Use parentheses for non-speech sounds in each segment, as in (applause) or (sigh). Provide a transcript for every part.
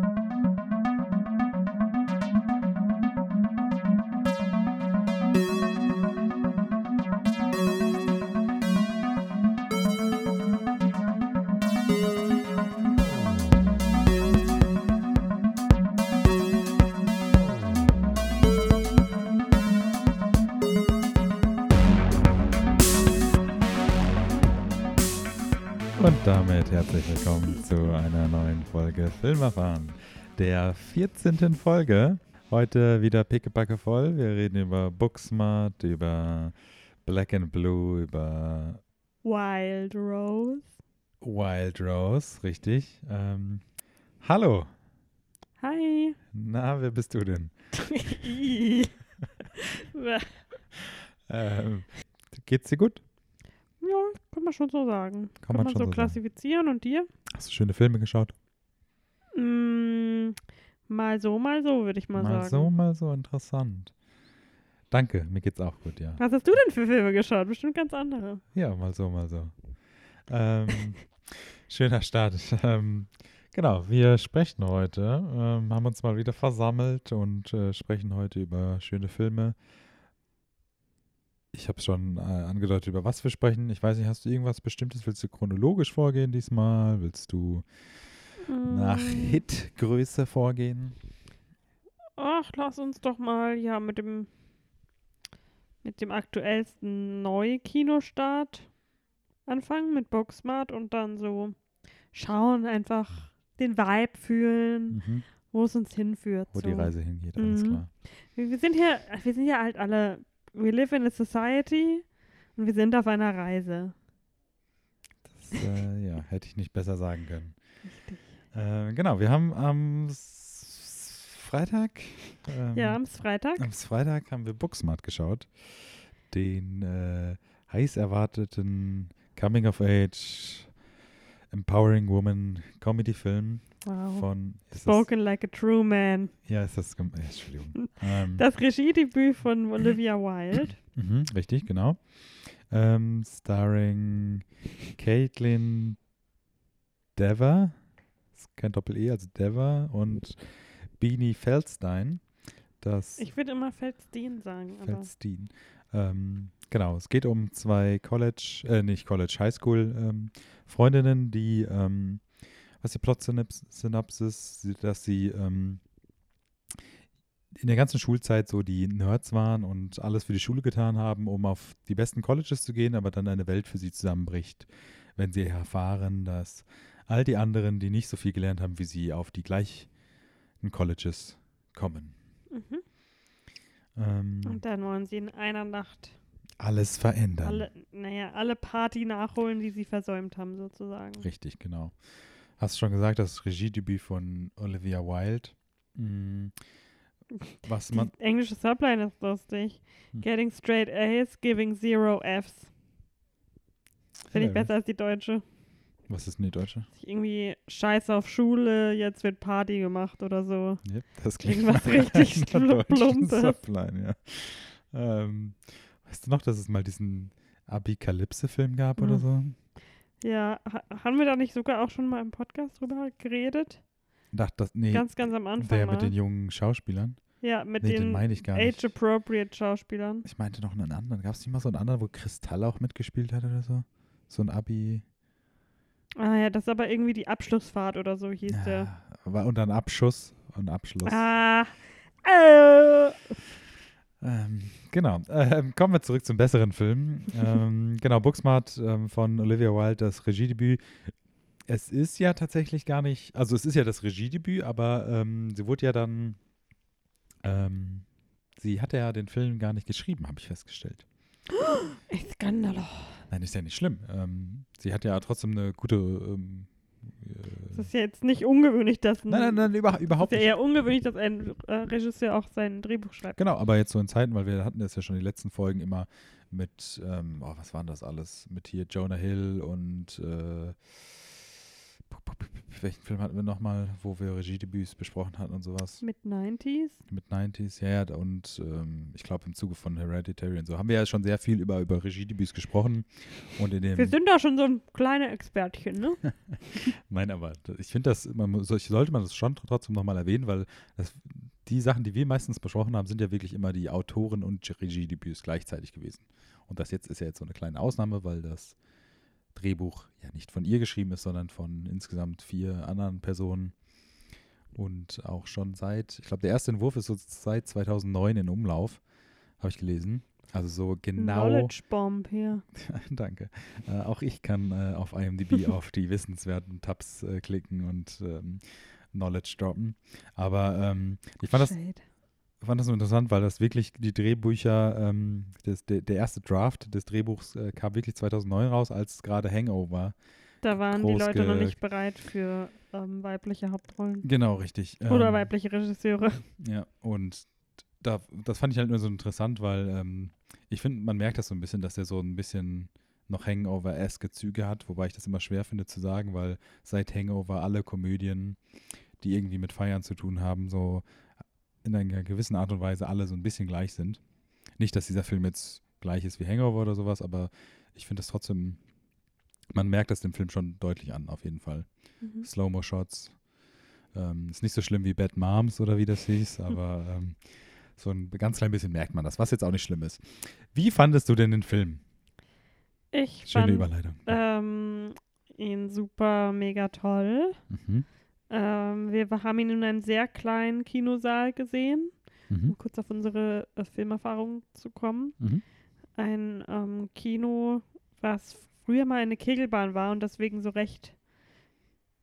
Und damit herzlich willkommen zu einer neuen Folge Film erfahren, der 14. Folge. Heute wieder pickepacke voll. Wir reden über Booksmart, über Black and Blue, über Wild Rose. Wild Rose, richtig. Ähm, hallo, Hi. na, wer bist du denn? ja, (laughs) Ähm, geht's dir gut? Kann man schon so sagen. Kann man schon so sagen. klassifizieren. Und dir? Hast du schöne Filme geschaut? Mm, mal so, mal so, würde ich mal, mal sagen. so, mal so, interessant. Danke, mir geht's auch gut, ja. Was hast du denn für Filme geschaut? Bestimmt ganz andere. Ja, mal so, mal so. Ähm, (laughs) schöner Start. Ähm, genau, wir sprechen heute, ähm, haben uns mal wieder versammelt und äh, sprechen heute über schöne Filme. Ich habe schon äh, angedeutet, über was wir sprechen. Ich weiß nicht, hast du irgendwas Bestimmtes? Willst du chronologisch vorgehen diesmal? Willst du nach Mm, Hitgröße vorgehen? Ach, lass uns doch mal ja mit dem mit dem aktuellsten Neu-Kinostart anfangen mit Booksmart und dann so schauen, einfach den Vibe fühlen, Mhm. wo es uns hinführt. Wo so. die Reise hingeht, alles Mhm. klar. Wir wir sind hier, wir sind ja halt alle, we live in a society und wir sind auf einer Reise. Das äh, ja, hätte ich nicht besser sagen können. Richtig. Äh, genau, wir haben am Freitag. Ähm, Ja, am Freitag. Am Freitag haben wir Booksmart geschaut. Den äh, heiß erwarteten Coming of Age Empowering Woman Comedy Film Wow. von Spoken like a true man. Das, ja, ist das äh, Entschuldigung. (laughs) ähm, Das Regiedebüt von Olivia Wilde. mhm, richtig, genau. Ähm, starring Caitlin Dever, ist kein Doppel-E, also Dever und Beanie Feldstein. Das Ich würde immer Feldstein sagen, aber Feldstein. Ähm, genau, es geht um zwei College, äh, nicht College, Highschool ähm, Freundinnen, die, ähm, was die Plot-Synapsis, dass sie ähm, in der ganzen Schulzeit so die Nerds waren und alles für die Schule getan haben, um auf die besten Colleges zu gehen, aber dann eine Welt für sie zusammenbricht, wenn sie erfahren, dass all die anderen, die nicht so viel gelernt haben wie sie, auf die gleichen Colleges kommen. mhm. Ähm, und dann wollen sie in einer Nacht alles verändern. alle, naja, alle Party nachholen, die sie versäumt haben, sozusagen. Richtig, genau. Hast du schon gesagt, das Regiedebüt von Olivia Wilde. Mm, Was man. Die englische Subline ist lustig. Hm. Getting straight A's, giving zero F's. Finde ich besser als die deutsche. Was ist denn die deutsche? Irgendwie Scheiß auf Schule, jetzt wird Party gemacht oder so. Yep, das klingt Irgendwas richtig (laughs) Plumpes. Subline, ja. Ähm, weißt du noch, dass es mal diesen Abikalypse-Film gab oder Hm. so? Ja, ha haben wir da nicht sogar auch schon mal im Podcast drüber geredet? Dachte, das, nee, Ganz, ganz am Anfang der mal. mit den jungen Schauspielern. ja, mit Nee, den den. Age-appropriate Schauspielern. Ich meinte noch einen anderen. Gab es nicht mal so einen anderen, wo Kristall auch mitgespielt hat oder so? So ein Abi. Ah ja, das ist aber irgendwie die Abschlussfahrt oder so hieß der. Ja, war- und dann Abschuss und Abschluss. Ah, äh, Ähm, genau. Ähm, kommen wir zurück zum besseren Film. ähm, (laughs) genau, Booksmart ähm, von Olivia Wilde, das Regiedebüt. Es ist ja tatsächlich gar nicht, also es ist ja das Regiedebüt, aber ähm, sie wurde ja dann, ähm, sie hatte ja den Film gar nicht geschrieben, habe ich festgestellt. (gasps) echt Skandalo. Nein, ist ja nicht schlimm. Ähm, sie hat ja trotzdem eine gute. Das äh, ist ja jetzt nicht ungewöhnlich, dass ein, nein, nein, nein, über, überhaupt ist ja eher ungewöhnlich, dass ein äh, Regisseur auch sein Drehbuch schreibt. Genau, aber jetzt so in Zeiten, weil wir hatten das ja schon die letzten Folgen immer mit, ähm, oh, was waren das alles? Mit hier Jonah Hill und äh, welchen Film hatten wir nochmal, wo wir Regiedebüts besprochen hatten und sowas? Mit 90s? Mit 90s, ja, ja. Und ähm, ich glaube im Zuge von Hereditary und so haben wir ja schon sehr viel über, über Regiedebüts gesprochen. Und in dem Wir sind da schon so ein kleiner Expertchen, ne? (laughs) Nein, aber ich finde das, man, sollte man das schon trotzdem nochmal erwähnen, weil das, die Sachen, die wir meistens besprochen haben, sind ja wirklich immer die Autoren- und Regiedebüts gleichzeitig gewesen. Und das jetzt ist ja jetzt so eine kleine Ausnahme, weil das Drehbuch ja nicht von ihr geschrieben ist, sondern von insgesamt vier anderen Personen. Und auch schon seit, ich glaube, der erste Entwurf ist so seit 2009 in Umlauf, habe ich gelesen. Also so genau. Knowledge Bomb hier. (laughs) Danke. Äh, auch ich kann äh, auf IMDb (laughs) auf die wissenswerten Tabs äh, klicken und ähm, Knowledge droppen. Aber ähm, ich fand das, Shade. Fand das so interessant, weil das wirklich die Drehbücher, ähm, das, der, der erste Draft des Drehbuchs äh, kam wirklich 2009 raus, als gerade Hangover. Da waren die Leute noch nicht bereit für ähm, weibliche Hauptrollen. Genau, richtig. Oder Ähm, weibliche Regisseure. (laughs) Ja, und da, das fand ich halt nur so interessant, weil ähm, ich finde, man merkt das so ein bisschen, dass er so ein bisschen noch Hangover-eske Züge hat, wobei ich das immer schwer finde zu sagen, weil seit Hangover alle Komödien, die irgendwie mit Feiern zu tun haben, so in einer gewissen Art und Weise alle so ein bisschen gleich sind. Nicht, dass dieser Film jetzt gleich ist wie Hangover oder sowas, aber ich finde das trotzdem, man merkt das dem Film schon deutlich an, auf jeden Fall. Mhm. Slow-Mo-Shots. Ähm, ist nicht so schlimm wie Bad Moms oder wie das hieß, (laughs) aber ähm, so ein ganz klein bisschen merkt man das, was jetzt auch nicht schlimm ist. Wie fandest du denn den Film? Ich Schöne fand Überleitung. ähm, ihn super mega toll. Mhm. Ähm, wir haben ihn in einem sehr kleinen Kinosaal gesehen, Mhm. um kurz auf unsere äh, Filmerfahrung zu kommen. Mhm. Ein ähm, Kino, was früher mal eine Kegelbahn war und deswegen so recht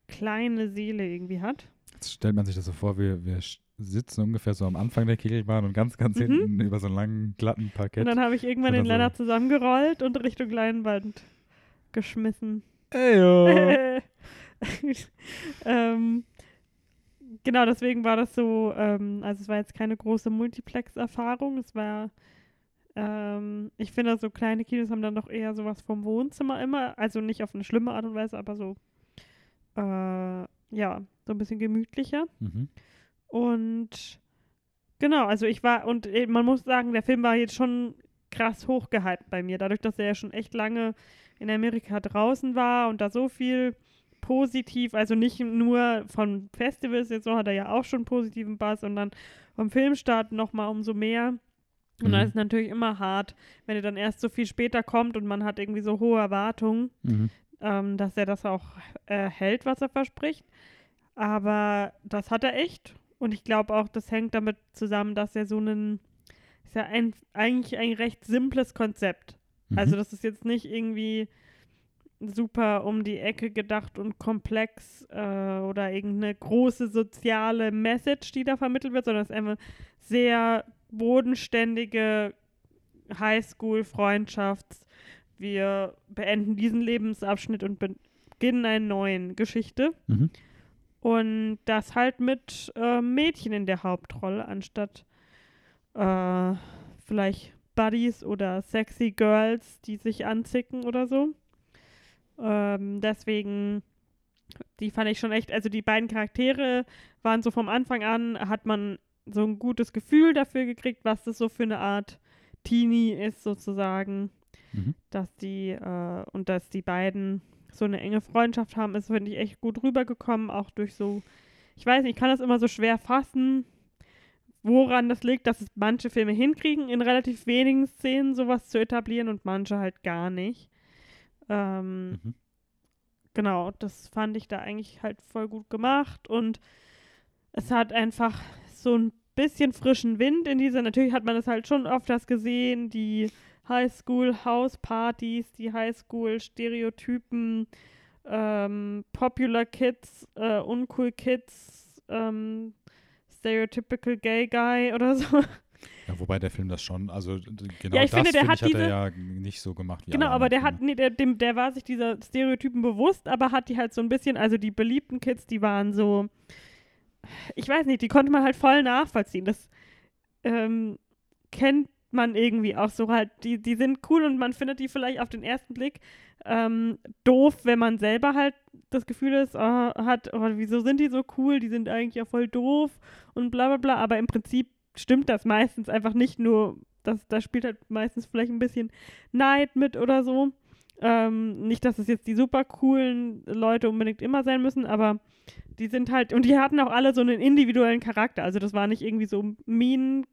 kleine Seele irgendwie hat. Jetzt stellt man sich das so vor, wir, wir sitzen ungefähr so am Anfang der Kegelbahn und ganz, ganz Mhm. hinten über so einen langen, glatten Parkett. Und dann habe ich irgendwann den so. Lennart zusammengerollt und Richtung Leinwand geschmissen. Eyo. (laughs) (laughs) ähm, genau, deswegen war das so, ähm, also es war jetzt keine große Multiplex-Erfahrung, es war, ähm, ich finde, so kleine Kinos haben dann doch eher sowas vom Wohnzimmer immer, also nicht auf eine schlimme Art und Weise, aber so, äh, ja, so ein bisschen gemütlicher. Mhm. Und genau, also ich war, und äh, man muss sagen, der Film war jetzt schon krass hochgehypt bei mir, dadurch, dass er ja schon echt lange in Amerika draußen war und da so viel positiv, also nicht nur von Festivals, jetzt so hat er ja auch schon positiven Buzz, sondern vom Filmstart nochmal umso mehr. Und da Mhm. ist es natürlich immer hart, wenn er dann erst so viel später kommt und man hat irgendwie so hohe Erwartungen Mhm. ähm, dass er das auch äh, hält, was er verspricht. Aber das hat er echt. Und ich glaube auch, das hängt damit zusammen, dass er so einen, ist ja ein, eigentlich ein recht simples Konzept. Mhm. Also das ist jetzt nicht irgendwie super um die Ecke gedacht und komplex äh, oder irgendeine große soziale Message, die da vermittelt wird, sondern es ist einfach sehr bodenständige Highschool-Freundschafts- wir beenden diesen Lebensabschnitt und beginnen einen neuen Geschichte. Mhm. Und das halt mit äh, Mädchen in der Hauptrolle, anstatt äh, vielleicht Buddies oder sexy Girls, die sich anzicken oder so. Ähm, deswegen, die fand ich schon echt, also die beiden Charaktere waren so vom Anfang an, hat man so ein gutes Gefühl dafür gekriegt, was das so für eine Art Teenie ist sozusagen Mhm. dass die äh, und dass die beiden so eine enge Freundschaft haben, ist, finde ich, echt gut rübergekommen, auch durch so, ich weiß nicht, ich kann das immer so schwer fassen, woran das liegt, dass es manche Filme hinkriegen, in relativ wenigen Szenen sowas zu etablieren und manche halt gar nicht. Ähm, Mhm. genau, das fand ich da eigentlich halt voll gut gemacht und es hat einfach so ein bisschen frischen Wind in dieser, natürlich hat man das halt schon oft das gesehen, die Highschool-House-Partys, die Highschool-Stereotypen, ähm, Popular Kids, äh, Uncool Kids, ähm, Stereotypical Gay Guy oder so. Ja, wobei der Film das schon, also genau Ja, ich das finde, der hat ich, hat diese- er ja nicht so gemacht wie Genau, aber der anderen hat, nee, der, dem, der war sich dieser Stereotypen bewusst, aber hat die halt so ein bisschen, also die beliebten Kids, die waren so, ich weiß nicht, die konnte man halt voll nachvollziehen. Das ähm, kennt man irgendwie auch so halt, die, die sind cool und man findet die vielleicht auf den ersten Blick ähm, doof, wenn man selber halt das Gefühl ist, äh, hat, oh, wieso sind die so cool, die sind eigentlich ja voll doof und bla bla bla, aber im Prinzip stimmt das meistens einfach nicht nur, das, da spielt halt meistens vielleicht ein bisschen Neid mit oder so. Ähm, nicht, dass es jetzt die super coolen Leute unbedingt immer sein müssen, aber die sind halt, und die hatten auch alle so einen individuellen Charakter. Also das war nicht irgendwie so Mean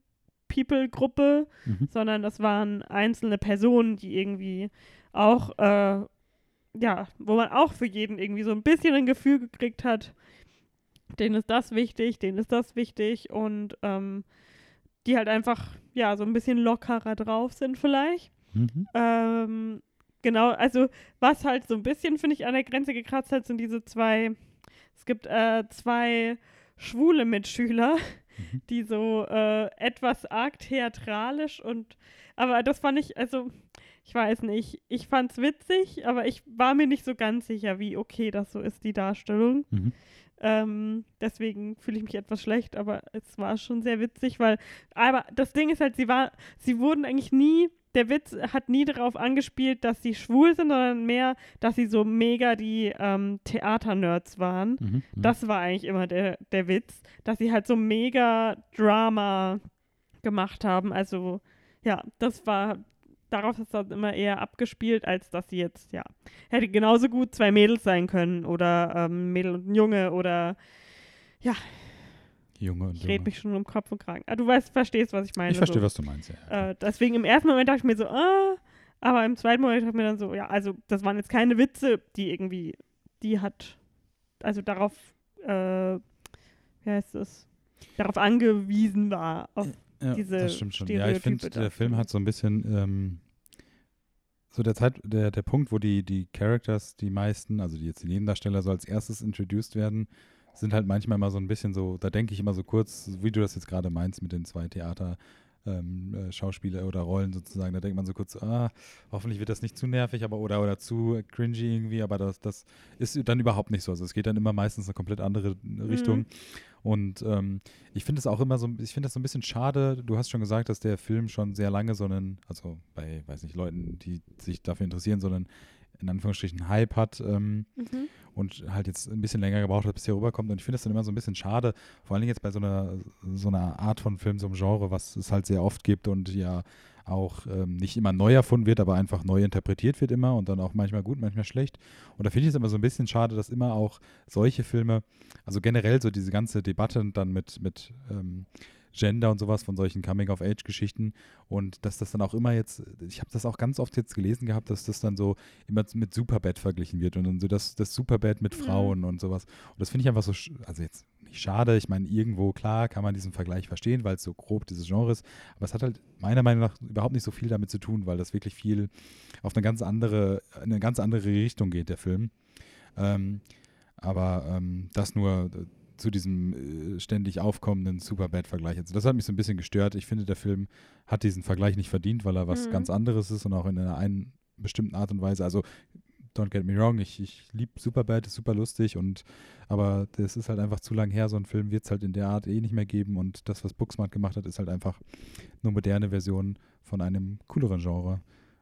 People-Gruppe, mhm. sondern das waren einzelne Personen, die irgendwie auch, äh, ja, wo man auch für jeden irgendwie so ein bisschen ein Gefühl gekriegt hat, denen ist das wichtig, denen ist das wichtig und ähm, die halt einfach, ja, so ein bisschen lockerer drauf sind vielleicht. Mhm. Ähm, genau, also was halt so ein bisschen, finde ich, an der Grenze gekratzt hat, sind diese zwei, es gibt äh, zwei schwule Mitschüler, (laughs) mhm. die so äh, etwas arg theatralisch und, aber das fand ich, also ich weiß nicht, ich fand's witzig, aber ich war mir nicht so ganz sicher, wie okay das so ist, die Darstellung. Mhm. Ähm, deswegen fühle ich mich etwas schlecht, aber es war schon sehr witzig, weil, aber das Ding ist halt, sie war, sie wurden eigentlich nie, der Witz hat nie darauf angespielt, dass sie schwul sind, sondern mehr, dass sie so mega die ähm, Theaternerds waren. Mhm, mhm. das war eigentlich immer der, der Witz, dass sie halt so mega Drama gemacht haben. Also, ja, das war darauf ist das immer eher abgespielt, als dass sie jetzt, ja, hätte genauso gut zwei Mädels sein können oder ähm, Mädel und ein Junge oder, ja. Junge und Ich rede mich schon um Kopf und Kragen. Ah, du weißt, verstehst, was ich meine. Ich verstehe, so. was du meinst, ja. Äh, deswegen im ersten Moment dachte ich mir so, ah, aber im zweiten Moment dachte ich mir dann so, ja, also das waren jetzt keine Witze, die irgendwie, die hat, also darauf, äh, wie heißt das, darauf angewiesen war, auf ja, diese das stimmt schon. Ja, ich finde, der Film hat so ein bisschen ähm, so der Zeit, der, der Punkt, wo die, die Characters, die meisten, also die jetzt die Nebendarsteller so als erstes introduced werden, sind halt manchmal immer so ein bisschen so, da denke ich immer so kurz, wie du das jetzt gerade meinst mit den zwei Theater- ähm, äh, Schauspieler oder Rollen sozusagen. Da denkt man so kurz, ah, hoffentlich wird das nicht zu nervig, aber oder oder zu cringy irgendwie, aber das, das ist dann überhaupt nicht so. Also es geht dann immer meistens eine komplett andere Richtung. Mhm. Und ähm, ich finde es auch immer so, ich finde das so ein bisschen schade. Du hast schon gesagt, dass der Film schon sehr lange so einen, also bei, weiß nicht, Leuten, die sich dafür interessieren, so einen in Anführungsstrichen Hype hat ähm, mhm. und halt jetzt ein bisschen länger gebraucht hat, bis hier rüberkommt. Und ich finde das dann immer so ein bisschen schade, vor allen Dingen jetzt bei so einer, so einer Art von Film, so einem Genre, was es halt sehr oft gibt und ja auch ähm, nicht immer neu erfunden wird, aber einfach neu interpretiert wird immer und dann auch manchmal gut, manchmal schlecht. Und da finde ich es immer so ein bisschen schade, dass immer auch solche Filme, also generell so diese ganze Debatte dann mit, mit ähm, Gender und sowas von solchen Coming-of-Age-Geschichten und dass das dann auch immer jetzt, ich habe das auch ganz oft jetzt gelesen gehabt, dass das dann so immer mit Superbad verglichen wird und dann so das, das Superbad mit mhm. Frauen mhm. und sowas. Und das finde ich einfach so, also jetzt nicht schade, ich meine, irgendwo klar kann man diesen Vergleich verstehen, weil es so grob dieses Genre ist, aber es hat halt meiner Meinung nach überhaupt nicht so viel damit zu tun, weil das wirklich viel auf eine ganz andere, eine ganz andere Richtung geht, der Film. Ähm, aber ähm, das nur zu diesem äh, ständig aufkommenden Superbad-Vergleich. Also das hat mich so ein bisschen gestört. Ich finde, der Film hat diesen Vergleich nicht verdient, weil er was mhm. ganz anderes ist und auch in einer einen bestimmten Art und Weise. Also don't get me wrong, ich, ich liebe Superbad, ist super lustig und aber das ist halt einfach zu lang her, so ein Film wird es halt in der Art eh nicht mehr geben und das, was Booksmart gemacht hat, ist halt einfach eine moderne Version von einem cooleren Genre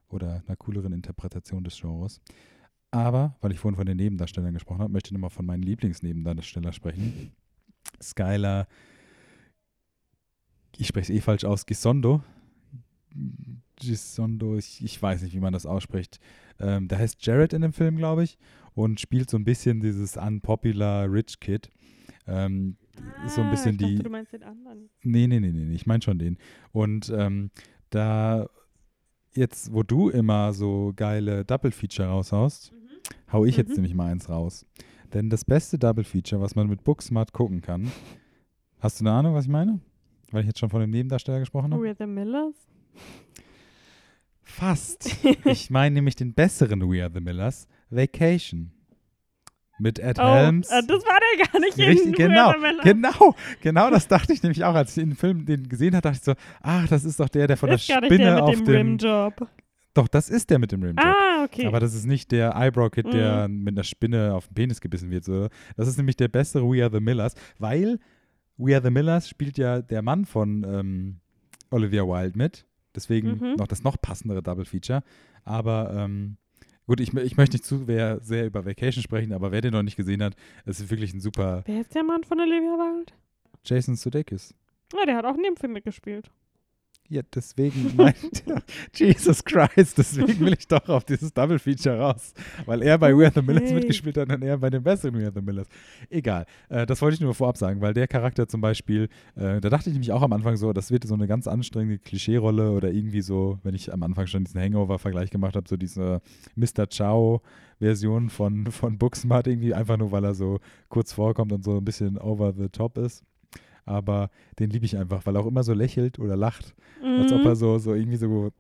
oder einer cooleren Interpretation des Genres. Aber, weil ich vorhin von den Nebendarstellern gesprochen habe, möchte ich nochmal von meinen Lieblingsnebendarstellern sprechen. Skylar, ich spreche es eh falsch aus, Gisondo. Gisondo, ich, ich, weiß nicht, wie man das ausspricht. Ähm, der heißt Jared in dem Film, glaube ich, und spielt so ein bisschen dieses unpopular Rich Kid. Ähm, ah, so ein bisschen ich die. Dachte, du meinst den anderen. Nee, nee, nee, nee, ich meine schon den. Und ähm, da jetzt, wo du immer so geile Double Feature raushaust, mhm hau ich jetzt mhm. nämlich mal eins raus. Denn das beste Double Feature, was man mit Booksmart gucken kann, hast du eine Ahnung, was ich meine? Weil ich jetzt schon von dem Nebendarsteller gesprochen habe. The Millers? Fast. (laughs) ich meine nämlich den besseren We Are the Millers, Vacation. Mit Ed oh, Helms. Äh, das war der gar nicht Richtig, genau, genau, genau das dachte ich nämlich auch, als ich den Film den gesehen habe, dachte ich so, ach, das ist doch der, der von ist der Spinne der auf dem, dem Rimjob. Doch, das ist der mit dem Rimjob. Ah, okay. Aber das ist nicht der Eyebrow-Kid, mm. der mhm. mit einer Spinne auf den Penis gebissen wird. So. Das ist nämlich der bessere We Are the Millers, weil We Are the Millers spielt ja der Mann von ähm, Olivia Wilde mit. Deswegen Mhm. noch das noch passendere Double Feature. Aber ähm, gut, ich, ich möchte nicht zu sehr, sehr über Vacation sprechen, aber wer den noch nicht gesehen hat, es ist wirklich ein super Wer ist der Mann von Olivia Wilde? Jason Sudeikis. Ah, der hat auch in dem Film mitgespielt. Ja, deswegen meint (laughs) Jesus Christ, deswegen will ich doch auf dieses Double Feature raus, weil er bei We Are the Millers mitgespielt hat und er bei dem besseren We Are the Millers. Egal, äh, das wollte ich nur vorab sagen, weil der Charakter zum Beispiel, äh, da dachte ich nämlich auch am Anfang so, das wird so eine ganz anstrengende Klischee-Rolle oder irgendwie so, wenn ich am Anfang schon diesen Hangover-Vergleich gemacht habe, so diese Mr. Chow-Version von, von Booksmart irgendwie, einfach nur, weil er so kurz vorkommt und so ein bisschen over the top ist. Aber den liebe ich einfach, weil er auch immer so lächelt oder lacht als ob Mhm. er so, so irgendwie so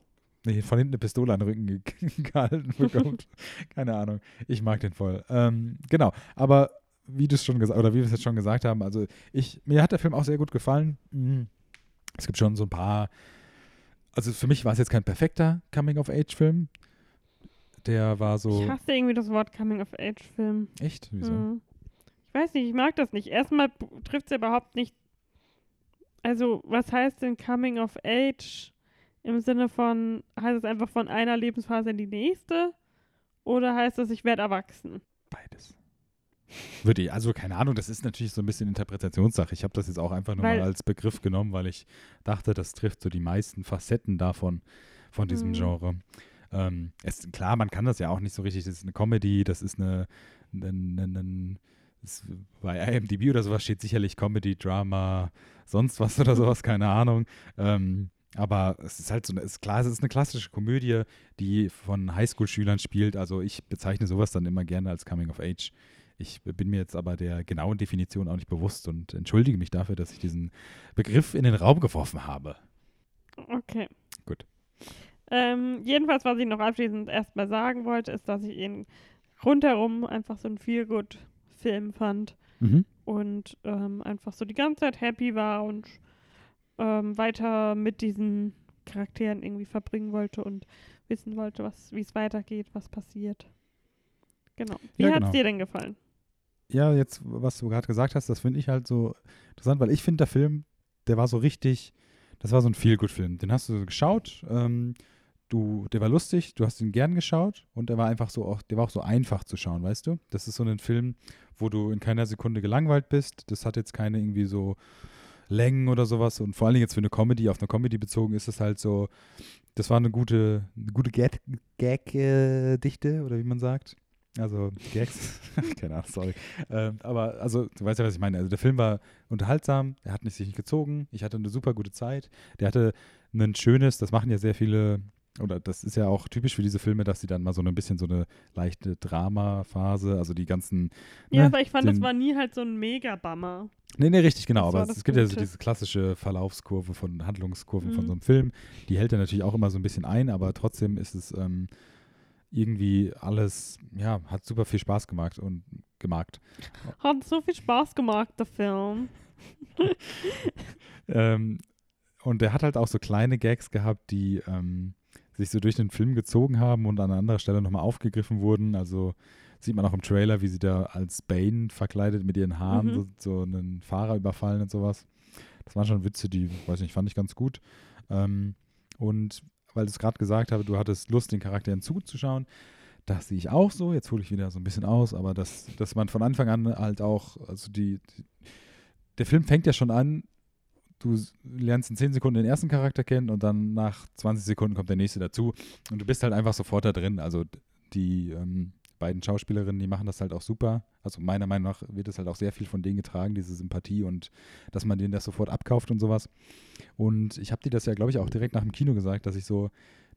nee, von hinten eine Pistole an den Rücken ge (laughs) gehalten bekommt. (laughs) Keine Ahnung. Ich mag den voll. Ähm, genau. Aber wie du es schon gesagt oder wie wir es jetzt schon gesagt haben, also ich, mir hat der Film auch sehr gut gefallen. Mhm. Es gibt schon so ein paar, also für mich war es jetzt kein perfekter Coming-of-Age-Film. Der war so. Ich hasse irgendwie das Wort Coming-of-Age-Film. Echt? Wieso? Mhm. Ich weiß nicht, ich mag das nicht. Erstmal trifft es ja überhaupt nicht. Also, was heißt denn Coming of Age im Sinne von, heißt es einfach von einer Lebensphase in die nächste? Oder heißt es, ich werde erwachsen? Beides. Würde ich, also keine Ahnung, das ist natürlich so ein bisschen Interpretationssache. Ich habe das jetzt auch einfach nur Weil- mal als Begriff genommen, weil ich dachte, das trifft so die meisten Facetten davon, von diesem Mhm. Genre. Ähm, es, klar, man kann das ja auch nicht so richtig. Das ist eine Comedy, das ist eine, eine, eine, eine bei IMDb oder sowas steht sicherlich Comedy, Drama, sonst was oder sowas, keine Ahnung. Ähm, aber es ist halt so, eine- es ist klar, es ist eine klassische Komödie, die von Highschool-Schülern spielt. Also ich bezeichne sowas dann immer gerne als Coming of Age. Ich bin mir jetzt aber der genauen Definition auch nicht bewusst und entschuldige mich dafür, dass ich diesen Begriff in den Raum geworfen habe. Okay. Gut. Ähm, jedenfalls, was ich noch abschließend erstmal sagen wollte, ist, dass ich ihn rundherum einfach so ein Feel-Good-Film fand Mhm. Und ähm, einfach so die ganze Zeit happy war und ähm, weiter mit diesen Charakteren irgendwie verbringen wollte und wissen wollte, was, wie es weitergeht, was passiert. Genau. Wie Ja, hat's genau. dir denn gefallen? Ja, jetzt, was du gerade gesagt hast, das finde ich halt so interessant, weil ich finde, der Film, der war so richtig, das war so ein Feel-Good-Film. Den hast du geschaut, ähm, du, der war lustig, du hast ihn gern geschaut und der war einfach so auch, der war auch so einfach zu schauen, weißt du? Das ist so ein Film, wo du in keiner Sekunde gelangweilt bist. Das hat jetzt keine irgendwie so Längen oder sowas und vor allen Dingen jetzt für eine Comedy, auf eine Comedy bezogen ist es halt so, das war eine gute, eine gute Gag-Dichte oder wie man sagt. Also Gags, (laughs) keine Ahnung, sorry. Ähm, aber also, du weißt ja, was ich meine. Also der Film war unterhaltsam, er hat nicht sich nicht gezogen, ich hatte eine super gute Zeit. Der hatte ein schönes, das machen ja sehr viele, oder das ist ja auch typisch für diese Filme, dass sie dann mal so ein bisschen so eine leichte Drama-Phase, also die ganzen. Ja, ne, aber ich fand, das den- war nie halt so ein Mega-Bummer. Nee, nee, richtig, genau. Das Aber es, das es gibt ja so diese klassische Verlaufskurve von Handlungskurven von Mhm. so einem Film. Die hält er natürlich auch immer so ein bisschen ein, aber trotzdem ist es ähm, irgendwie alles, ja, hat super viel Spaß gemacht und gemacht. (laughs) Hat so viel Spaß gemacht, der Film. (laughs) Ähm, und er hat halt auch so kleine Gags gehabt, die ähm, sich so durch den Film gezogen haben und an anderer Stelle nochmal aufgegriffen wurden. Also sieht man auch im Trailer, wie sie da als Bane verkleidet mit ihren Haaren Mhm. so, so einen Fahrer überfallen und sowas. Das waren schon Witze, die, weiß nicht, fand ich ganz gut. Ähm, und weil du es gerade gesagt habe, du hattest Lust, den Charakteren zuzuschauen. Das sehe ich auch so. Jetzt hole ich wieder so ein bisschen aus, aber dass, dass man von Anfang an halt auch, also die, die der Film fängt ja schon an, du lernst in 10 Sekunden den ersten Charakter kennen und dann nach 20 Sekunden kommt der nächste dazu und du bist halt einfach sofort da drin. Also die ähm, beiden Schauspielerinnen, die machen das halt auch super. Also meiner Meinung nach wird es halt auch sehr viel von denen getragen, diese Sympathie und dass man denen das sofort abkauft und sowas. Und ich habe dir das ja, glaube ich, auch direkt nach dem Kino gesagt, dass ich so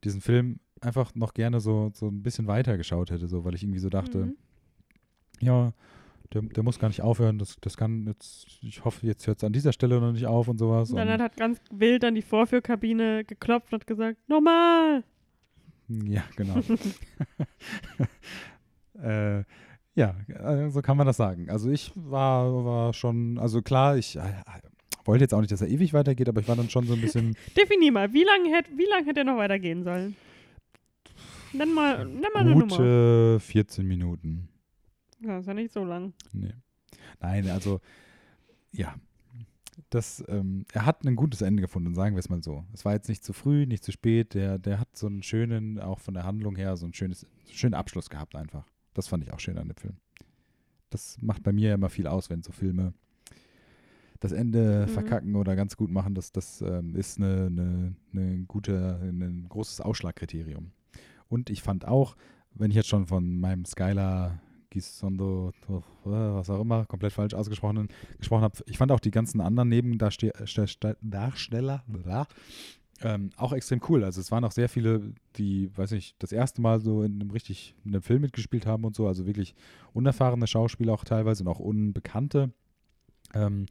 diesen Film einfach noch gerne so, so ein bisschen weiter geschaut hätte, so, weil ich irgendwie so dachte, Mhm. ja, der, der muss gar nicht aufhören, das, das kann jetzt, ich hoffe, jetzt hört es an dieser Stelle noch nicht auf und sowas. Und dann und, hat ganz wild an die Vorführkabine geklopft und gesagt, nochmal! ja, genau. (laughs) (laughs) äh, ja, äh, so kann man das sagen. Also ich war, war schon, also klar, ich äh, wollte jetzt auch nicht, dass er ewig weitergeht, aber ich war dann schon so ein bisschen, (laughs) Definier mal, wie lange hätte lang hätte er noch weitergehen sollen? Nenn mal, nenn mal eine Nummer. gute 14 Minuten. Ja, ist ja nicht so lang. Nee. Nein, also ja. das, ähm, er hat ein gutes Ende gefunden, sagen wir es mal so. Es war jetzt nicht zu früh, nicht zu spät. Der, der hat so einen schönen, auch von der Handlung her, so einen schönes, schönen Abschluss gehabt einfach. Das fand ich auch schön an dem Film. Das macht bei mir immer viel aus, wenn so Filme das Ende Mhm. verkacken oder ganz gut machen. Das, das ähm, ist eine, eine, eine gute, ein großes Ausschlagkriterium. Und ich fand auch, wenn ich jetzt schon von meinem Skylar Gisondo, was auch immer, komplett falsch ausgesprochen gesprochen habe, ich fand auch die ganzen anderen Nebendarsteller ähm, auch extrem cool. Also es waren auch sehr viele, die, weiß ich, das erste Mal so in einem richtig, in einem Film mitgespielt haben und so, also wirklich unerfahrene Schauspieler auch teilweise und auch unbekannte. Ähm,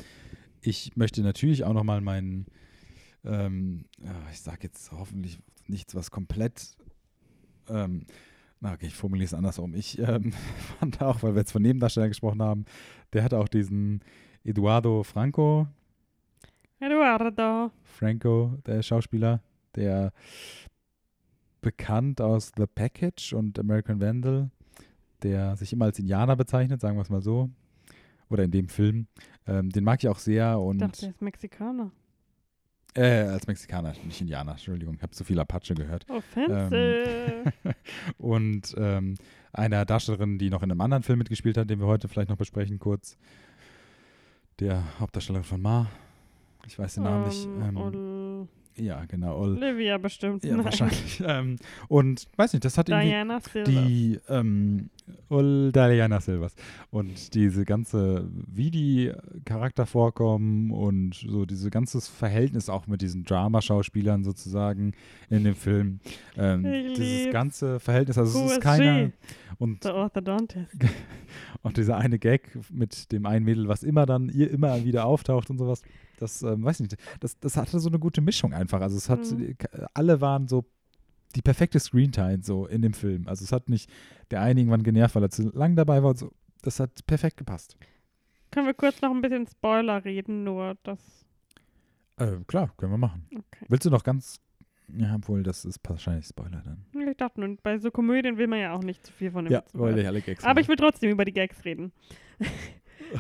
ich möchte natürlich auch nochmal meinen, ähm, ich sage jetzt hoffentlich nichts, was komplett, ähm, na okay, ich formuliere es andersrum. Ich ähm, (laughs) fand auch, weil wir jetzt von Nebendarstellern gesprochen haben, der hat auch diesen Eduardo Franco, Eduardo. Franco, der Schauspieler, der bekannt aus The Package und American Vandal, der sich immer als Indianer bezeichnet, sagen wir es mal so. Oder in dem Film. Ähm, den mag ich auch sehr Ich und dachte, er ist Mexikaner. Äh, als Mexikaner, nicht Indianer, Entschuldigung, ich habe zu viel Apache gehört. Offensive. (laughs) und ähm, einer Darstellerin, die noch in einem anderen Film mitgespielt hat, den wir heute vielleicht noch besprechen, kurz. Der Hauptdarsteller von Ma. Ich weiß den Namen nicht. Ähm, Ähm, ja, genau. Ol Olivia bestimmt. ja, Nein. wahrscheinlich. (laughs) ähm, und weiß nicht, das hat irgendwie Diana Silva. die ähm, Ol Diana Silvers und diese ganze, wie die Charakter vorkommen und so dieses ganzes Verhältnis auch mit diesen Drama-Schauspielern sozusagen in dem Film. Ähm, Ich dieses ganze Verhältnis, also Who es ist is keiner und (laughs) und dieser eine Gag mit dem einen Mädel, was immer dann ihr immer wieder auftaucht und sowas, das ähm, weiß nicht, das, das hatte so eine gute Mischung einfach. Also es hat, Mhm. alle waren so die perfekte Screentime so in dem Film. Also es hat nicht der eine irgendwann genervt, weil er zu lang dabei war. und So. Das hat perfekt gepasst. Können wir kurz noch ein bisschen Spoiler reden, nur das. Äh, klar, können wir machen. Okay. Willst du noch ganz, ja, obwohl das ist wahrscheinlich Spoiler dann. Ich dachte nur, bei so Komödien will man ja auch nicht zu viel von dem Ja, wollte ich alle Gags Aber ich machen. will trotzdem über die Gags reden. (laughs)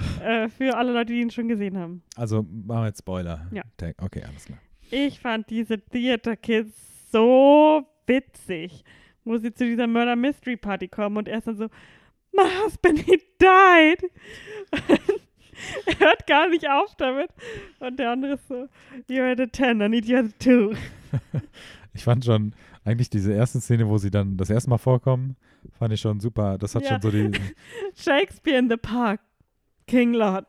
(laughs) äh, für alle Leute, die ihn schon gesehen haben. Also machen wir jetzt Spoiler. Ja. Okay, alles klar. Ich fand diese Theater Kids so witzig, wo sie zu dieser Murder Mystery Party kommen und er ist dann so, My husband, he died. (laughs) er hört gar nicht auf damit. Und der andere ist so, You're at a 10, I need you at a 2. (laughs) Ich fand schon eigentlich diese erste Szene, wo sie dann das erste Mal vorkommen, fand ich schon super. Das hat Ja. schon so die, Shakespeare in the Park, King Lot.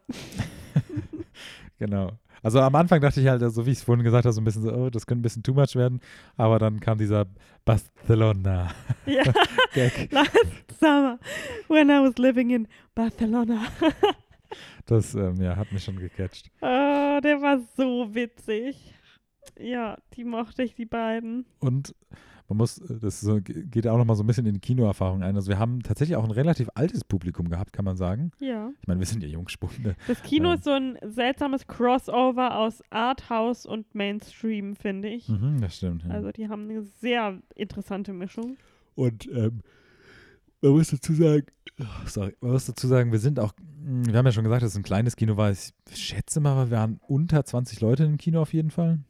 (laughs) genau. Also am Anfang dachte ich halt, also wie ich es vorhin gesagt habe, so ein bisschen so, oh, das könnte ein bisschen too much werden. Aber dann kam dieser Barcelona-Gag. (laughs) Ja, (laughs) last summer, when I was living in Barcelona. Das ähm, ja, hat mich schon gecatcht. Oh, der war so witzig. Ja, die mochte ich, die beiden. Und man muss, äh, das so, geht auch nochmal so ein bisschen in die Kinoerfahrung ein. Also wir haben tatsächlich auch ein relativ altes Publikum gehabt, kann man sagen. Ja. Ich meine, wir sind ja Jungspunde. Das Kino Ähm. ist so ein seltsames Crossover aus Arthouse und Mainstream, finde ich. Mhm, das stimmt. Ja. Also die haben eine sehr interessante Mischung. Und ähm, man muss dazu sagen, oh, sorry, man muss dazu sagen, wir sind auch, wir haben ja schon gesagt, dass es ein kleines Kino war. Ich schätze mal, wir waren unter 20 Leute im Kino auf jeden Fall.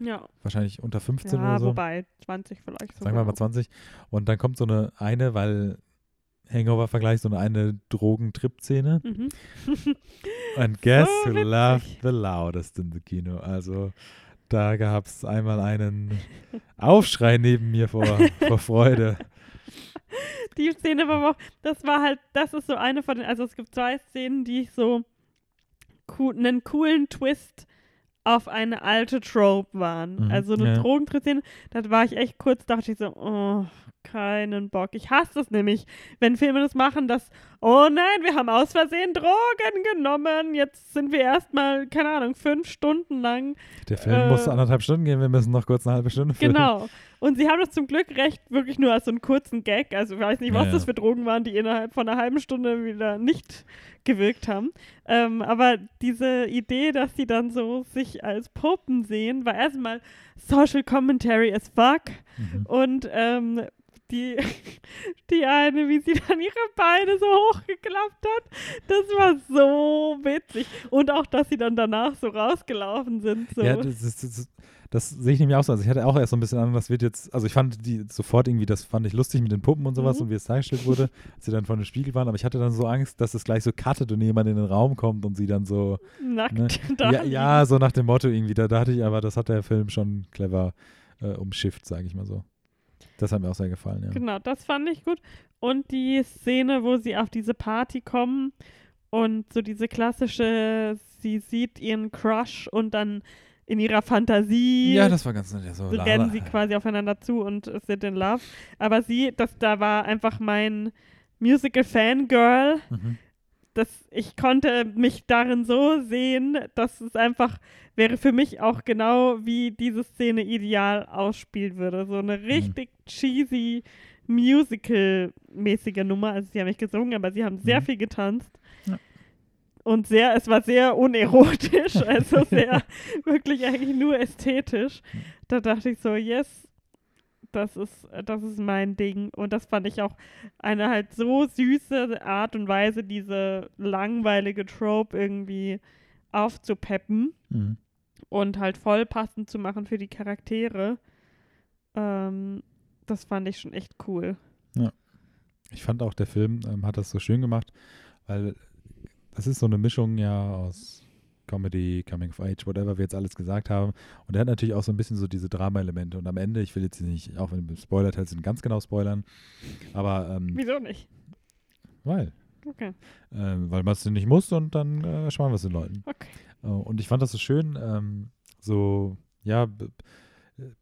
Ja, Wahrscheinlich unter 15 ja oder so. wobei 20 vielleicht. Sagen wir mal 20. Und dann kommt so eine, eine weil Hangover-Vergleich, so eine, eine Drogentrip-Szene. Mhm. (laughs) And guess So who laughed the loudest in the Kino? Also da gab es einmal einen (laughs) Aufschrei neben mir vor, vor Freude. (laughs) Die Szene war auch, das war halt, das ist so eine von den, also es gibt zwei Szenen, die ich so cool, einen coolen Twist auf eine alte Trope waren. Mhm, Also eine ja. Drogentritt-Szene, da war ich echt kurz, dachte ich so, oh, keinen Bock. Ich hasse das nämlich, wenn Filme das machen, dass, oh nein, wir haben aus Versehen Drogen genommen, jetzt sind wir erstmal, keine Ahnung, fünf Stunden lang Der Film Äh, musste anderthalb Stunden gehen, wir müssen noch kurz eine halbe Stunde filmen. Genau. Und sie haben das zum Glück recht wirklich nur als so einen kurzen Gag. Also ich weiß nicht, was Ja, das für Drogen waren, die innerhalb von einer halben Stunde wieder nicht gewirkt haben. Ähm, aber diese Idee, dass sie dann so sich als Puppen sehen, war erstmal Social Commentary as fuck. Mhm. Und ähm, die, (laughs) die eine, wie sie dann ihre Beine so hochgeklappt hat, das war so witzig. Und auch, dass sie dann danach so rausgelaufen sind. So. Ja, das, ist, das, ist, das sehe ich nämlich auch so. Also ich hatte auch erst so ein bisschen an, das wird jetzt, also ich fand die sofort irgendwie, das fand ich lustig mit den Puppen und sowas Mhm. und wie es dargestellt wurde, als sie dann vor dem Spiegel waren, aber ich hatte dann so Angst, dass es gleich so cuttet und jemand in den Raum kommt und sie dann so, Nackt ne? (laughs) da ja, ja, so nach dem Motto irgendwie, da dachte ich aber, das hat der Film schon clever äh, umschifft, sage ich mal so. Das hat mir auch sehr gefallen, ja. Genau, das fand ich gut. Und die Szene, wo sie auf diese Party kommen und so diese klassische, sie sieht ihren Crush und dann in ihrer Fantasie Ja, das war ganz nett. So rennen sie quasi aufeinander zu und sind in Love. Aber sie, das da war einfach mein Musical-Fangirl. Mhm. Das, ich konnte mich darin so sehen, dass es einfach wäre für mich auch genau wie diese Szene ideal ausspielen würde. So eine richtig cheesy Musical-mäßige Nummer. Also sie haben nicht gesungen, aber sie haben sehr Mhm. viel getanzt. Ja. Und sehr, es war sehr unerotisch, (laughs) also sehr wirklich eigentlich nur ästhetisch. Da dachte ich so, yes, das ist, das ist mein Ding. Und das fand ich auch eine halt so süße Art und Weise, diese langweilige Trope irgendwie aufzupeppen Mhm. und halt voll passend zu machen für die Charaktere. Ähm, das fand ich schon echt cool. Ich fand auch, der Film ähm, hat das so schön gemacht, weil das ist so eine Mischung ja aus Comedy, Coming of Age, whatever wir jetzt alles gesagt haben. Und er hat natürlich auch so ein bisschen so diese Drama-Elemente. Und am Ende, ich will jetzt nicht, auch wenn wir Spoiler-Teil sind, ganz genau spoilern, aber ähm, Wieso nicht? weil. Okay. Ähm, weil man es nicht muss und dann äh, sparen wir es den Leuten. Okay. Äh, und ich fand das so schön, ähm, so, ja,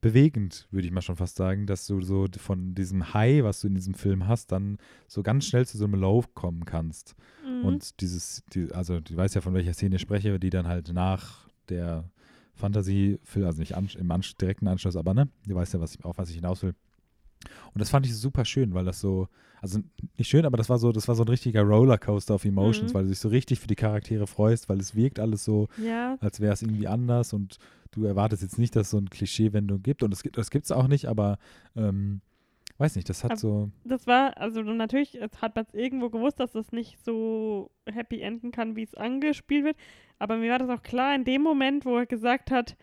bewegend, würde ich mal schon fast sagen, dass du so von diesem High, was du in diesem Film hast, dann so ganz schnell zu so einem Low kommen kannst. Mhm. Und dieses, die, also du weißt ja, von welcher Szene ich spreche, die dann halt nach der Fantasie-Film, also nicht an, im Ansch direkten Anschluss, aber ne, du weißt ja, was ich, auf was ich hinaus will. Und das fand ich super schön, weil das so, also nicht schön, aber das war so, das war so ein richtiger Rollercoaster of Emotions, Mhm. weil du dich so richtig für die Charaktere freust, weil es wirkt alles so, ja, als wäre es irgendwie anders und du erwartest jetzt nicht, dass es so ein Klischee-Wendung gibt und es gibt es gibt's auch nicht, aber ähm, weiß nicht, das hat Ab- so, das war, also natürlich es hat man irgendwo gewusst, dass es nicht so happy enden kann, wie es angespielt wird. Aber mir war das auch klar in dem Moment, wo er gesagt hat,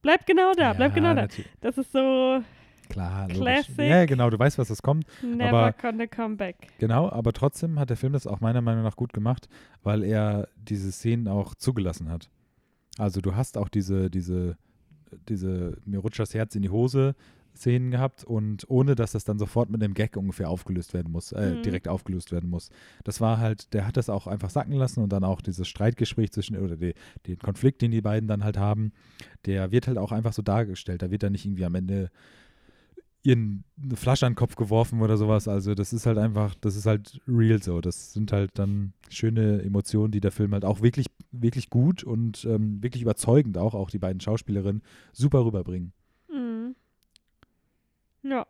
bleib genau da, bleib Ja, genau da. Das ist so Klar, logisch. Classic. Ja, genau, du weißt, was das kommt. never Aber- gonna come back. Genau, aber trotzdem hat der Film das auch meiner Meinung nach gut gemacht, weil er diese Szenen auch zugelassen hat. Also du hast auch diese, diese, diese mir rutscht das Herz in die Hose Szenen gehabt und ohne, dass das dann sofort mit einem Gag ungefähr aufgelöst werden muss, äh, Mhm. direkt aufgelöst werden muss. Das war halt, der hat das auch einfach sacken lassen und dann auch dieses Streitgespräch zwischen, oder die, den Konflikt, den die beiden dann halt haben, der wird halt auch einfach so dargestellt. Da wird dann nicht irgendwie am Ende ihren eine Flasche an den Kopf geworfen oder sowas. Also das ist halt einfach, das ist halt real so. Das sind halt dann schöne Emotionen, die der Film halt auch wirklich, wirklich gut und ähm, wirklich überzeugend auch, auch die beiden Schauspielerinnen, super rüberbringen. Mhm. Ja,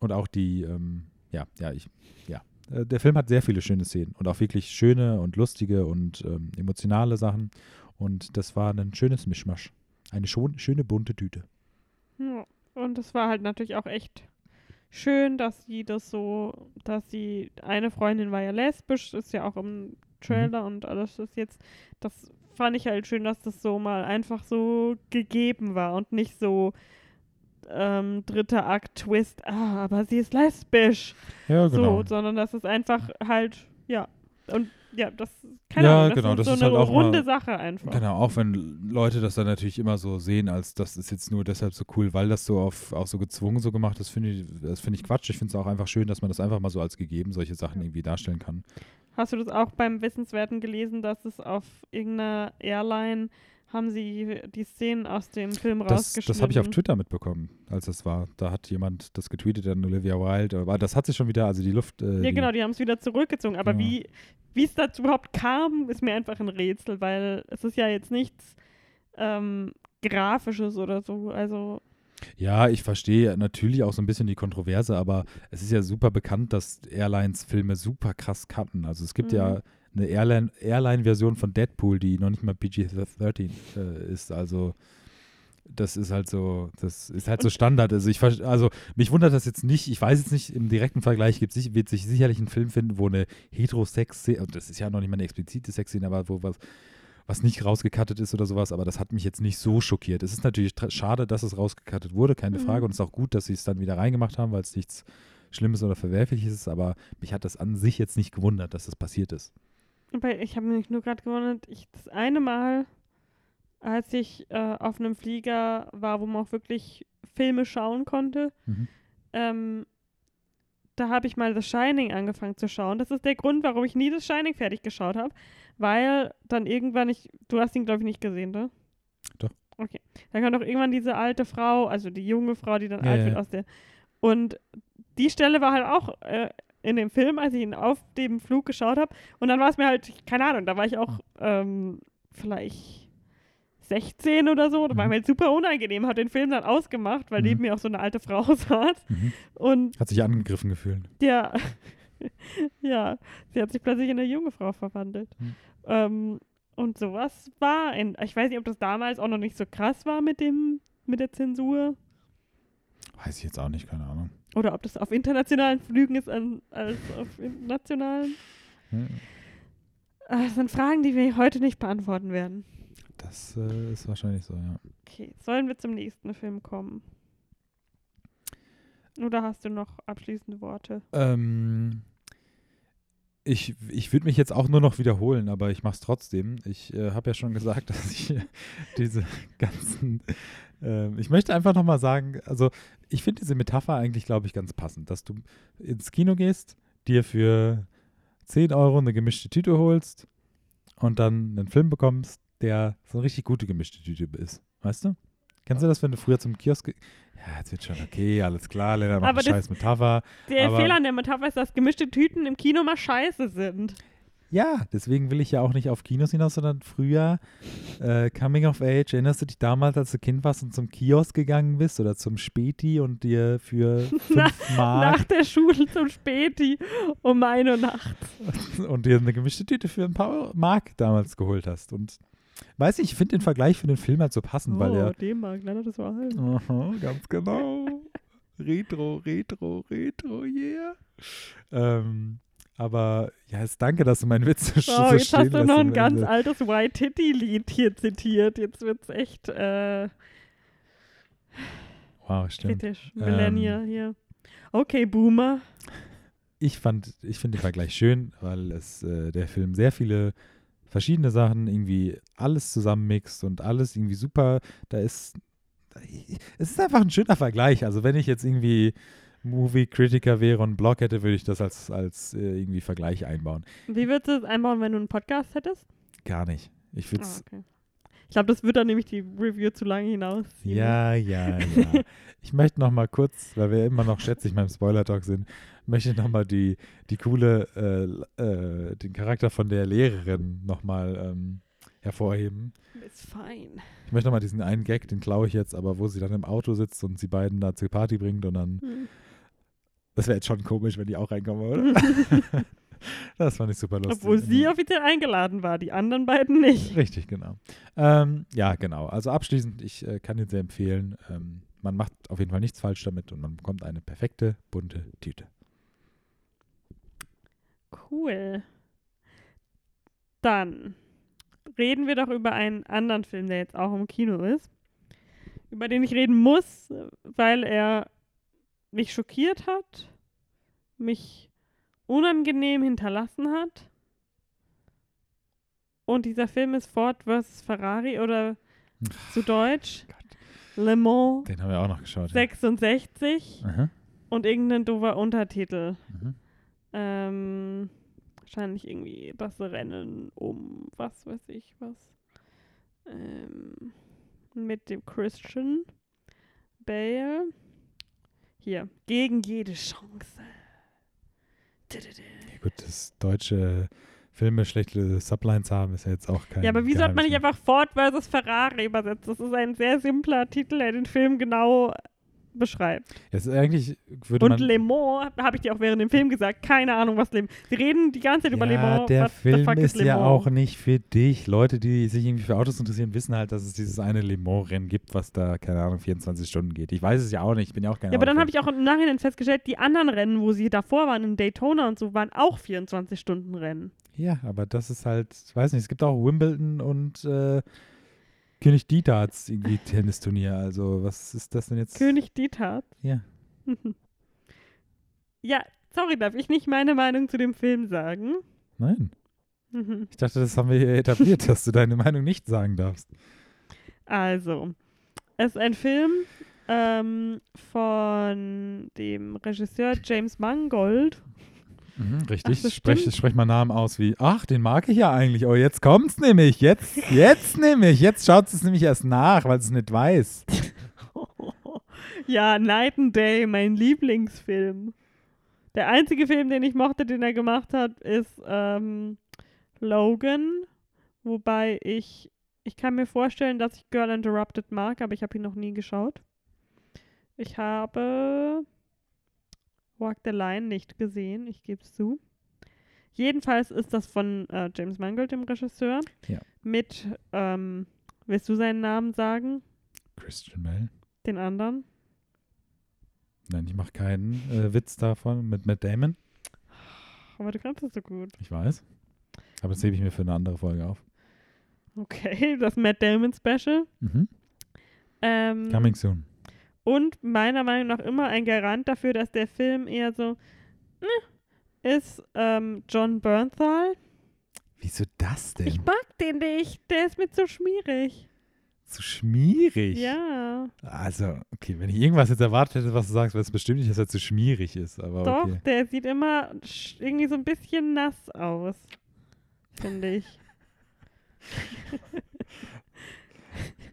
Und auch die, ähm, ja, ja, ich, ja. Äh, Der Film hat sehr viele schöne Szenen und auch wirklich schöne und lustige und ähm, emotionale Sachen. Und das war ein schönes Mischmasch. Eine schon, schöne bunte Tüte. Ja, und es war halt natürlich auch echt schön, dass sie das so, dass sie, eine Freundin war ja lesbisch, ist ja auch im Trailer und alles ist jetzt, das fand ich halt schön, dass das so mal einfach so gegeben war und nicht so ähm, dritter Akt Twist, ah, aber sie ist lesbisch, Ja, genau. so, sondern dass es einfach halt, ja, und ja, das, keine Ja, Ahnung, das genau, ist das so ist eine halt auch mal- runde Sache einfach. Genau, auch wenn Leute das dann natürlich immer so sehen, als das ist jetzt nur deshalb so cool, weil das so auf, auch so gezwungen so gemacht ist, finde ich, das finde ich Quatsch. Ich finde es auch einfach schön, dass man das einfach mal so als gegeben solche Sachen irgendwie darstellen kann. Hast du das auch beim Wissenswerten gelesen, dass es auf irgendeiner Airline haben sie die Szenen aus dem Film Das, rausgeschnitten? das habe ich auf Twitter mitbekommen, als das war. Da hat jemand das getweetet an Olivia Wilde, aber das hat sich schon wieder, also die Luft. Äh, Ja, genau, die haben es wieder zurückgezogen. Aber wie wie es dazu überhaupt kam, ist mir einfach ein Rätsel, weil es ist ja jetzt nichts ähm, Grafisches oder so. Also, Ja, ich verstehe natürlich auch so ein bisschen die Kontroverse, aber es ist ja super bekannt, dass Airlines Filme super krass cutten. Also es gibt Mhm. ja eine Airline- Airline-Version von Deadpool, die noch nicht mal PG-13 äh, ist. Also das ist halt so, das ist halt so Standard. Also ich also mich wundert das jetzt nicht, ich weiß jetzt nicht, im direkten Vergleich gibt sich, wird sich sicherlich ein Film finden, wo eine Heterosex-Szene, und das ist ja noch nicht mal eine explizite Sexszene, aber wo was, was nicht rausgekattet ist oder sowas, aber das hat mich jetzt nicht so schockiert. Es ist natürlich schade, dass es rausgekattet wurde, keine Mhm. Frage, und es ist auch gut, dass sie es dann wieder reingemacht haben, weil es nichts Schlimmes oder Verwerfliches ist, aber mich hat das an sich jetzt nicht gewundert, dass das passiert ist. Weil ich habe mich nur gerade gewundert, ich das eine Mal, als ich äh, auf einem Flieger war, wo man auch wirklich Filme schauen konnte, Mhm. ähm, da habe ich mal The Shining angefangen zu schauen. Das ist der Grund, warum ich nie The Shining fertig geschaut habe, weil dann irgendwann ich, du hast ihn glaube ich nicht gesehen, ne? Doch. Okay. Da kam doch irgendwann diese alte Frau, also die junge Frau, die dann Ja, alt wird ja. aus der. Und die Stelle war halt auch äh, in dem Film, als ich ihn auf dem Flug geschaut habe. Und dann war es mir halt, keine Ahnung, da war ich auch ähm, vielleicht 16 oder so. Da war Mhm. mir halt super unangenehm, habe den Film dann ausgemacht, weil Mhm. neben mir auch so eine alte Frau (laughs) saß. Mhm. Und Hat sich angegriffen gefühlt. ja, (laughs) ja, sie hat sich plötzlich in eine junge Frau verwandelt. Mhm. Ähm, und sowas war, in, ich weiß nicht, ob das damals auch noch nicht so krass war mit dem, mit der Zensur. Weiß ich jetzt auch nicht, keine Ahnung. Oder ob das auf internationalen Flügen ist an, als auf nationalen. Ja. Ah, Das sind Fragen, die wir heute nicht beantworten werden. Das äh, ist wahrscheinlich so, ja. Okay, sollen wir zum nächsten Film kommen? Oder hast du noch abschließende Worte? Ähm, ich ich würde mich jetzt auch nur noch wiederholen, aber ich mache es trotzdem. Ich äh, habe ja schon gesagt, (laughs) dass ich diese ganzen. Ähm, ich möchte einfach nochmal sagen, also ich finde diese Metapher eigentlich, glaube ich, ganz passend, dass du ins Kino gehst, dir für 10 Euro eine gemischte Tüte holst und dann einen Film bekommst, der so eine richtig gute gemischte Tüte ist. Weißt du? Kennst du das, wenn du früher zum Kiosk. Ja, jetzt wird schon okay, alles klar, Lena macht Aber eine das- scheiß Metapher. Der Fehler an der Metapher ist, dass gemischte Tüten im Kino mal scheiße sind. Ja, deswegen will ich ja auch nicht auf Kinos hinaus, sondern früher äh, Coming of Age. Erinnerst du dich damals, als du Kind warst und zum Kiosk gegangen bist oder zum Späti und dir für (laughs) 5 Mark Nach der Schule zum Späti um eine Nacht. (laughs) und dir eine gemischte Tüte für ein paar Mark damals geholt hast? Und weiß ich, ich finde den Vergleich für den Film halt so passend, weil oh, er. D-Mark, leider das war alt. Aha, ganz genau. Retro, Retro, Retro, yeah. Ähm, aber ja, jetzt danke, dass du meinen Witz so, (laughs) Oh, so jetzt stehen hast du noch ein ganz Ende. altes White Titty-Lied hier zitiert. Jetzt wird's echt äh, Wow, stimmt. kritisch. Ähm, Millennial hier. Okay, Boomer. ich fand, ich finde den Vergleich schön, weil es äh, der Film sehr viele verschiedene Sachen irgendwie alles zusammenmixt und alles irgendwie super. Da ist es ist einfach ein schöner Vergleich. Also wenn ich jetzt irgendwie Movie-Kritiker wäre und einen Blog hätte, würde ich das als, als äh, irgendwie Vergleich einbauen. Wie würdest du es einbauen, wenn du einen Podcast hättest? Gar nicht. Ich würde Ah, es. okay. Ich glaube, das wird dann nämlich die Review zu lange hinaus. ja, ja, ja. (laughs) ich möchte noch mal kurz, weil wir immer noch, schätze ich, beim Spoiler-Talk sind, möchte ich noch mal die, die coole, äh, äh, den Charakter von der Lehrerin noch mal ähm, hervorheben. It's fine. Ich möchte noch mal diesen einen Gag, den klaue ich jetzt, aber wo sie dann im Auto sitzt und sie beiden da zur Party bringt und dann, Hm. Das wäre jetzt schon komisch, wenn die auch reinkommen, oder? (laughs) (laughs) das fand ich super lustig. Obwohl sie offiziell eingeladen war, die anderen beiden nicht. Richtig, genau. Ähm, ja, genau. Also abschließend, ich äh, kann ihn sehr empfehlen. Ähm, man macht auf jeden Fall nichts falsch damit und man bekommt eine perfekte, bunte Tüte. Cool. Dann reden wir doch über einen anderen Film, der jetzt auch im Kino ist. Über den ich reden muss, weil er mich schockiert hat, mich unangenehm hinterlassen hat. Und dieser Film ist Ford vs. Ferrari oder zu Deutsch Le Mans Den haben wir auch noch geschaut. Ja. 66 Aha. und irgendein doofer Untertitel. Mhm. Ähm, wahrscheinlich irgendwie das Rennen um was weiß ich was. Ähm, mit dem Christian Bale. Hier, gegen jede Chance. Ja, gut, dass deutsche Filme schlechte Sublines haben, ist ja jetzt auch kein Ja, aber wie sollte man nicht einfach Ford versus Ferrari übersetzen? Das ist ein sehr simpler Titel, der den Film genau beschreibt. Es ist eigentlich, würde Und man. Le Mans, habe ich dir auch während dem Film gesagt, keine Ahnung, was Le Mans. Sie reden die ganze Zeit über Le ja, Mans. der What Film ist ja auch nicht für dich. Leute, die sich irgendwie für Autos interessieren, wissen halt, dass es dieses eine Le Mans-Rennen gibt, was da, keine Ahnung, 24 Stunden geht. Ich weiß es ja auch nicht, ich bin ja auch kein Ja, aber dann habe ich auch im Nachhinein festgestellt, die anderen Rennen, wo sie davor waren, in Daytona und so, waren auch 24-Stunden-Rennen. Ja, aber das ist halt, ich weiß nicht, es gibt auch Wimbledon und äh, König Dietarts irgendwie Tennisturnier. Also, was ist das denn jetzt? König Dieter. Ja. (laughs) ja, sorry, darf ich nicht meine Meinung zu dem Film sagen? Nein. Mhm. Ich dachte, das haben wir hier etabliert, (laughs) dass du deine Meinung nicht sagen darfst. Also, es ist ein Film ähm, von dem Regisseur James Mangold. Mhm, richtig. Ach, sprech, sprech mal Namen aus wie, ach, den mag ich ja eigentlich. Oh, jetzt kommt's nämlich. Jetzt, jetzt nämlich. Jetzt schaut es nämlich erst nach, weil es nicht weiß. (laughs) ja, Night and Day, mein Lieblingsfilm. Der einzige Film, den ich mochte, den er gemacht hat, ist ähm, Logan. Wobei ich, ich kann mir vorstellen, dass ich Girl Interrupted mag, aber ich habe ihn noch nie geschaut. Ich habe Walk the Line nicht gesehen, ich gebe es zu. Jedenfalls ist das von äh, James Mangold, dem Regisseur. Ja. Mit, ähm, willst du seinen Namen sagen? Christian Bell. Den anderen? Nein, ich mache keinen äh, Witz davon mit Matt Damon. Aber du kannst es so gut. Ich weiß. Aber das hebe ich mir für eine andere Folge auf. Okay, (laughs) das Matt Damon Special. Mhm. Ähm, Coming soon. Und meiner Meinung nach immer ein Garant dafür, dass der Film eher so ne, ist ähm, John Bernthal. Wieso das denn? Ich mag den nicht, der ist mir zu schmierig. Zu schmierig. Ja, Also, okay, wenn ich irgendwas jetzt erwartet hätte, was du sagst, wäre es bestimmt nicht, dass er zu schmierig ist. Aber doch, okay. der sieht immer irgendwie so ein bisschen nass aus, finde ich. (laughs)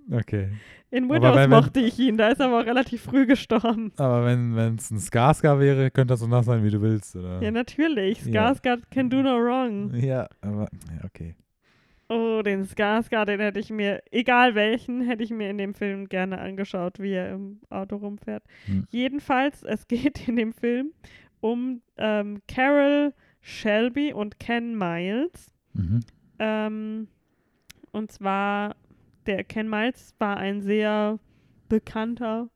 Okay. In Windows wenn- mochte ich ihn, da ist er aber auch relativ früh gestorben. Aber wenn es ein Skarsgård wäre, könnte das so nass sein, wie du willst, oder? Ja, natürlich. Ja. Skarsgård can do no wrong. Ja, aber, ja, okay. Oh, den Skarsgård, den hätte ich mir, egal welchen, hätte ich mir in dem Film gerne angeschaut, wie er im Auto rumfährt. Hm. Jedenfalls, es (laughs) geht in dem Film um ähm, Carol Shelby und Ken Miles. Mhm. Ähm, und zwar, der Ken Miles war ein sehr bekannter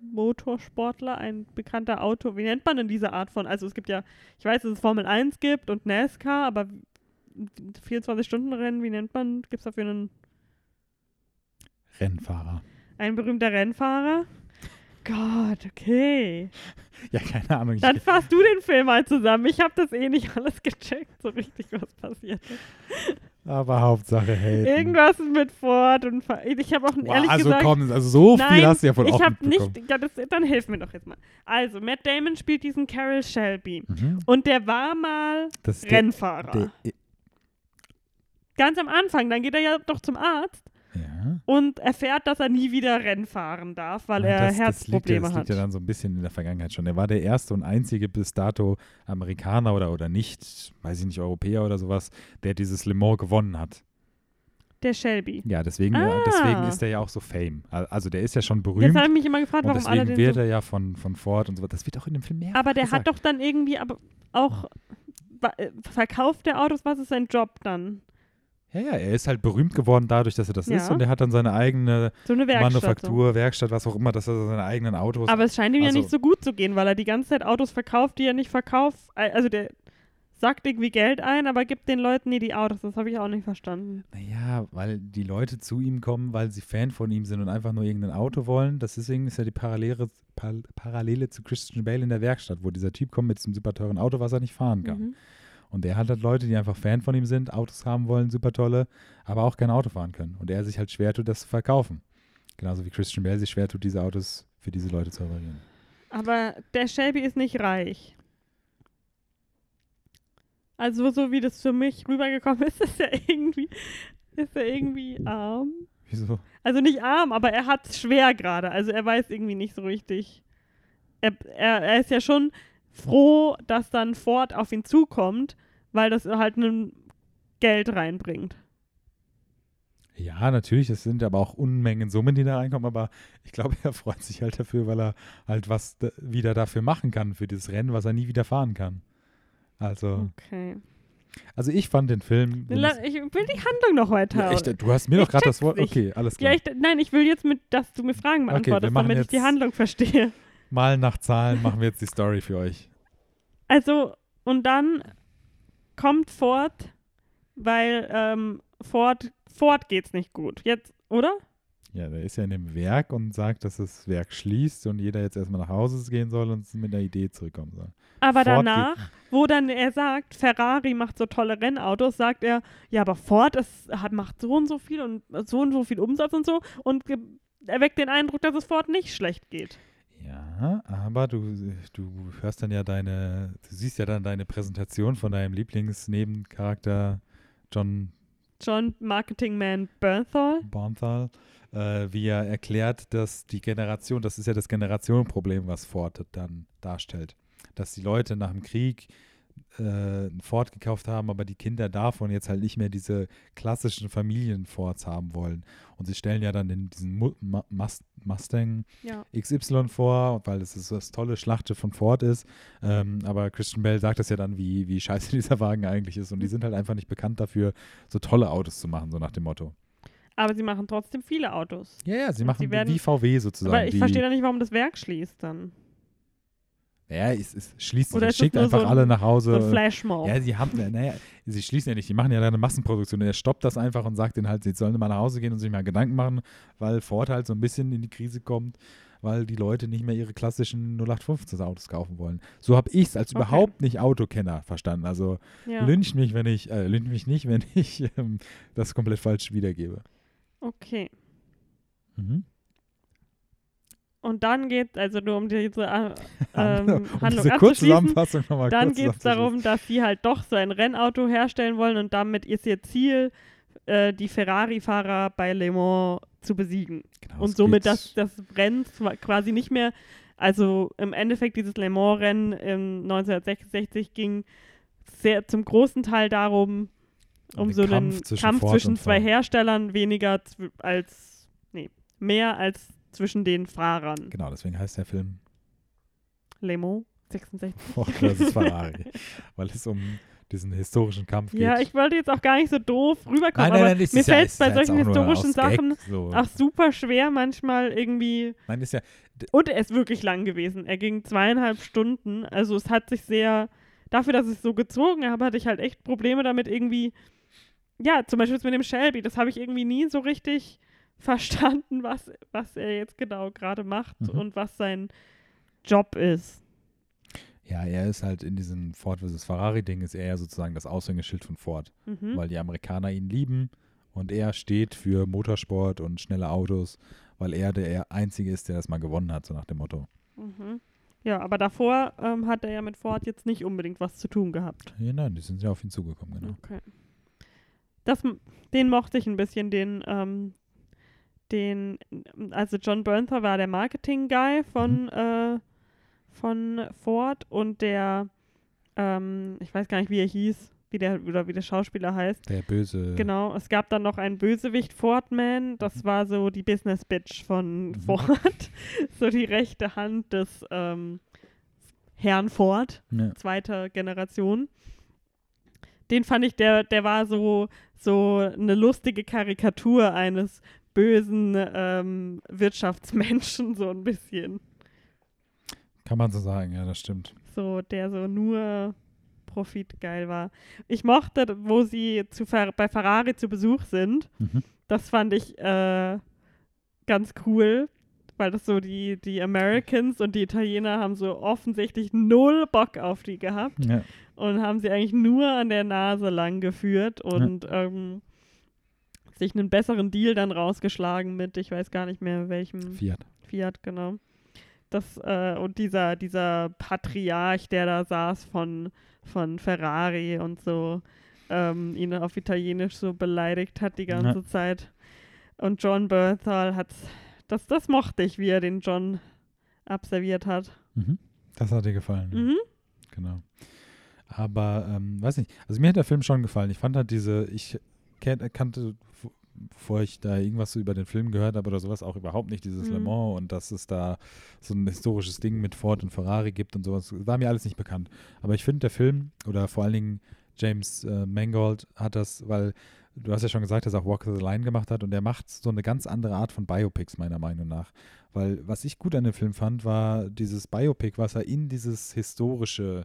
Motorsportler, ein bekannter Auto. Wie nennt man denn diese Art von? Also es gibt ja, ich weiß, dass es Formel 1 gibt und NASCAR, aber 24-Stunden-Rennen, wie nennt man? Gibt es dafür einen, Rennfahrer. einen berühmter Rennfahrer? Gott, okay. (laughs) Ja, keine Ahnung. Dann fasst du den Film mal zusammen. Ich habe das eh nicht (laughs) alles gecheckt, so richtig, was passiert ist. Aber Hauptsache hey. Irgendwas mit Ford und ich habe auch Wow, ehrlich also gesagt komm, also so viel Nein, hast du ja von ich habe nicht, ja, das, dann hilf mir doch jetzt mal. Also, Matt Damon spielt diesen Carol Shelby Mhm. und der war mal Das ist der, Rennfahrer. der, Ganz am Anfang, dann geht er ja doch zum Arzt ja. und erfährt, dass er nie wieder Rennen fahren darf, weil er das, das liegt, ja- Herzprobleme das liegt hat. ja dann so ein bisschen in der Vergangenheit schon. Er war der erste und einzige bis dato Amerikaner oder, oder nicht, weiß ich nicht, Europäer oder sowas, der dieses Le Mans gewonnen hat. Der Shelby. Ja, deswegen, Ah. ja, deswegen ist er ja auch so Fame. Al- Also der ist ja schon Jetzt berühmt habe ich mich immer gefragt, und warum alle deswegen den wird so er ja von, von Ford und so weiter. Das wird auch in dem Film mehr Aber der gesagt. hat doch dann irgendwie aber auch äh, verkauft der Autos, was ist sein Job dann? Ja, ja, er ist halt berühmt geworden dadurch, dass er das Ja. ist und er hat dann seine eigene So Werkstatt. Manufaktur, Werkstatt, was auch immer, dass er seine eigenen Autos So. Aber es scheint ihm ja Also- nicht so gut zu gehen, weil er die ganze Zeit Autos verkauft, die er nicht verkauft. Also der sagt irgendwie Geld ein, aber gibt den Leuten nie die Autos. Das habe ich auch nicht verstanden. Naja, weil die Leute zu ihm kommen, weil sie Fan von ihm sind und einfach nur irgendein Auto wollen. Das deswegen ist ja die Parallele, Par Parallele zu Christian Bale in der Werkstatt, wo dieser Typ kommt mit diesem super teuren Auto, was er nicht fahren kann. Mhm. Und er hat halt Leute, die einfach Fan von ihm sind, Autos haben wollen, super tolle, aber auch kein Auto fahren können. Und er sich halt schwer tut, das zu verkaufen. Genauso wie Christian Bale sich schwer tut, diese Autos für diese Leute zu reparieren. Aber der Shelby ist nicht reich. Also so wie das für mich rübergekommen ist, (laughs) ist er irgendwie, ist er irgendwie arm. Wieso? Also nicht arm, aber er hat es schwer gerade. Also er weiß irgendwie nicht so richtig. Er, er, er ist ja schon froh, dass dann Ford auf ihn zukommt, weil das halt ein Geld reinbringt. Ja, natürlich, es sind aber auch Unmengen Summen, die da reinkommen, aber ich glaube, er freut sich halt dafür, weil er halt was wieder dafür machen kann für dieses Rennen, was er nie wieder fahren kann. Also, Okay. also ich fand den Film. Ich will die Handlung noch weiter. ja, echt, du hast mir Ich doch gerade das Wort. Okay, alles klar. Ja, ich, nein, ich will jetzt mit, dass du mir Fragen Okay, beantwortest, machen damit ich die Handlung verstehe. (laughs) Mal nach Zahlen machen wir jetzt die Story für euch. Also, und dann kommt Ford, weil ähm, Ford, Ford geht's nicht gut. Jetzt, oder? Ja, der ist ja in dem Werk und sagt, dass das Werk schließt und jeder jetzt erstmal nach Hause gehen soll und mit einer Idee zurückkommen soll. Aber Ford danach, wo dann er sagt, Ferrari macht so tolle Rennautos, sagt er, ja, aber Ford ist, hat, macht so und so viel und so und so viel Umsatz und so und erweckt den Eindruck, dass es Ford nicht schlecht geht. Ja, aber du, du hörst dann ja deine, du siehst ja dann deine Präsentation von deinem Lieblingsnebencharakter John John Marketingman Bernthal. Bonthal, äh, wie er erklärt, dass die Generation, das ist ja das Generationenproblem, was Ford dann darstellt. Dass die Leute nach dem Krieg äh, einen Ford gekauft haben, aber die Kinder davon jetzt halt nicht mehr diese klassischen Familien-Fords haben wollen. Und sie stellen ja dann den, diesen Mu Ma Mus Mustang Ja. XY vor, weil es das, das tolle Schlachtschiff von Ford ist. Ähm, aber Christian Bell sagt das ja dann, wie, wie scheiße (laughs) dieser Wagen eigentlich ist. Und die sind halt einfach nicht bekannt dafür, so tolle Autos zu machen, so nach dem Motto. Aber sie machen trotzdem viele Autos. Ja, ja, sie Und machen sie werden- wie VW sozusagen. Aber ich verstehe dann nicht, warum das Werk schließt dann. Ja, es, es schließt Oder schickt einfach so ein- alle nach So Hause. ein Flashmob. ja, sie haben, naja, sie schließen ja nicht, die machen ja da eine Massenproduktion. Er stoppt das einfach und sagt denen halt, sie sollen mal nach Hause gehen und sich mal Gedanken machen, weil Ford halt so ein bisschen in die Krise kommt, weil die Leute nicht mehr ihre klassischen 0815 Autos kaufen wollen. So habe ich es als Okay. überhaupt nicht Autokenner verstanden. Also ja. lynch mich, wenn ich, äh, lynch mich nicht, wenn (laughs) ich ähm, das komplett falsch wiedergebe. Okay. Mhm. Und dann geht also nur um diese äh, (laughs) um ähm, Handlung diese. Kurzzusammenfassung nochmal Dann geht es darum, dass sie halt doch so ein Rennauto herstellen wollen und damit ist ihr Ziel, äh, die Ferrari-Fahrer bei Le Mans zu besiegen. Genau, und somit das, das Rennen quasi nicht mehr, also im Endeffekt dieses Le Mans-Rennen im 1966 ging sehr zum großen Teil darum, Um um so einen Kampf zwischen Kampf Ford zwischen zwei. Herstellern, weniger als, nee, mehr als zwischen den Fahrern. Genau, deswegen heißt der Film Le Mans 66. Ford vs. Ferrari, (laughs) weil es um diesen historischen Kampf geht. Ja, ich wollte jetzt auch gar nicht so doof rüberkommen, nein, nein, aber nein, das mir ist fällt es ist bei ja jetzt solchen historischen aus Gag, Sachen So. auch super schwer manchmal irgendwie. Nein, ist ja, Und er ist wirklich lang gewesen. Er ging zweieinhalb Stunden. Also es hat sich sehr, dafür, dass ich es so gezogen habe, hatte ich halt echt Probleme damit irgendwie, ja, zum Beispiel das mit dem Shelby, das habe ich irgendwie nie so richtig verstanden, was, was er jetzt genau gerade macht Mhm. und was sein Job ist. ja, er ist halt in diesem Ford vs. Ferrari-Ding, ist er ja sozusagen das Aushängeschild von Ford, Mhm. weil die Amerikaner ihn lieben und er steht für Motorsport und schnelle Autos, weil er der Einzige ist, der das mal gewonnen hat, so nach dem Motto. Mhm. Ja, aber davor ähm, hat er ja mit Ford jetzt nicht unbedingt was zu tun gehabt. Ja, nein, die sind ja auf ihn zugekommen, genau. Okay. Das, den mochte ich ein bisschen, den, ähm, den, also John Bernthal war der Marketing-Guy von, äh, von Ford und der, ähm, ich weiß gar nicht, wie er hieß, wie der, oder wie der Schauspieler heißt. Der böse. Genau, es gab dann noch einen Bösewicht, Fordman, das war so die Business-Bitch von Mhm. Ford, (laughs) so die rechte Hand des ähm, Herrn Ford Ja. zweiter Generation. Den fand ich, der, der war so, so eine lustige Karikatur eines bösen ähm, Wirtschaftsmenschen, so ein bisschen. Kann man so sagen, ja, das stimmt. So, der so nur profitgeil war. Ich mochte, wo sie zu Fer bei Ferrari zu Besuch sind. Mhm. Das fand ich äh, ganz cool, weil das so die, die Americans und die Italiener haben so offensichtlich null Bock auf die gehabt Ja. und haben sie eigentlich nur an der Nase lang geführt und ähm, sich einen besseren Deal dann rausgeschlagen mit, ich weiß gar nicht mehr welchem Fiat. Fiat, genau. Das, äh, und dieser, dieser Patriarch, der da saß von, von Ferrari und so, ähm, ihn auf Italienisch so beleidigt hat die ganze Ja. Zeit. Und John Berthal hat das, das mochte ich, wie er den John abserviert hat. Mhm. Das hat dir gefallen. Mhm. Genau. Aber, ähm, weiß nicht, also mir hat der Film schon gefallen. Ich fand halt diese, ich kannte bevor ich da irgendwas so über den Film gehört habe oder sowas, auch überhaupt nicht dieses Mhm. Le Mans und dass es da so ein historisches Ding mit Ford und Ferrari gibt und sowas. War mir alles nicht bekannt. Aber ich finde, der Film oder vor allen Dingen James äh, Mangold hat das, weil du hast ja schon gesagt, dass er auch Walk the Line gemacht hat und er macht so eine ganz andere Art von Biopics, meiner Meinung nach. Weil was ich gut an dem Film fand, war dieses Biopic, was er in dieses historische,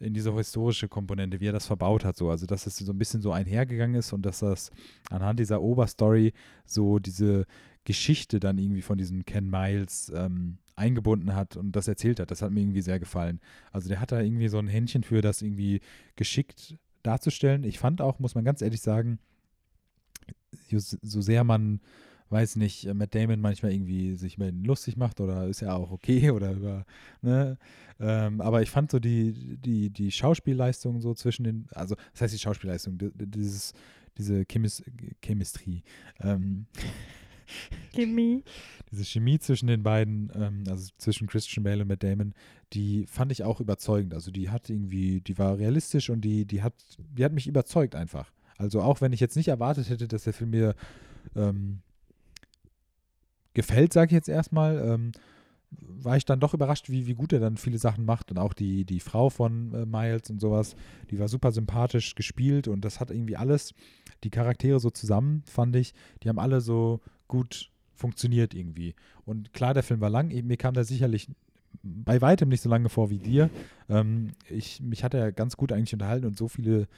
in diese historische Komponente, wie er das verbaut hat, so. Also, dass es so ein bisschen so einhergegangen ist und dass das anhand dieser Oberstory so diese Geschichte dann irgendwie von diesem Ken Miles ähm, eingebunden hat und das erzählt hat. Das hat mir irgendwie sehr gefallen. Also der hat da irgendwie so ein Händchen für, das irgendwie geschickt darzustellen. Ich fand auch, muss man ganz ehrlich sagen, so, so sehr man, weiß nicht, äh, Matt Damon manchmal irgendwie sich über ihn lustig macht oder ist ja auch okay (laughs) oder über, ne, ähm, aber ich fand so die, die, die Schauspielleistung so zwischen den, also das heißt die Schauspielleistung, di- di- dieses, diese Chemis Chemistrie, ähm, (laughs) Gimme. diese Chemie zwischen den beiden, ähm, also zwischen Christian Bale und Matt Damon, die fand ich auch überzeugend. Also die hat irgendwie, die war realistisch und die, die hat, die hat mich überzeugt einfach. Also auch wenn ich jetzt nicht erwartet hätte, dass der Film mir ähm, gefällt, sage ich jetzt erstmal, ähm, war ich dann doch überrascht, wie, wie gut er dann viele Sachen macht und auch die, die Frau von äh, Miles und sowas, die war super sympathisch gespielt und das hat irgendwie alles, die Charaktere so zusammen, fand ich, die haben alle so gut funktioniert irgendwie. Und klar, der Film war lang, mir kam der sicherlich bei weitem nicht so lange vor wie dir. Ähm, ich, mich hat er ganz gut eigentlich unterhalten und so viele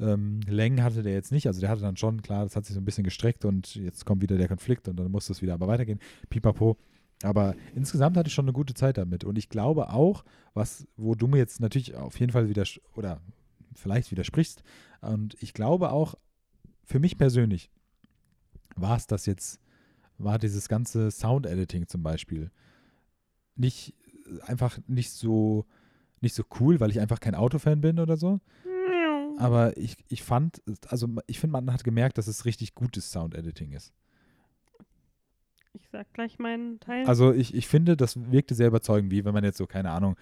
ähm, Längen hatte der jetzt nicht. Also der hatte dann schon, klar, das hat sich so ein bisschen gestreckt und jetzt kommt wieder der Konflikt und dann muss es wieder aber weitergehen. Pipapo. Aber insgesamt hatte ich schon eine gute Zeit damit. Und ich glaube auch, was, wo du mir jetzt natürlich auf jeden Fall wieder oder vielleicht widersprichst, und ich glaube auch, für mich persönlich war es das jetzt, war dieses ganze Sound-Editing zum Beispiel nicht einfach nicht so nicht so cool, weil ich einfach kein Autofan bin oder so. Aber ich, ich fand, also ich finde, man hat gemerkt, dass es richtig gutes Sound-Editing ist. Ich sag gleich meinen Teil. Also ich, ich finde, das wirkte sehr überzeugend, wie wenn man jetzt so, keine Ahnung,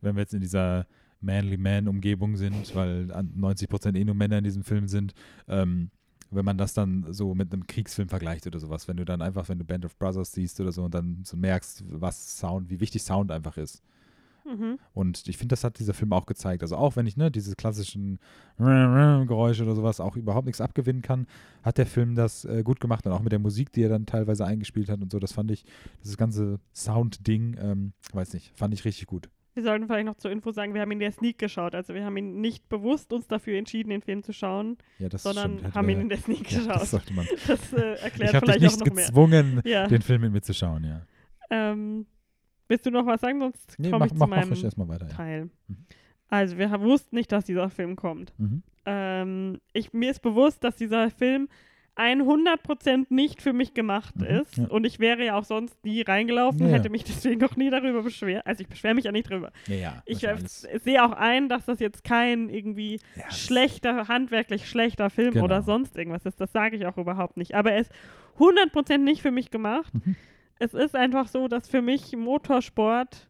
wenn wir jetzt in dieser Manly Man-Umgebung sind, weil an 90 Prozent eh nur Männer in diesem Film sind, ähm, wenn man das dann so mit einem Kriegsfilm vergleicht oder sowas, wenn du dann einfach, wenn du Band of Brothers siehst oder so und dann so merkst, was Sound, wie wichtig Sound einfach ist. Mhm. Und ich finde, das hat dieser Film auch gezeigt. Also auch wenn ich ne, diese klassischen Geräusche oder sowas auch überhaupt nichts abgewinnen kann, hat der Film das äh, gut gemacht und auch mit der Musik, die er dann teilweise eingespielt hat und so, das fand ich, dieses ganze Sound-Ding, ähm, weiß nicht, fand ich richtig gut. Wir sollten vielleicht noch zur Info sagen, wir haben ihn in der Sneak geschaut. Also wir haben ihn nicht bewusst uns dafür entschieden, den Film zu schauen, Ja, das sondern stimmt. Haben wir- ihn in der Sneak ja, (laughs) geschaut. das sollte man. Das äh, (laughs) erklärt Ich habe dich vielleicht nicht auch noch mehr. gezwungen, Ja. den Film mit mir zu schauen, ja. Ähm, willst du noch was sagen, sonst Nee, komme mach, ich zu mach, mach meinem ich erstmal weiter. Ja. Teil. Mhm. Also wir wussten nicht, dass dieser Film kommt. Mhm. Ähm, ich, mir ist bewusst, dass dieser Film 100% nicht für mich gemacht Mhm, ist. ja. Und ich wäre ja auch sonst nie reingelaufen, Ja, ja. hätte mich deswegen auch nie darüber beschwert. Also ich beschwere mich ja nicht drüber. Ja, ja. Ich äh, sehe auch ein, dass das jetzt kein irgendwie ja, schlechter, handwerklich schlechter Film Genau. oder sonst irgendwas ist. Das sage ich auch überhaupt nicht. Aber er ist 100% nicht für mich gemacht. Mhm. Es ist einfach so, dass für mich Motorsport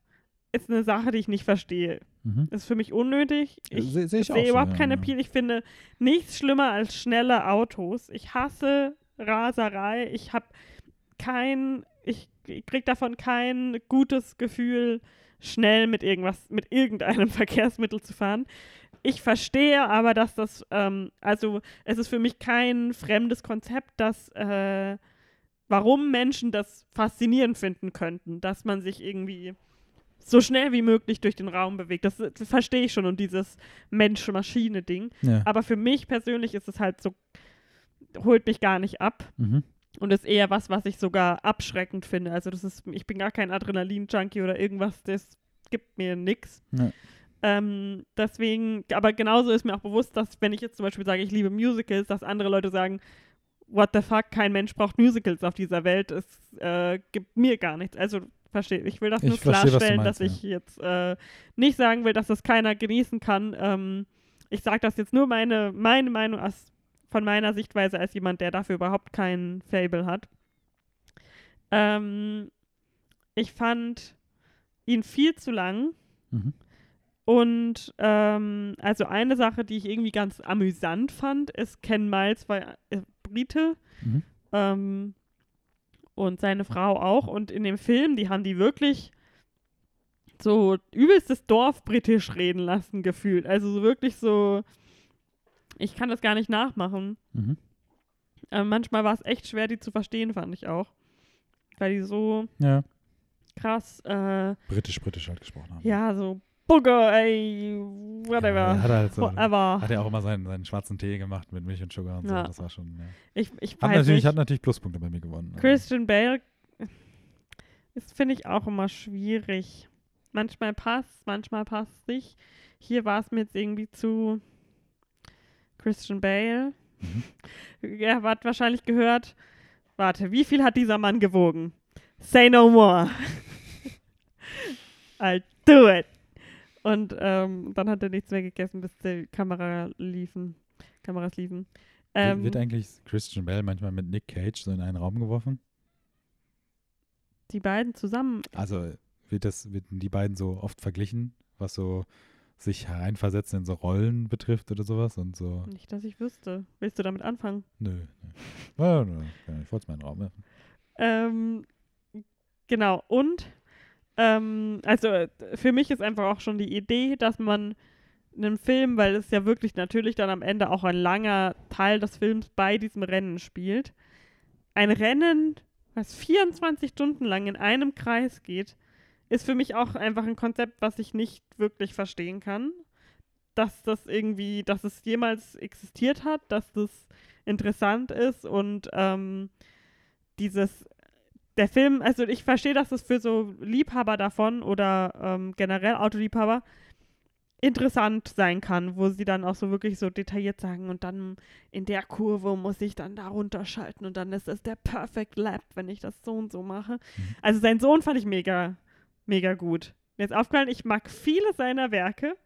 ist eine Sache, die ich nicht verstehe. Mhm. Ist für mich unnötig. Ich Seh- seh auch sehe so, überhaupt ja. Appeal. Ich finde nichts schlimmer als schnelle Autos. Ich hasse Raserei. Ich habe kein, ich, ich krieg davon kein gutes Gefühl, schnell mit irgendwas, mit irgendeinem (laughs) Verkehrsmittel zu fahren. Ich verstehe aber, dass das, ähm, also es ist für mich kein fremdes Konzept, dass, äh, warum Menschen das faszinierend finden könnten, dass man sich irgendwie so schnell wie möglich durch den Raum bewegt. Das, das verstehe ich schon und dieses Mensch-Maschine-Ding. Ja. Aber für mich persönlich ist es halt so, holt mich gar nicht ab Mhm. und ist eher was, was ich sogar abschreckend finde. Also das ist, ich bin gar kein Adrenalin-Junkie oder irgendwas, das gibt mir nix. Ja. Ähm, deswegen, aber genauso ist mir auch bewusst, dass wenn ich jetzt zum Beispiel sage, ich liebe Musicals, dass andere Leute sagen, what the fuck, kein Mensch braucht Musicals auf dieser Welt, es äh, gibt mir gar nichts. Also verstehe, ich will das Ich nur verstehe, du klarstellen, meinst, dass ich jetzt äh, nicht sagen will, dass das keiner genießen kann. Ähm, ich sage das jetzt nur meine, meine Meinung aus, von meiner Sichtweise als jemand, der dafür überhaupt kein Fable hat. Ähm, ich fand ihn viel zu lang Mhm. Und ähm, also eine Sache, die ich irgendwie ganz amüsant fand, ist Ken Miles war äh, Brite Mhm. ähm, und seine Frau auch. Und in dem Film, die haben die wirklich so übelstes Dorf britisch reden lassen gefühlt. Also so wirklich so, ich kann das gar nicht nachmachen. Mhm. Aber manchmal war es echt schwer, die zu verstehen, fand ich auch. Weil die so Ja. krass, äh, Britisch-britisch halt gesprochen haben. ja, so Bugger, ey, whatever. Ja, hat halt so, whatever. hat er auch immer seinen, seinen schwarzen Tee gemacht mit Milch und Sugar und so. Ja. Das war schon. Ja. Ich, ich Hat, natürlich, nicht. hat natürlich Pluspunkte bei mir gewonnen. Christian Bale ist, finde ich, auch immer schwierig. Manchmal passt, manchmal passt nicht. Hier war es mir jetzt irgendwie zu Christian Bale. Mhm. (laughs) Er hat wahrscheinlich gehört, warte, wie viel hat dieser Mann gewogen? Say no more. (laughs) I'll do it. Und ähm, dann hat er nichts mehr gegessen, bis die Kamera liefen. Kameras liefen. Wird- Ähm, Wird eigentlich Christian Bell manchmal mit Nick Cage so in einen Raum geworfen? die beiden zusammen Also wird das, wird die beiden so oft verglichen, was so sich hereinversetzen in so Rollen betrifft oder sowas und so. Nicht, dass ich wüsste. Willst du damit anfangen? Nö, nö. Ja, nö. Ich wollte es mal in den Raum werfen. Ähm, genau. Und ähm, also äh, für mich ist einfach auch schon die Idee, dass man einen Film, weil es ja wirklich natürlich dann am Ende auch ein langer Teil des Films bei diesem Rennen spielt, ein Rennen, was 24 Stunden lang in einem Kreis geht, ist für mich auch einfach ein Konzept, was ich nicht wirklich verstehen kann. Dass das irgendwie, dass es jemals existiert hat, dass das interessant ist und ähm, dieses, der Film, also ich verstehe, dass es für so Liebhaber davon oder ähm, generell Autoliebhaber interessant sein kann, wo sie dann auch so wirklich so detailliert sagen und dann in der Kurve muss ich dann da runterschalten und dann ist es der Perfect Lap, wenn ich das so und so mache. Mhm. Also sein Sohn fand ich mega, mega gut. Mir ist aufgefallen, ich mag viele seiner Werke.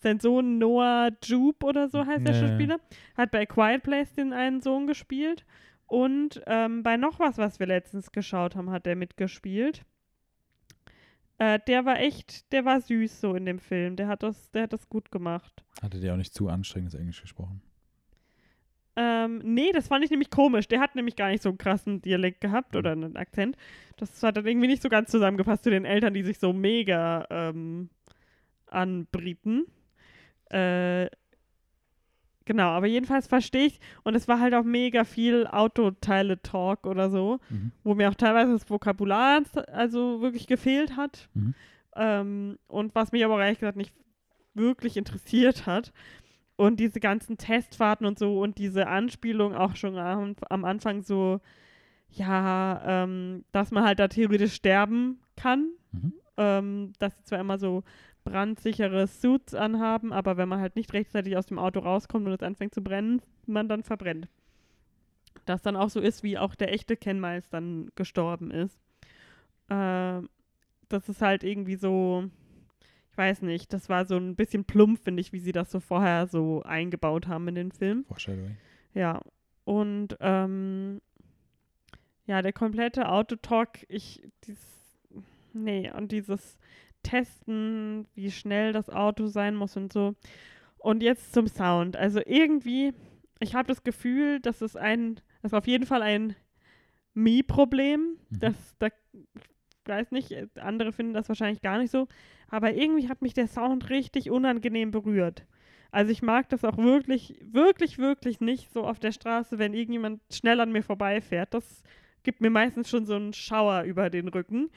Sein Sohn Noah Jupe oder so heißt der Ja, ja. Schauspieler, hat bei Quiet Place den einen Sohn gespielt und ähm, bei noch was, was wir letztens geschaut haben, hat er mitgespielt. Äh, der war echt, der war süß so in dem Film. Der hat das, der hat das gut gemacht. Hatte der auch nicht zu anstrengendes Englisch gesprochen? Ähm, nee, das fand ich nämlich komisch. Der hat nämlich gar nicht so einen krassen Dialekt gehabt oder einen Akzent. Das hat dann irgendwie nicht so ganz zusammengepasst zu den Eltern, die sich so mega ähm, anbrieten. Äh, genau, aber jedenfalls verstehe ich und es war halt auch mega viel Autoteile-Talk oder so, Mhm. wo mir auch teilweise das Vokabular also wirklich gefehlt hat. Mhm. Ähm, und was mich aber auch ehrlich gesagt nicht wirklich interessiert hat. Und diese ganzen Testfahrten und so und diese Anspielung auch schon am, am Anfang so, ja, ähm, dass man halt da theoretisch sterben kann. Mhm. Ähm, dass sie zwar immer so brandsichere Suits anhaben, aber wenn man halt nicht rechtzeitig aus dem Auto rauskommt und es anfängt zu brennen, man dann verbrennt. Das dann auch so ist, wie auch der echte Ken Miles dann gestorben ist. Ähm, das ist halt irgendwie so, ich weiß nicht, das war so ein bisschen plump, finde ich, wie sie das so vorher so eingebaut haben in den Film. Foreshadowing. Ja. Und ähm, ja, der komplette Autotalk, ich, dies, nee, und dieses Testen, wie schnell das Auto sein muss und so. Und jetzt zum Sound. Also irgendwie, ich habe das Gefühl, das ist ein, das ist auf jeden Fall ein Me-Problem. Mhm. Das, da, ich weiß nicht, andere finden das wahrscheinlich gar nicht so. Aber irgendwie hat mich der Sound richtig unangenehm berührt. Also ich mag das auch wirklich, wirklich, wirklich nicht so auf der Straße, wenn irgendjemand schnell an mir vorbeifährt. Das gibt mir meistens schon so einen Schauer über den Rücken.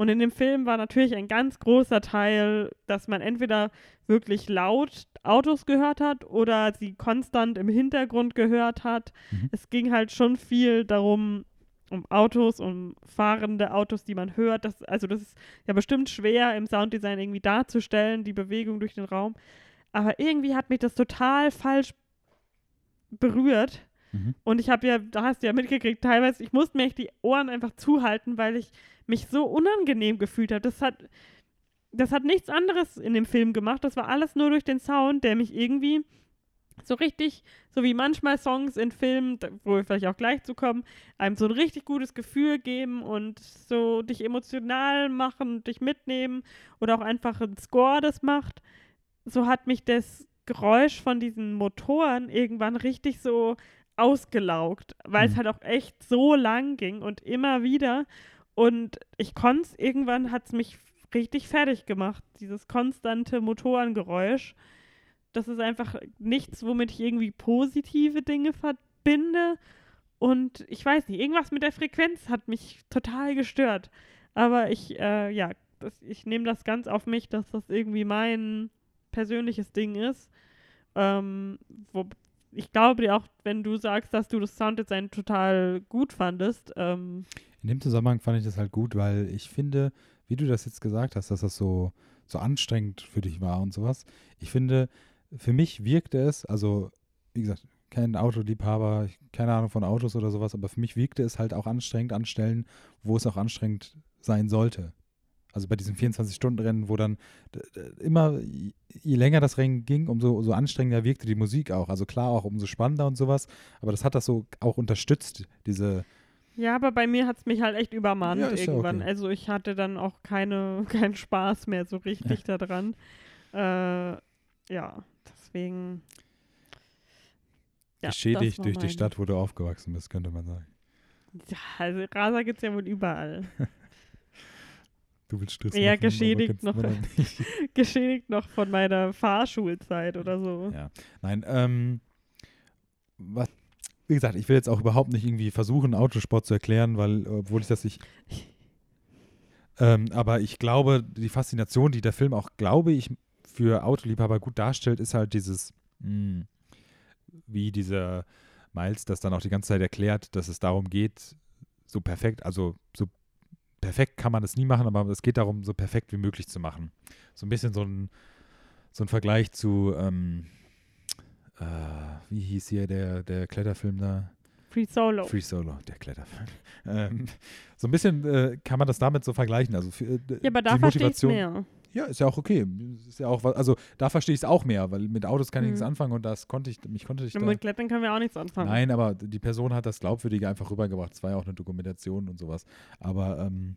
Und in dem Film war natürlich ein ganz großer Teil, dass man entweder wirklich laut Autos gehört hat oder sie konstant im Hintergrund gehört hat. Mhm. Es ging halt schon viel darum, um Autos, um fahrende Autos, die man hört. Das, also das ist ja bestimmt schwer im Sounddesign irgendwie darzustellen, die Bewegung durch den Raum. Aber irgendwie hat mich das total falsch berührt. Mhm. Und ich habe ja, da hast du ja mitgekriegt, teilweise, ich musste mir echt die Ohren einfach zuhalten, weil ich mich so unangenehm gefühlt habe. Das hat, das hat nichts anderes in dem Film gemacht. Das war alles nur durch den Sound, der mich irgendwie so richtig, so wie manchmal Songs in Filmen, wo wir vielleicht auch gleich zu kommen, einem so ein richtig gutes Gefühl geben und so dich emotional machen, dich mitnehmen oder auch einfach ein Score das macht. so hat mich das Geräusch von diesen Motoren irgendwann richtig so ausgelaugt, weil es Mhm. halt auch echt so lang ging und immer wieder. Und ich konnte es, irgendwann hat es mich richtig fertig gemacht, dieses konstante Motorengeräusch. Das ist einfach nichts, womit ich irgendwie positive Dinge verbinde. Und ich weiß nicht, irgendwas mit der Frequenz hat mich total gestört. Aber ich, äh, ja, das, ich nehme das ganz auf mich, dass das irgendwie mein persönliches Ding ist. Ähm, wo, ich glaube dir auch, wenn du sagst, dass du das Sounddesign total gut fandest, ähm, In dem Zusammenhang fand ich das halt gut, weil ich finde, wie du das jetzt gesagt hast, dass das so, so anstrengend für dich war und sowas. Ich finde, für mich wirkte es, also wie gesagt, kein Autoliebhaber, keine Ahnung von Autos oder sowas, aber für mich wirkte es halt auch anstrengend an Stellen, wo es auch anstrengend sein sollte. Also bei diesem 24-Stunden-Rennen, wo dann immer, je länger das Rennen ging, umso, umso anstrengender wirkte die Musik auch. Also klar auch umso spannender und sowas, aber das hat das so auch unterstützt, diese, ja, aber bei mir hat es mich halt echt übermannt Ja, ist ja irgendwann. okay. Also ich hatte dann auch keine, (laughs) keinen Spaß mehr so richtig daran. Äh, ja, deswegen. Ja, geschädigt durch die meine- Stadt, wo du aufgewachsen bist, könnte man sagen. Ja, also Raser gibt es ja wohl überall. (laughs) Du willst Stress machen, aber geschädigt noch. (laughs) Geschädigt noch von meiner Fahrschulzeit oder so. Ja. Nein, ähm, was, wie gesagt, ich will jetzt auch überhaupt nicht irgendwie versuchen, Autosport zu erklären, weil, obwohl ich das nicht. (laughs) Ähm, aber ich glaube, die Faszination, die der Film auch, glaube ich, für Autoliebhaber gut darstellt, ist halt dieses, mh, wie dieser Miles das dann auch die ganze Zeit erklärt, dass es darum geht, so perfekt, also so perfekt kann man es nie machen, aber es geht darum, so perfekt wie möglich zu machen. So ein bisschen so ein, so ein Vergleich zu, ähm, äh, wie hieß hier der, der Kletterfilm da? Free Solo. Free Solo, der Kletterfilm. (laughs) ähm, so ein bisschen äh, kann man das damit so vergleichen. Also für, äh, ja, aber da verstehe ich mehr. Ja, ist ja auch okay. Ist ja auch also da verstehe ich es auch mehr, weil mit Autos kann ich Mhm. nichts anfangen und das konnte ich, mich konnte ich da. Mit Klettern können wir auch nichts anfangen. Nein, aber die Person hat das Glaubwürdige einfach rübergebracht. Es war ja auch eine Dokumentation und sowas. Aber ähm,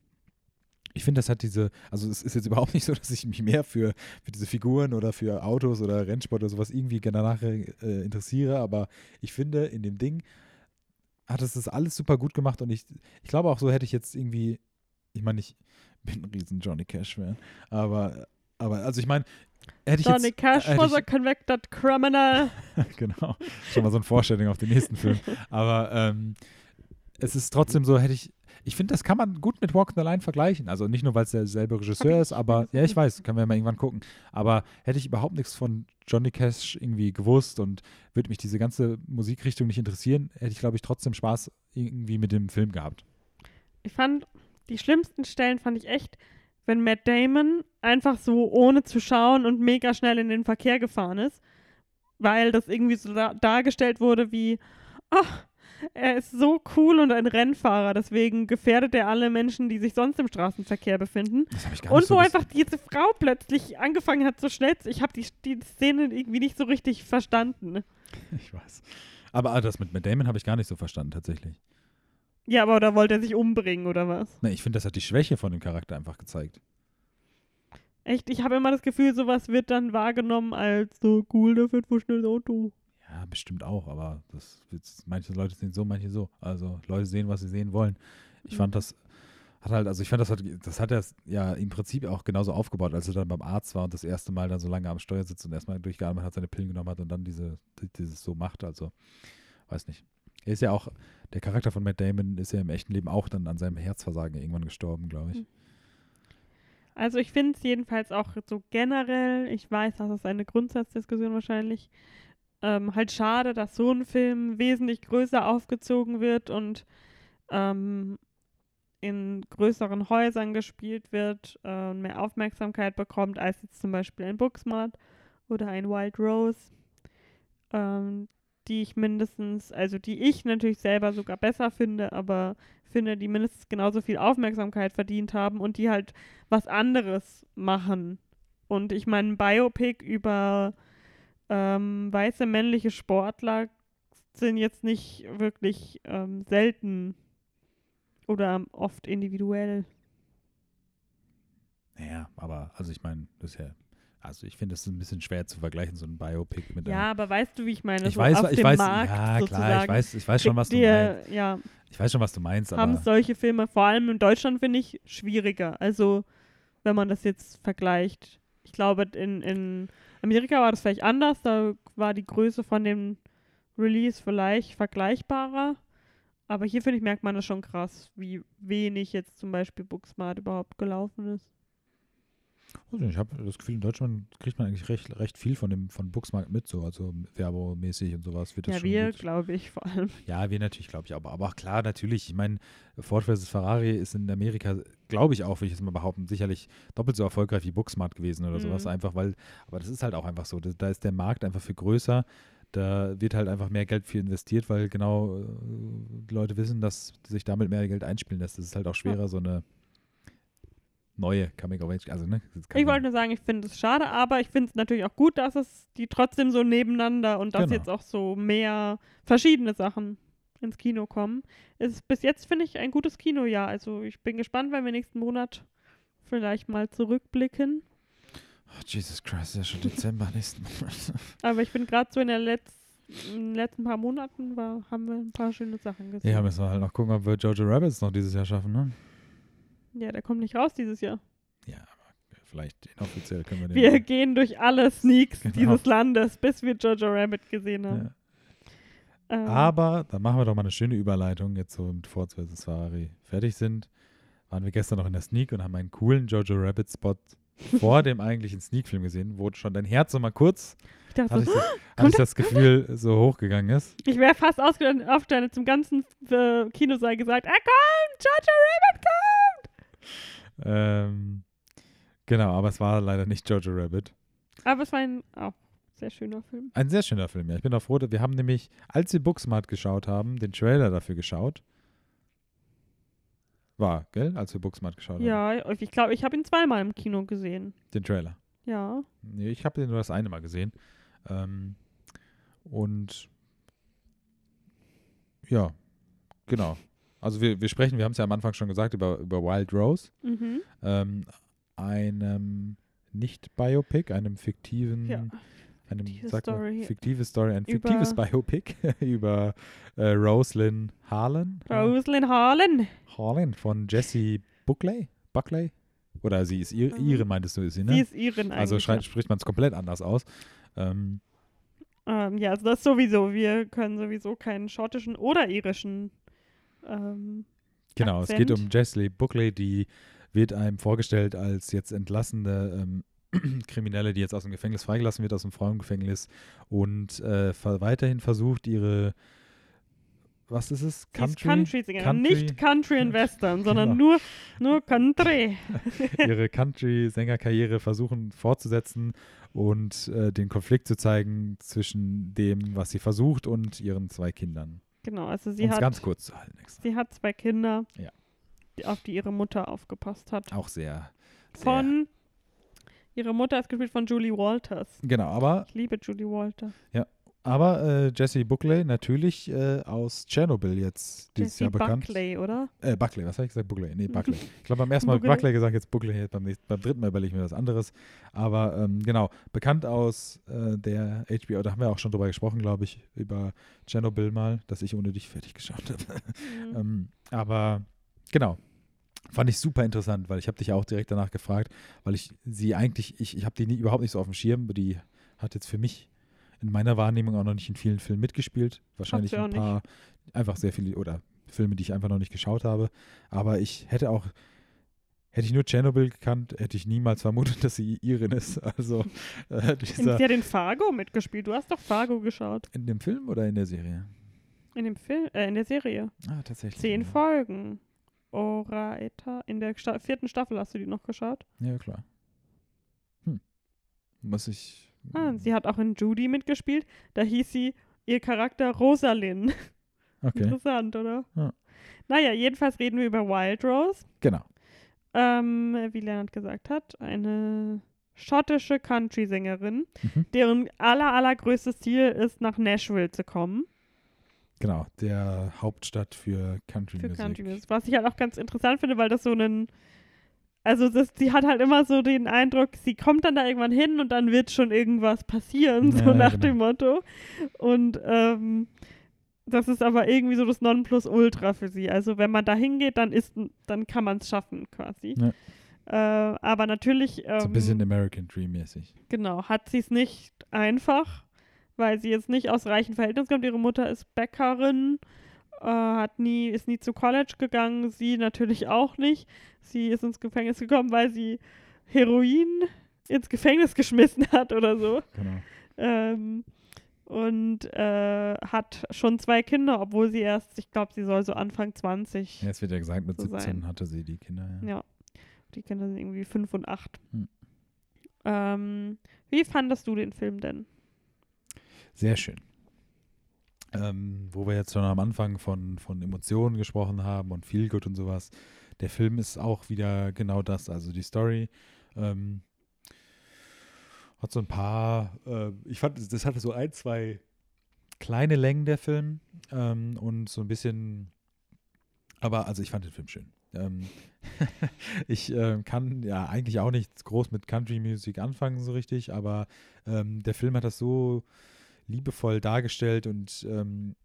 ich finde, das hat diese, also es ist jetzt (laughs) überhaupt nicht so, dass ich mich mehr für, für diese Figuren oder für Autos oder Rennsport oder sowas irgendwie danach äh, interessiere, aber ich finde, in dem Ding hat es das alles super gut gemacht und ich, ich glaube auch so hätte ich jetzt irgendwie, ich meine, ich bin ein riesen Johnny Cash-Fan, aber, aber also ich meine, hätte ich Johnny jetzt, Cash hätte was ich- a convicted criminal. (laughs) genau. Schon mal so eine Vorstellung auf den nächsten Film. Aber ähm, es ist trotzdem so, hätte ich. Ich finde, das kann man gut mit Walk the Line vergleichen. Also nicht nur, weil es derselbe Regisseur ist, aber ja, ich weiß, können wir mal irgendwann gucken. Aber hätte ich überhaupt nichts von Johnny Cash irgendwie gewusst und würde mich diese ganze Musikrichtung nicht interessieren, hätte ich, glaube ich, trotzdem Spaß irgendwie mit dem Film gehabt. Ich fand, die schlimmsten Stellen fand ich echt, wenn Matt Damon einfach so ohne zu schauen und mega schnell in den Verkehr gefahren ist, weil das irgendwie so da dargestellt wurde wie, ach, er ist so cool und ein Rennfahrer, deswegen gefährdet er alle Menschen, die sich sonst im Straßenverkehr befinden. Das habe ich gar Und so wo einfach diese Frau plötzlich angefangen hat, so schnell zu. Ich habe die, die Szene irgendwie nicht so richtig verstanden. Ich weiß. Aber ah, das mit Matt Damon habe ich gar nicht so verstanden, tatsächlich. Ja, aber da wollte er sich umbringen oder was? Ne, ich finde, das hat die Schwäche von dem Charakter einfach gezeigt. Echt, ich habe immer das Gefühl, sowas wird dann wahrgenommen als so cool, der fährt wohl schnell Auto. Ja, bestimmt auch, aber das manche Leute sehen so, manche so. Also Leute sehen, was sie sehen wollen. Ich Mhm. fand das hat halt, also ich fand das hat, das hat er ja im Prinzip auch genauso aufgebaut, als er dann beim Arzt war und das erste Mal dann so lange am Steuer sitzt und erstmal durchgeatmet hat, seine Pillen genommen hat und dann diese, dieses so macht. Also, weiß nicht. Er ist ja auch, der Charakter von Matt Damon ist ja im echten Leben auch dann an seinem Herzversagen irgendwann gestorben, glaube ich. Mhm. Also ich finde es jedenfalls auch so generell, ich weiß, das ist eine Grundsatzdiskussion wahrscheinlich, ähm, halt schade, dass so ein Film wesentlich größer aufgezogen wird und ähm, in größeren Häusern gespielt wird, äh, und mehr Aufmerksamkeit bekommt, als jetzt zum Beispiel ein Booksmart oder ein Wild Rose, ähm, die ich mindestens, also die ich natürlich selber sogar besser finde, aber finde, die mindestens genauso viel Aufmerksamkeit verdient haben und die halt was anderes machen. Und ich meine, ein Biopic über ähm, weiße männliche Sportler sind jetzt nicht wirklich ähm, selten oder oft individuell. Naja, aber, also ich meine, das ist ja Also ich finde, es ist ein bisschen schwer zu vergleichen, so ein Biopic mit Ja, einer. aber weißt du, wie ich meine? Ich so weiß, auf ich dem weiß, Markt ja klar, ich weiß, ich weiß schon, was du dir, meinst. Ja, Ich weiß schon, was du meinst, haben solche Filme, vor allem in Deutschland, finde ich, schwieriger. Also, wenn man das jetzt vergleicht. Ich glaube, in, in Amerika war das vielleicht anders. Da war die Größe von dem Release vielleicht vergleichbarer. Aber hier, finde ich, merkt man das schon krass, wie wenig jetzt zum Beispiel Booksmart überhaupt gelaufen ist. Ich habe das Gefühl, in Deutschland kriegt man eigentlich recht, recht viel von dem von Booksmarkt mit, so also werbemäßig und sowas wird das ja, schon wir, glaube ich, vor allem. Ja, wir natürlich, glaube ich, aber, aber auch klar, natürlich. Ich meine, Ford vs. Ferrari ist in Amerika, glaube ich auch, will ich jetzt mal behaupten, sicherlich doppelt so erfolgreich wie Booksmart gewesen oder sowas. Mhm. Einfach, weil, aber das ist halt auch einfach so. Da, da ist der Markt einfach viel größer. Da wird halt einfach mehr Geld für investiert, weil genau äh, die Leute wissen, dass sich damit mehr Geld einspielen lässt. Das ist halt auch schwerer, so eine neue Coming of Age. Also, ne? Ich wollte nur sagen, ich finde es schade, aber ich finde es natürlich auch gut, dass es die trotzdem so nebeneinander und dass Genau. jetzt auch so mehr verschiedene Sachen ins Kino kommen. Es ist bis jetzt, finde ich, ein gutes Kinojahr. Also ich bin gespannt, wenn wir nächsten Monat vielleicht mal zurückblicken. Oh, Jesus Christ, ist ja schon Dezember nächsten Monat. (laughs) Aber ich bin gerade so in, der Letz in den letzten paar Monaten, war, haben wir ein paar schöne Sachen gesehen. Ja, müssen wir halt noch gucken, ob wir Jojo Rabbits noch dieses Jahr schaffen, ne? Ja, der kommt nicht raus dieses Jahr. Ja, aber vielleicht inoffiziell können wir den. Wir gehen durch alle Sneaks Genau. dieses Landes, bis wir Jojo Rabbit gesehen haben. ja. Ähm, Aber dann machen wir doch mal eine schöne Überleitung, jetzt so mit Ford vs. Ferrari fertig sind. Waren wir gestern noch in der Sneak und haben einen coolen Jojo Rabbit Spot (laughs) vor dem eigentlichen Sneak-Film gesehen, wo schon dein Herz so mal kurz, ich dachte hatte so, ich, das, (gasps) hatte ich das Gefühl, so hochgegangen ist. Ich wäre fast aufgestanden, zum ganzen äh, Kinosaal gesagt, er kommt, Jojo Rabbit kommt. Ähm, genau, aber es war leider nicht Jojo Rabbit. Aber es war ein auch sehr schöner Film. Ein sehr schöner Film, ja. Ich bin auch froh, dass wir haben nämlich, als wir Booksmart geschaut haben, den Trailer dafür geschaut. War, gell? Als wir Booksmart geschaut haben. Ja, ich glaube, ich habe ihn zweimal im Kino gesehen. Den Trailer. Ja. Nee, ich habe den nur das eine Mal gesehen. Ähm, und ja, genau. Also wir, wir sprechen, wir haben es ja am Anfang schon gesagt, über, über Wild Rose, Mhm. ähm, einem Nicht-Biopic, einem fiktiven, Ja. einem, Fiktive sag mal, Story. fiktive Story, ein Über- fiktives Biopic (laughs) über äh, Roslyn Harlan. Rosalind Harlan. Harlan von Jessie Buckley? Buckley? Oder sie ist ihr, Mhm. ihre, meintest du, ist sie, ne? Sie ist eigentlich. Also ja. spricht man es komplett anders aus. Ähm, Ähm, ja, also das sowieso. Wir können sowieso keinen schottischen oder irischen. Ähm, genau, es geht Akzent. um Jessie Buckley, die wird einem vorgestellt als jetzt entlassene ähm, (clears throat) Kriminelle, die jetzt aus dem Gefängnis freigelassen wird, aus dem Frauengefängnis und äh, weiterhin versucht, ihre, was ist es? sie ist Country-Sängerin. Country- Nicht Country and Western, sondern Genau. nur, nur Country. (laughs) ihre Country-Sängerkarriere versuchen fortzusetzen und äh, den Konflikt zu zeigen zwischen dem, was sie versucht und ihren zwei Kindern. Genau, also sie hat, ganz kurz zu halten. Extra. sie hat zwei Kinder, Ja. die, auf die ihre Mutter aufgepasst hat. Auch sehr, sehr. Von, ihre Mutter ist gespielt von Julie Walters. Genau, aber Ich liebe Julie Walters. Aber äh, Jesse Buckley natürlich äh, aus Tschernobyl jetzt dieses Jessie Jahr bekannt. Buckley, oder? Äh, Buckley, was habe ich gesagt? Buckley. Nee, (laughs) Buckley. Ich glaube, beim ersten Mal Buckley. Buckley gesagt, jetzt Buckley. Jetzt beim, nächsten, beim dritten Mal überlege ich mir was anderes. Aber ähm, genau, bekannt aus äh, der HBO, da haben wir auch schon drüber gesprochen, glaube ich, über Tschernobyl mal, dass ich ohne dich fertig geschaut habe. Mhm. (laughs) ähm, aber genau. Fand ich super interessant, weil ich habe dich auch direkt danach gefragt, weil ich sie eigentlich, ich, ich habe die nie, überhaupt nicht so auf dem Schirm. Die hat jetzt für mich in meiner Wahrnehmung auch noch nicht in vielen Filmen mitgespielt. Wahrscheinlich ein paar, einfach sehr viele, oder Filme, die ich einfach noch nicht geschaut habe. Aber ich hätte auch, hätte ich nur Tschernobyl gekannt, hätte ich niemals vermutet, (laughs) dass sie Irin ist. Also äh, (laughs) dieser, Sie hat in Fargo mitgespielt. Du hast doch Fargo geschaut. in dem Film oder in der Serie? In dem Film, äh, in der Serie. Ah, tatsächlich. Zehn ja. Folgen. Oraeta. In der Sta vierten Staffel hast du die noch geschaut. Ja, klar. Hm. Muss ich. Ah, sie hat auch in Judy mitgespielt. Da hieß sie ihr Charakter Rosalind. (laughs) Okay, Interessant, oder? Ja. Naja, jedenfalls reden wir über Wild Rose. genau. Ähm, wie Leonard gesagt hat, eine schottische Country-Sängerin, Mhm. deren aller, allergrößtes Ziel ist, nach Nashville zu kommen. Genau, der Hauptstadt für Country Für Music. Country Music. Was ich halt auch ganz interessant finde, weil das so ein also das, sie hat halt immer so den Eindruck, sie kommt dann da irgendwann hin und dann wird schon irgendwas passieren, so Ja, nach genau. dem Motto. Und ähm, das ist aber irgendwie so das Nonplusultra für sie. Also wenn man da hingeht, dann ist, dann kann man es schaffen quasi. Ja. Äh, aber natürlich, ähm, So ein bisschen American Dream mäßig. genau, hat sie es nicht einfach, weil sie jetzt nicht aus reichen Verhältnissen kommt. Ihre Mutter ist Bäckerin, äh, hat nie, ist nie zu College gegangen, sie natürlich auch nicht. Sie ist ins Gefängnis gekommen, weil sie Heroin ins Gefängnis (laughs) geschmissen hat oder so. Genau. Ähm, und äh, hat schon zwei Kinder, obwohl sie erst, ich glaube, sie soll so Anfang 20. Ja, es wird ja gesagt, mit So 17 sein. hatte sie die Kinder. Ja. Ja. Die Kinder sind irgendwie fünf und acht. Hm. Ähm, wie fandest du den Film denn? Sehr schön. Ähm, wo wir jetzt schon am Anfang von, von Emotionen gesprochen haben und Feel Good und sowas. Der Film ist auch wieder genau das. Also die Story ähm, hat so ein paar, äh, ich fand, das hatte so ein, zwei kleine Längen der Film ähm, und so ein bisschen, aber also ich fand den Film schön. Ähm, (laughs) ich äh, kann ja eigentlich auch nicht groß mit Country Music anfangen so richtig, aber ähm, der Film hat das so liebevoll dargestellt und ähm,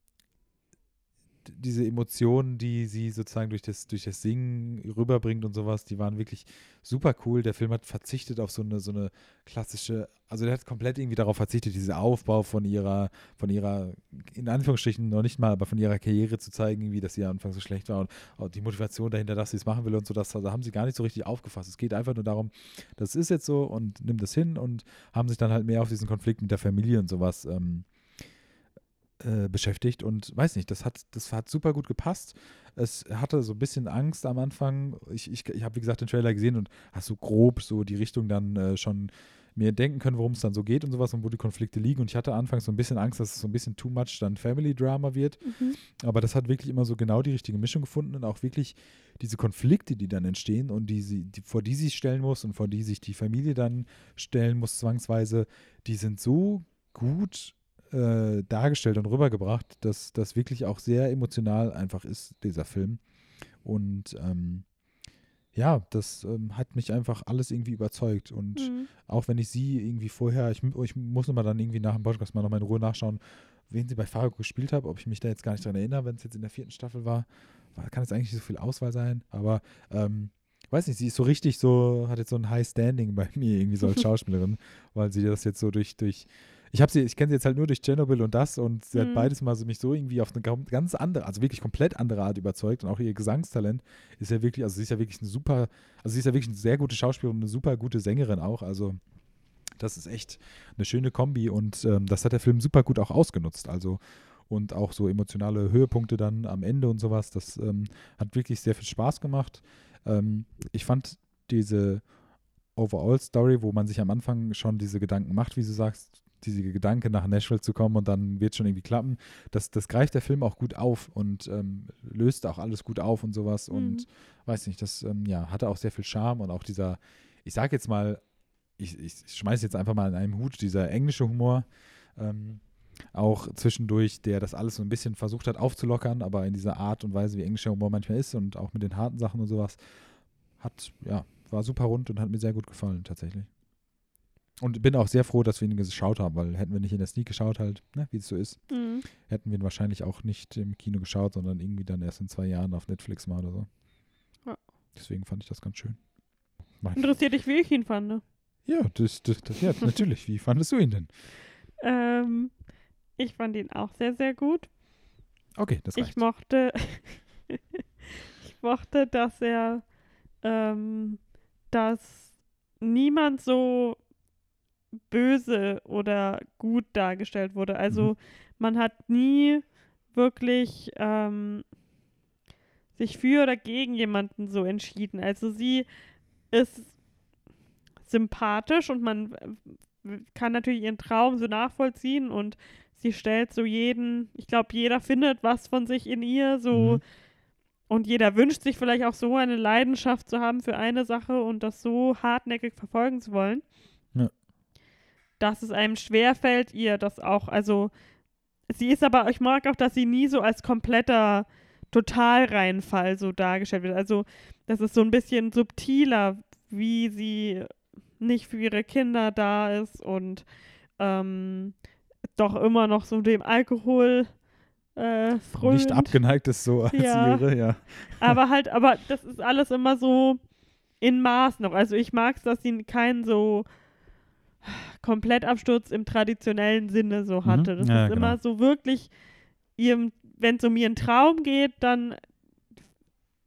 diese Emotionen, die sie sozusagen durch das, durch das Singen rüberbringt und sowas, die waren wirklich super cool. Der Film hat verzichtet auf so eine, so eine klassische, also der hat komplett irgendwie darauf verzichtet, diesen Aufbau von ihrer, von ihrer, in Anführungsstrichen noch nicht mal, aber von ihrer Karriere zu zeigen, wie dass sie am Anfang so schlecht war und die Motivation dahinter, dass sie es machen will und so, das da haben sie gar nicht so richtig aufgefasst. Es geht einfach nur darum, das ist jetzt so und nimm das hin und haben sich dann halt mehr auf diesen Konflikt mit der Familie und sowas ähm, äh, beschäftigt und weiß nicht, das hat, das hat super gut gepasst. Es hatte so ein bisschen Angst am Anfang. Ich, ich, ich habe, wie gesagt, den Trailer gesehen und hast so grob so die Richtung dann äh, schon mir denken können, worum es dann so geht und sowas und wo die Konflikte liegen. Und ich hatte anfangs so ein bisschen Angst, dass es so ein bisschen too much dann Family Drama wird. Aber das hat wirklich immer so genau die richtige Mischung gefunden und auch wirklich diese Konflikte, die dann entstehen und die sie, die, vor die sie sich stellen muss und vor die sich die Familie dann stellen muss, zwangsweise, die sind so gut äh, dargestellt und rübergebracht, dass das wirklich auch sehr emotional einfach ist, dieser Film. Und ähm, ja, das ähm, hat mich einfach alles irgendwie überzeugt. Und Mhm. auch wenn ich sie irgendwie vorher, ich, ich muss nochmal dann irgendwie nach dem Podcast mal nochmal in Ruhe nachschauen, wen sie bei Fargo gespielt habe, ob ich mich da jetzt gar nicht dran erinnere, wenn es jetzt in der vierten Staffel war. war kann jetzt eigentlich nicht so viel Auswahl sein, aber ähm, weiß nicht, sie ist so richtig so, hat jetzt so ein High Standing bei (laughs) mir irgendwie so als Schauspielerin, weil sie das jetzt so durch, durch ich habe sie, ich kenne sie jetzt halt nur durch Chernobyl und das und sie hat Mhm. beides mal so mich so irgendwie auf eine ga- ganz andere, also wirklich komplett andere Art überzeugt und auch ihr Gesangstalent ist ja wirklich, also sie ist ja wirklich eine super, also sie ist ja wirklich eine sehr gute Schauspielerin und eine super gute Sängerin auch, also das ist echt eine schöne Kombi und ähm, das hat der Film super gut auch ausgenutzt, also und auch so emotionale Höhepunkte dann am Ende und sowas, das ähm, hat wirklich sehr viel Spaß gemacht. Ähm, ich fand diese Overall-Story, wo man sich am Anfang schon diese Gedanken macht, wie du sagst, diese Gedanke nach Nashville zu kommen und dann wird schon irgendwie klappen, das, das greift der Film auch gut auf und ähm, löst auch alles gut auf und sowas und weiß nicht, das ähm, ja, hatte auch sehr viel Charme und auch dieser, ich sag jetzt mal, ich, ich schmeiße jetzt einfach mal in einem Hut, dieser englische Humor, ähm, auch zwischendurch, der das alles so ein bisschen versucht hat aufzulockern, aber in dieser Art und Weise, wie englischer Humor manchmal ist und auch mit den harten Sachen und sowas, hat, ja, war super rund und hat mir sehr gut gefallen, tatsächlich. Und bin auch sehr froh, dass wir ihn geschaut haben, weil hätten wir nicht in der Sneak geschaut, halt, ne, wie es so ist, Mhm. hätten wir ihn wahrscheinlich auch nicht im Kino geschaut, sondern irgendwie dann erst in zwei Jahren auf Netflix mal oder so. Ja. Deswegen fand ich das ganz schön. Mein- Interessiert dich, wie ich ihn fand? Ja, das, das, das, ja, natürlich. Wie fandest du ihn denn? Ähm, ich fand ihn auch sehr, sehr gut. Okay, das Ich reicht. mochte, (laughs) ich mochte, dass er, ähm, dass niemand so böse oder gut dargestellt wurde. Also Mhm. man hat nie wirklich ähm, sich für oder gegen jemanden so entschieden. Also sie ist sympathisch und man äh, kann natürlich ihren Traum so nachvollziehen und sie stellt so jeden, ich glaube, jeder findet was von sich in ihr, so Mhm. und jeder wünscht sich vielleicht auch so eine Leidenschaft zu haben für eine Sache und das so hartnäckig verfolgen zu wollen. Dass es einem schwerfällt, ihr das auch, also sie ist aber, ich mag auch, dass sie nie so als kompletter Totalreinfall so dargestellt wird. Also, dass es so ein bisschen subtiler wie sie nicht für ihre Kinder da ist und ähm, doch immer noch so dem Alkohol äh, frönt. Nicht abgeneigt ist so als Ja. wäre, ja. Aber halt, aber das ist alles immer so in Maß noch. Also ich mag es, dass sie keinen so Komplettabsturz im traditionellen Sinne so hatte. Mhm. Das Ja, ist immer genau. so wirklich wenn es um ihren Traum geht, dann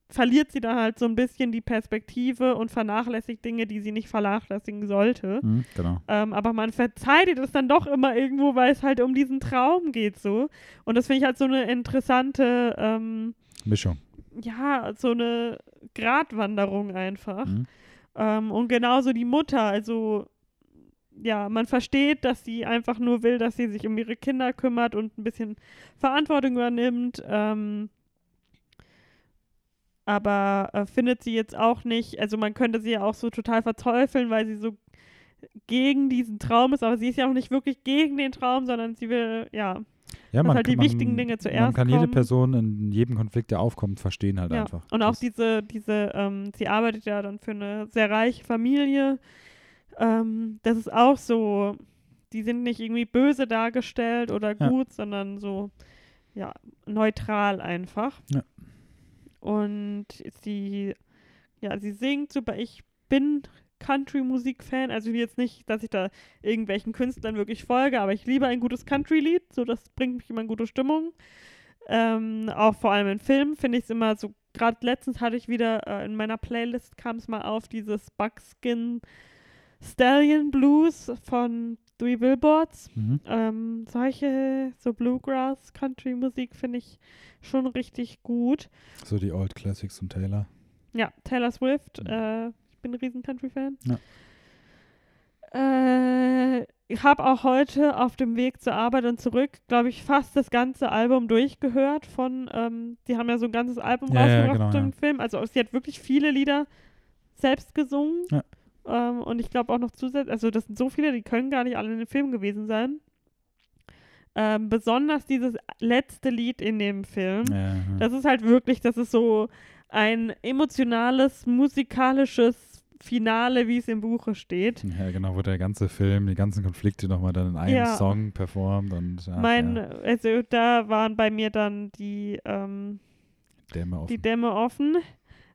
verliert sie da halt so ein bisschen die Perspektive und vernachlässigt Dinge, die sie nicht vernachlässigen sollte. Mhm, genau. Ähm, aber man verzeiht ihr das dann doch immer irgendwo, weil es halt um diesen Traum geht so. Und das finde ich halt so eine interessante, ähm, Mischung. ja, so eine Gratwanderung einfach. Mhm. Ähm, und genauso die Mutter, also ja, man versteht, dass sie einfach nur will, dass sie sich um ihre Kinder kümmert und ein bisschen Verantwortung übernimmt. Ähm, aber äh, findet sie jetzt auch nicht, also man könnte sie ja auch so total verteufeln, weil sie so gegen diesen Traum ist, aber sie ist ja auch nicht wirklich gegen den Traum, sondern sie will, ja, Ja, Dass halt die man, wichtigen Dinge Man zuerst kann jede kommen. Person in jedem Konflikt, der aufkommt, verstehen halt Ja, einfach. und auch Das- diese, diese, ähm, sie arbeitet ja dann für eine sehr reiche Familie. Ähm, das ist auch so, die sind nicht irgendwie böse dargestellt oder Ja. gut, sondern so, ja, neutral einfach. Ja. Und sie, ja, sie singt super. Ich bin Country-Musik-Fan, also jetzt nicht, dass ich da irgendwelchen Künstlern wirklich folge, aber ich liebe ein gutes Country-Lied, so das bringt mich immer in gute Stimmung. Ähm, auch vor allem in Filmen finde ich es immer so, gerade letztens hatte ich wieder äh, in meiner Playlist kam es mal auf dieses Buckskin Stallion Blues von Three Billboards. Mhm. Ähm, solche, so Bluegrass, Country-Musik finde ich schon richtig gut. So die Old Classics von Taylor. Ja, Taylor Swift, Mhm. äh, ich bin ein riesen Country-Fan. Ja. Äh, ich habe auch heute auf dem Weg zur Arbeit und zurück, glaube ich, fast das ganze Album durchgehört von, ähm, die haben ja so ein ganzes Album Ja, ja, rausgebracht genau, zum ja. Film. Also sie hat wirklich viele Lieder selbst gesungen. Ja. Ähm, und ich glaube auch noch zusätzlich, also das sind so viele, die können gar nicht alle in dem Film gewesen sein. Ähm, besonders dieses letzte Lied in dem Film. Ja. Das ist halt wirklich, das ist so ein emotionales, musikalisches Finale, wie es im Buche steht. ja, genau, wo der ganze Film, die ganzen Konflikte nochmal dann in einem Ja. Song performt und ach, mein, ja, also da waren bei mir dann die, ähm, Dämme offen. die Dämme offen.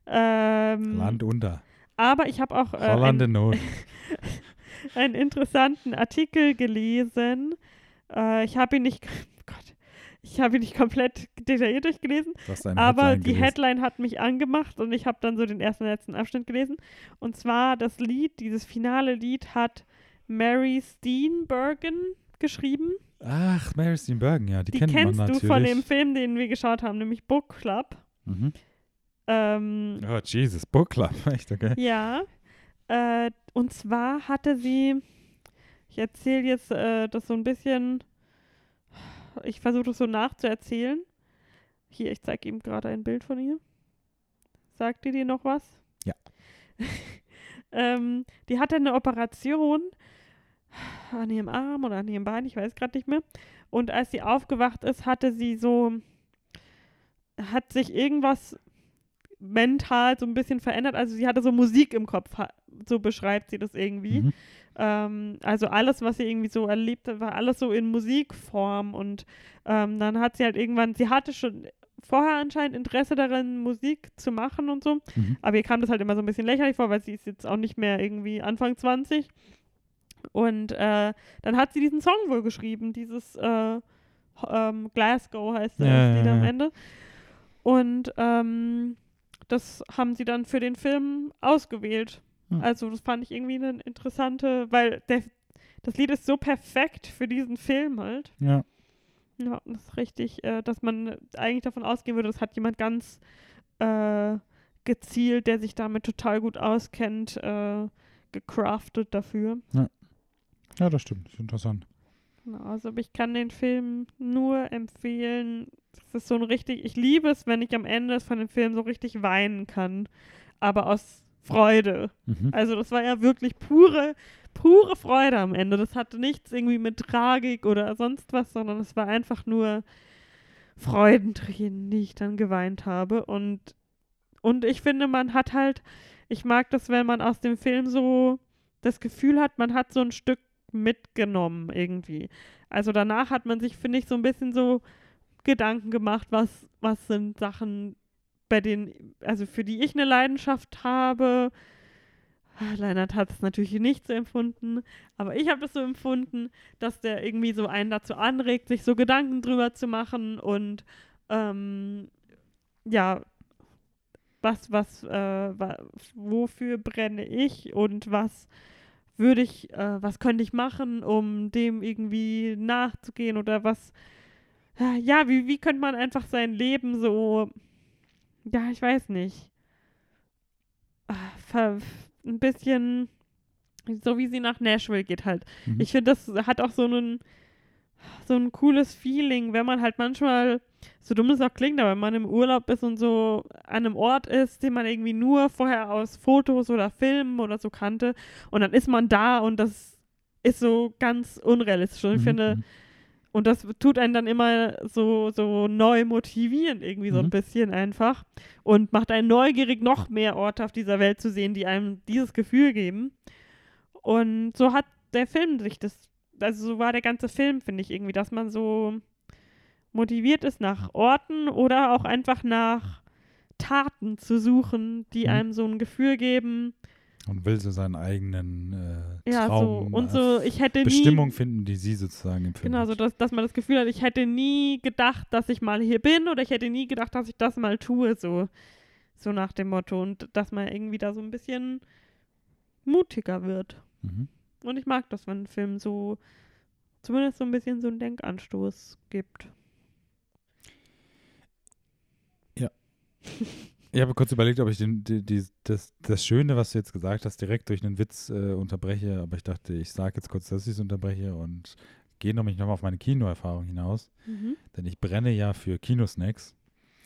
Ähm, Land unter. Aber ich habe auch äh, ein, (laughs) einen interessanten Artikel gelesen. Äh, ich habe ihn nicht, (laughs) Gott, ich habe ihn nicht komplett detailliert durchgelesen, Aber Headline die gelesen. Headline hat mich angemacht und ich habe dann so den ersten und letzten Abschnitt gelesen. Und zwar das Lied, dieses finale Lied hat Mary Steenburgen geschrieben. Ach, Mary Steenburgen, ja, die, Die kennt man kennst natürlich. du von dem Film, den wir geschaut haben, nämlich Book Club. Mhm. Ähm, Oh, Jesus, Book Club, (laughs) echt, okay. ja. Äh, und zwar hatte sie, ich erzähle jetzt äh, das so ein bisschen, ich versuche das so nachzuerzählen. Hier, ich zeige ihm gerade ein Bild von ihr. Sagt ihr dir noch was? Ja. (laughs) ähm, die hatte eine Operation an ihrem Arm oder an ihrem Bein, ich weiß gerade nicht mehr. Und als sie aufgewacht ist, hatte sie so, hat sich irgendwas mental so ein bisschen verändert. Also sie hatte so Musik im Kopf, so beschreibt sie das irgendwie. Mhm. Ähm, also alles, was sie irgendwie so erlebt hat, war alles so in Musikform. Und ähm, dann hat sie halt irgendwann, sie hatte schon vorher anscheinend Interesse daran, Musik zu machen und so. Mhm. Aber ihr kam das halt immer so ein bisschen lächerlich vor, weil sie ist jetzt auch nicht mehr irgendwie Anfang 20. Und äh, dann hat sie diesen Song wohl geschrieben, dieses äh, ähm, Glasgow heißt das Ja, Lied ja, am ja. Ende. Und ähm, das haben sie dann für den Film ausgewählt. Hm. Also das fand ich irgendwie eine interessante, weil der, das Lied ist so perfekt für diesen Film halt. Ja. Ja, das ist richtig, äh, dass man eigentlich davon ausgehen würde, das hat jemand ganz äh, gezielt, der sich damit total gut auskennt, äh, gecraftet dafür. ja, das stimmt. Das ist interessant. Genau, also ich kann den Film nur empfehlen. Das ist so ein richtig, ich liebe es, wenn ich am Ende von dem Film so richtig weinen kann, aber aus Freude. Mhm. Also das war ja wirklich pure, pure Freude am Ende. Das hatte nichts irgendwie mit Tragik oder sonst was, sondern es war einfach nur Freudentränen, die ich dann geweint habe. Und, und ich finde, man hat halt ich mag das, wenn man aus dem Film so das Gefühl hat, man hat so ein Stück mitgenommen irgendwie. Also danach hat man sich, finde ich, so ein bisschen so Gedanken gemacht, was, was sind Sachen, bei denen, also für die ich eine Leidenschaft habe. Leinert hat es natürlich nicht so empfunden, aber ich habe es so empfunden, dass der irgendwie so einen dazu anregt, sich so Gedanken drüber zu machen und ähm, ja, was, was, äh, wofür brenne ich und was würde ich, äh, was könnte ich machen, um dem irgendwie nachzugehen oder was, äh, ja, wie, wie könnte man einfach sein Leben so, ja, ich weiß nicht, ver, ein bisschen, so wie sie nach Nashville geht halt. Mhm. Ich finde, das hat auch so einen, so ein cooles Feeling, wenn man halt manchmal, so dumm es auch klingt, aber wenn man im Urlaub ist und so an einem Ort ist, den man irgendwie nur vorher aus Fotos oder Filmen oder so kannte und dann ist man da und das ist so ganz unrealistisch. Und ich Mhm, finde, mhm. und das tut einen dann immer so, so neu motivieren, irgendwie so ein Mhm. bisschen einfach. Und macht einen neugierig, noch mehr Orte auf dieser Welt zu sehen, die einem dieses Gefühl geben. Und so hat der Film sich das, also so war der ganze Film, finde ich irgendwie, dass man so motiviert ist nach Orten oder auch einfach nach Taten zu suchen, die Mhm. einem so ein Gefühl geben. Und will so seinen eigenen äh, Ja, Traum, so. Und äh, so, ich hätte nie. Bestimmung finden, die sie sozusagen Film Genau, so dass, dass man das Gefühl hat, ich hätte nie gedacht, dass ich mal hier bin oder ich hätte nie gedacht, dass ich das mal tue, so, so nach dem Motto. Und dass man irgendwie da so ein bisschen mutiger wird. Mhm. Und ich mag das, wenn ein Film so zumindest so ein bisschen so einen Denkanstoß gibt. Ich habe kurz überlegt, ob ich den, die, die, das, das Schöne, was du jetzt gesagt hast, direkt durch einen Witz äh, unterbreche, aber ich dachte, ich sage jetzt kurz, dass ich es unterbreche und gehe nämlich nochmal auf meine Kinoerfahrung hinaus, Mhm. denn ich brenne ja für Kinosnacks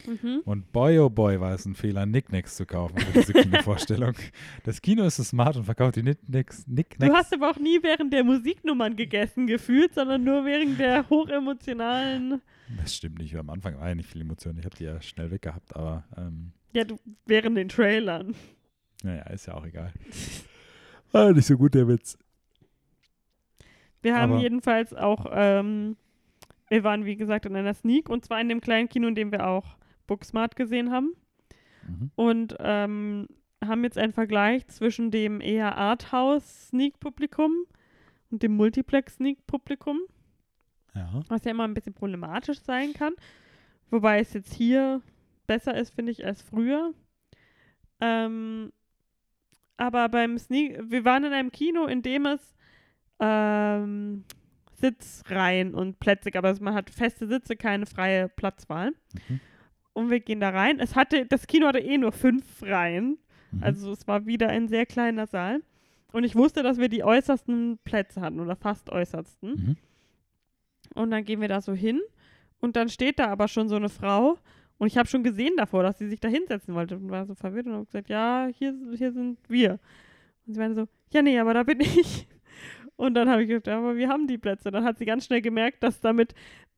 Mhm. und boy oh boy war es ein Fehler, Nicknacks zu kaufen für diese Kinovorstellung. (laughs) Das Kino ist so smart und verkauft die Nicknacks. Du Nicknacks. hast aber auch nie während der Musiknummern gegessen gefühlt, sondern nur während der hochemotionalen, Das stimmt nicht, am Anfang war ja nicht viel Emotion, ich habe die ja schnell weggehabt, aber ähm, ja, du, während den Trailern. naja, ist ja auch egal. (laughs) Ah, nicht so gut der Witz. Wir haben Aber- jedenfalls auch, ähm, wir waren wie gesagt in einer Sneak und zwar in dem kleinen Kino, in dem wir auch Booksmart gesehen haben Mhm. und ähm, haben jetzt einen Vergleich zwischen dem eher Arthouse-Sneak-Publikum und dem Multiplex-Sneak-Publikum, Ja. was ja immer ein bisschen problematisch sein kann, wobei es jetzt hier besser ist, finde ich, als früher. Ähm, aber beim Sneak, wir waren in einem Kino, in dem es ähm, Sitzreihen und Plätze gab. Also man hat feste Sitze, keine freie Platzwahl. Mhm. Und wir gehen da rein. Es hatte, das Kino hatte eh nur fünf Reihen. Mhm. Also es war wieder ein sehr kleiner Saal. Und ich wusste, dass wir die äußersten Plätze hatten oder fast äußersten. Mhm. Und dann gehen wir da so hin und dann steht da aber schon so eine Frau und ich habe schon gesehen davor, dass sie sich da hinsetzen wollte und war so verwirrt und habe gesagt, ja, hier, hier sind wir. Und sie meinte so, ja, nee, aber da bin (laughs) ich. Und dann habe ich gesagt, ja, aber wir haben die Plätze. Dann hat sie ganz schnell gemerkt, dass damit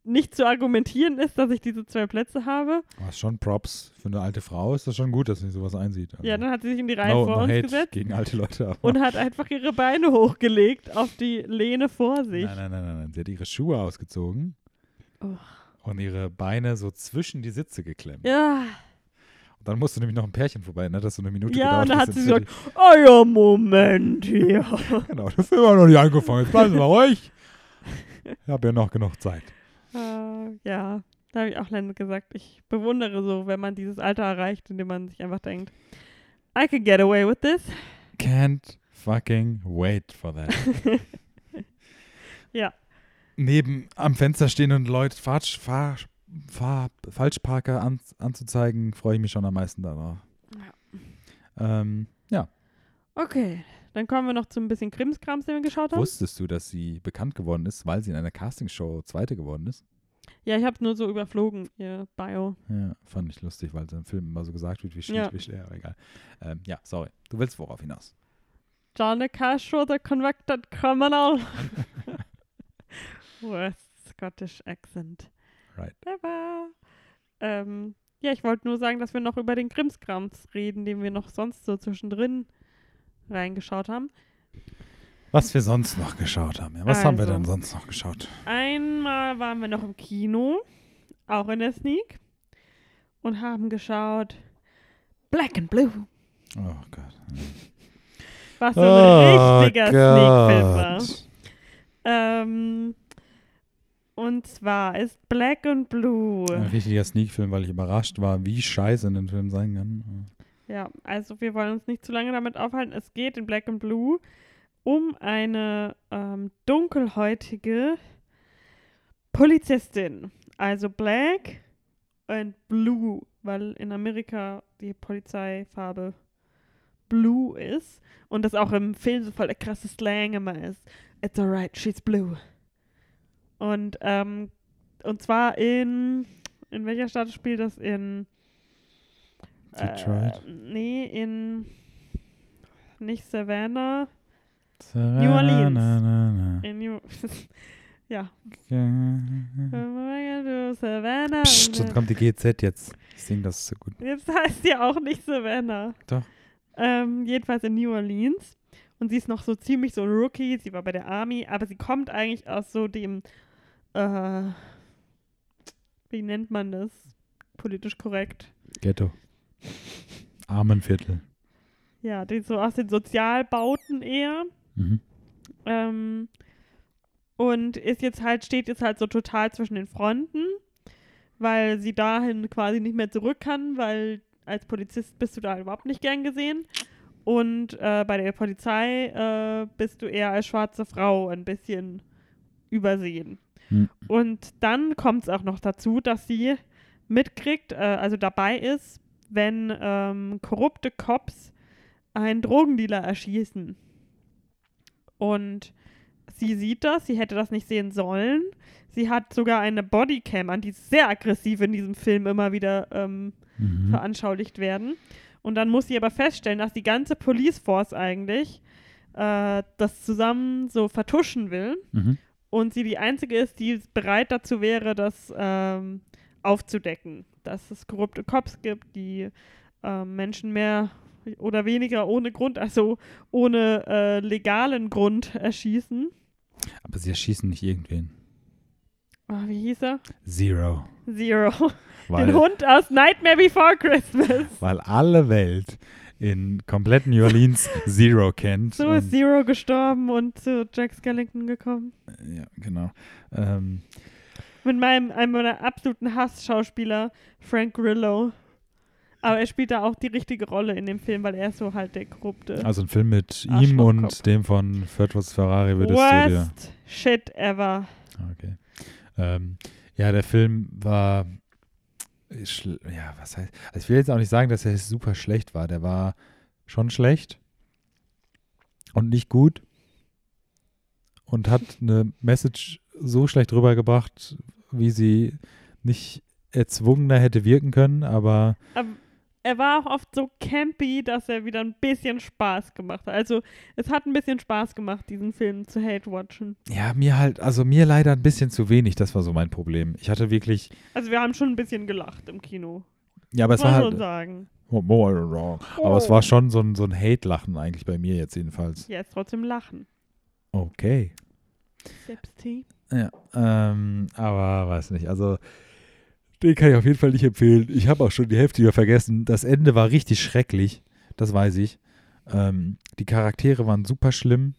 nicht zu argumentieren ist, dass ich diese zwei Plätze habe. Aber ist schon Props. Für eine alte Frau ist das schon gut, dass sie sowas einsieht. Also Ja, dann hat sie sich in die Reihe no, vor no uns hate gesetzt gegen alte Leute. Aber und hat einfach ihre Beine hochgelegt auf die Lehne vor sich. nein, nein, nein, nein, nein. Sie hat ihre Schuhe ausgezogen Oh. und ihre Beine so zwischen die Sitze geklemmt. Ja, Und dann musste nämlich noch ein Pärchen vorbei, ne? Das so eine Minute Ja, und gedauert. dann hat sie gesagt, oh ja, Moment hier. (laughs) Genau, der Film hat noch nicht angefangen. Jetzt bleiben Sie mal ruhig. Ich habe ja noch genug Zeit. Äh, ja, da habe ich auch Lennart gesagt, ich bewundere so, wenn man dieses Alter erreicht, in dem man sich einfach denkt, I can get away with this. Can't fucking wait for that. (laughs) Ja. Neben am Fenster stehen und Leute Falsch, Fahr, Fahr, Falschparker an, anzuzeigen, freue ich mich schon am meisten darauf. Ähm, ja. Okay, dann kommen wir noch zu ein bisschen Krimskrams, den wir geschaut haben. Wusstest du, dass sie bekannt geworden ist, weil sie in einer Castingshow Zweite geworden ist? Ja, ich habe nur so überflogen, ihr Bio. Ja, fand ich lustig, weil es im Film immer so gesagt wird, wie Ja. schwierig, wie schwer, aber egal. Ähm, ja, sorry. Du willst worauf hinaus? Johnny Cashro, the convicted criminal. (laughs) (laughs) With Scottish accent. Right. Clever. Ähm, Ja, ich wollte nur sagen, dass wir noch über den Krimskrams reden, den wir noch sonst so zwischendrin reingeschaut haben. Was wir sonst noch geschaut haben. Ja, was haben wir Also. denn sonst noch geschaut? Einmal waren wir noch im Kino, auch in der Sneak, und haben geschaut Black and Blue, Oh Gott. was so ein Oh richtiger Sneak-Film war. Ähm, und zwar ist Black and Blue. Ein richtiger Sneak-Film, weil ich überrascht war, wie scheiße ein Film sein kann. Ja, also wir wollen uns nicht zu lange damit aufhalten. Es geht in Black and Blue um eine ähm, dunkelhäutige Polizistin. Also Black und Blue, weil in Amerika die Polizeifarbe Blue ist und das auch im Film so voll der krasse Slang immer ist. It's alright, she's blue. Und, ähm, und zwar in, in welcher Stadt spielt das? In Detroit. äh, nee, in nicht Savannah, New Orleans. in New (laughs) ja. Psst, Savannah. sonst kommt die GZ jetzt. Ich singe das so gut. Jetzt heißt sie auch nicht Savannah. Doch. Ähm, jedenfalls in New Orleans. Und sie ist noch so ziemlich so ein Rookie. Sie war bei der Army, aber sie kommt eigentlich aus so dem, äh, wie nennt man das? Politisch korrekt. Ghetto. Armenviertel. Ja, die so aus den Sozialbauten eher. Mhm. Ähm, und ist jetzt halt, steht jetzt halt so total zwischen den Fronten, weil sie dahin quasi nicht mehr zurück kann, weil als Polizist bist du da überhaupt nicht gern gesehen. Und äh, bei der Polizei äh, bist du eher als schwarze Frau ein bisschen übersehen. Hm. Und dann kommt es auch noch dazu, dass sie mitkriegt, äh, also dabei ist, wenn ähm, korrupte Cops einen Drogendealer erschießen. Und sie sieht das, sie hätte das nicht sehen sollen. Sie hat sogar eine Bodycam an, die sehr aggressiv in diesem Film immer wieder ähm, Mhm. veranschaulicht werden. Und dann muss sie aber feststellen, dass die ganze Police Force eigentlich äh, das zusammen so vertuschen will Mhm. und sie die einzige ist, die bereit dazu wäre, das ähm, aufzudecken. Dass es korrupte Cops gibt, die ähm, Menschen mehr oder weniger ohne Grund, also ohne äh, legalen Grund erschießen. Aber sie erschießen nicht irgendwen. Ah, wie hieß er? Zero. Zero. Weil, Den Hund aus Nightmare Before Christmas. weil alle Welt in komplett New Orleans Zero kennt. So ist Zero gestorben und zu Jack Skellington gekommen. Ja, genau. Ähm, Mit meinem, einem meiner absoluten Hassschauspieler, Frank Grillo. Aber er spielt da auch die richtige Rolle in dem Film, weil er ist so halt der korrupte. also ein Film mit ihm und dem von Ferdwurst Ferrari würdest du dir. Worst shit ever. Okay. Ähm, ja, der Film war. Ja, was heißt. Also ich will jetzt auch nicht sagen, dass er super schlecht war. Der war schon schlecht und nicht gut und hat eine Message so schlecht rübergebracht, wie sie nicht erzwungener hätte wirken können, aber Aber er war auch oft so campy, dass er wieder ein bisschen Spaß gemacht hat. Also es hat ein bisschen Spaß gemacht, diesen Film zu hate-watchen. ja, mir halt, also mir leider ein bisschen zu wenig, das war so mein Problem. Ich hatte wirklich, Also wir haben schon ein bisschen gelacht im Kino. ja, aber es war halt, sagen. Oh, oh, oh, oh. aber es war schon so ein, so ein Hate-Lachen eigentlich bei mir jetzt jedenfalls. Ja, ist trotzdem lachen. Okay. Sepsti. Ja, ähm, aber weiß nicht. Also, den kann ich auf jeden Fall nicht empfehlen. Ich habe auch schon die Hälfte wieder vergessen. Das Ende war richtig schrecklich. Das weiß ich. Ähm, die Charaktere waren super schlimm.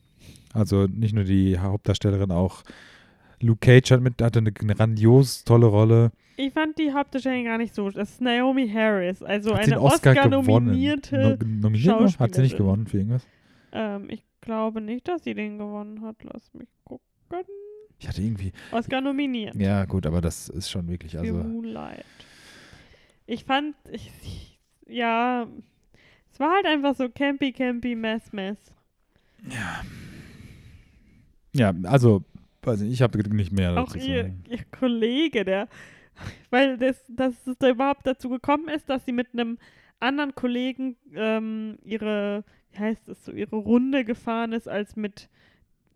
Also nicht nur die Hauptdarstellerin, auch Luke Cage hat mit, hatte eine grandios tolle Rolle. Ich fand die Hauptdarstellerin gar nicht so. Das ist Naomi Harris, also Hat eine Oscar Oscar-nominierte. gewonnen? No, nominiert? Hat sie nicht gewonnen für irgendwas? ähm, ich glaube nicht, dass sie den gewonnen hat. Lass mich gucken. Ich hatte irgendwie. Oscar nominiert. Ja, gut, aber das ist schon wirklich. für Also, Moonlight. Ich fand, ich, ich, ja, es war halt einfach so campy, campy, mess, mess. ja, also, weiß nicht, ich habe nicht mehr Auch dazu zu ihr, sagen. ihr Kollege, der, weil das, dass es da überhaupt dazu gekommen ist, dass sie mit einem anderen Kollegen ähm, ihre, wie heißt es so, ihre Runde gefahren ist, als mit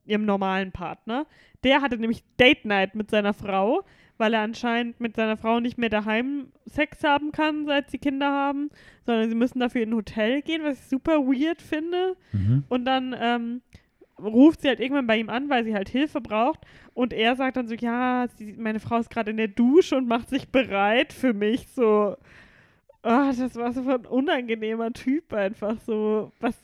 ihrem normalen Partner. Der hatte nämlich Date Night mit seiner Frau, weil er anscheinend mit seiner Frau nicht mehr daheim Sex haben kann, seit sie Kinder haben, sondern sie müssen dafür in ein Hotel gehen, was ich super weird finde. Mhm. Und dann ähm, ruft sie halt irgendwann bei ihm an, weil sie halt Hilfe braucht. Und er sagt dann so, ja, sie, meine Frau ist gerade in der Dusche und macht sich bereit für mich. So, ah, das war so ein unangenehmer Typ einfach. So, was,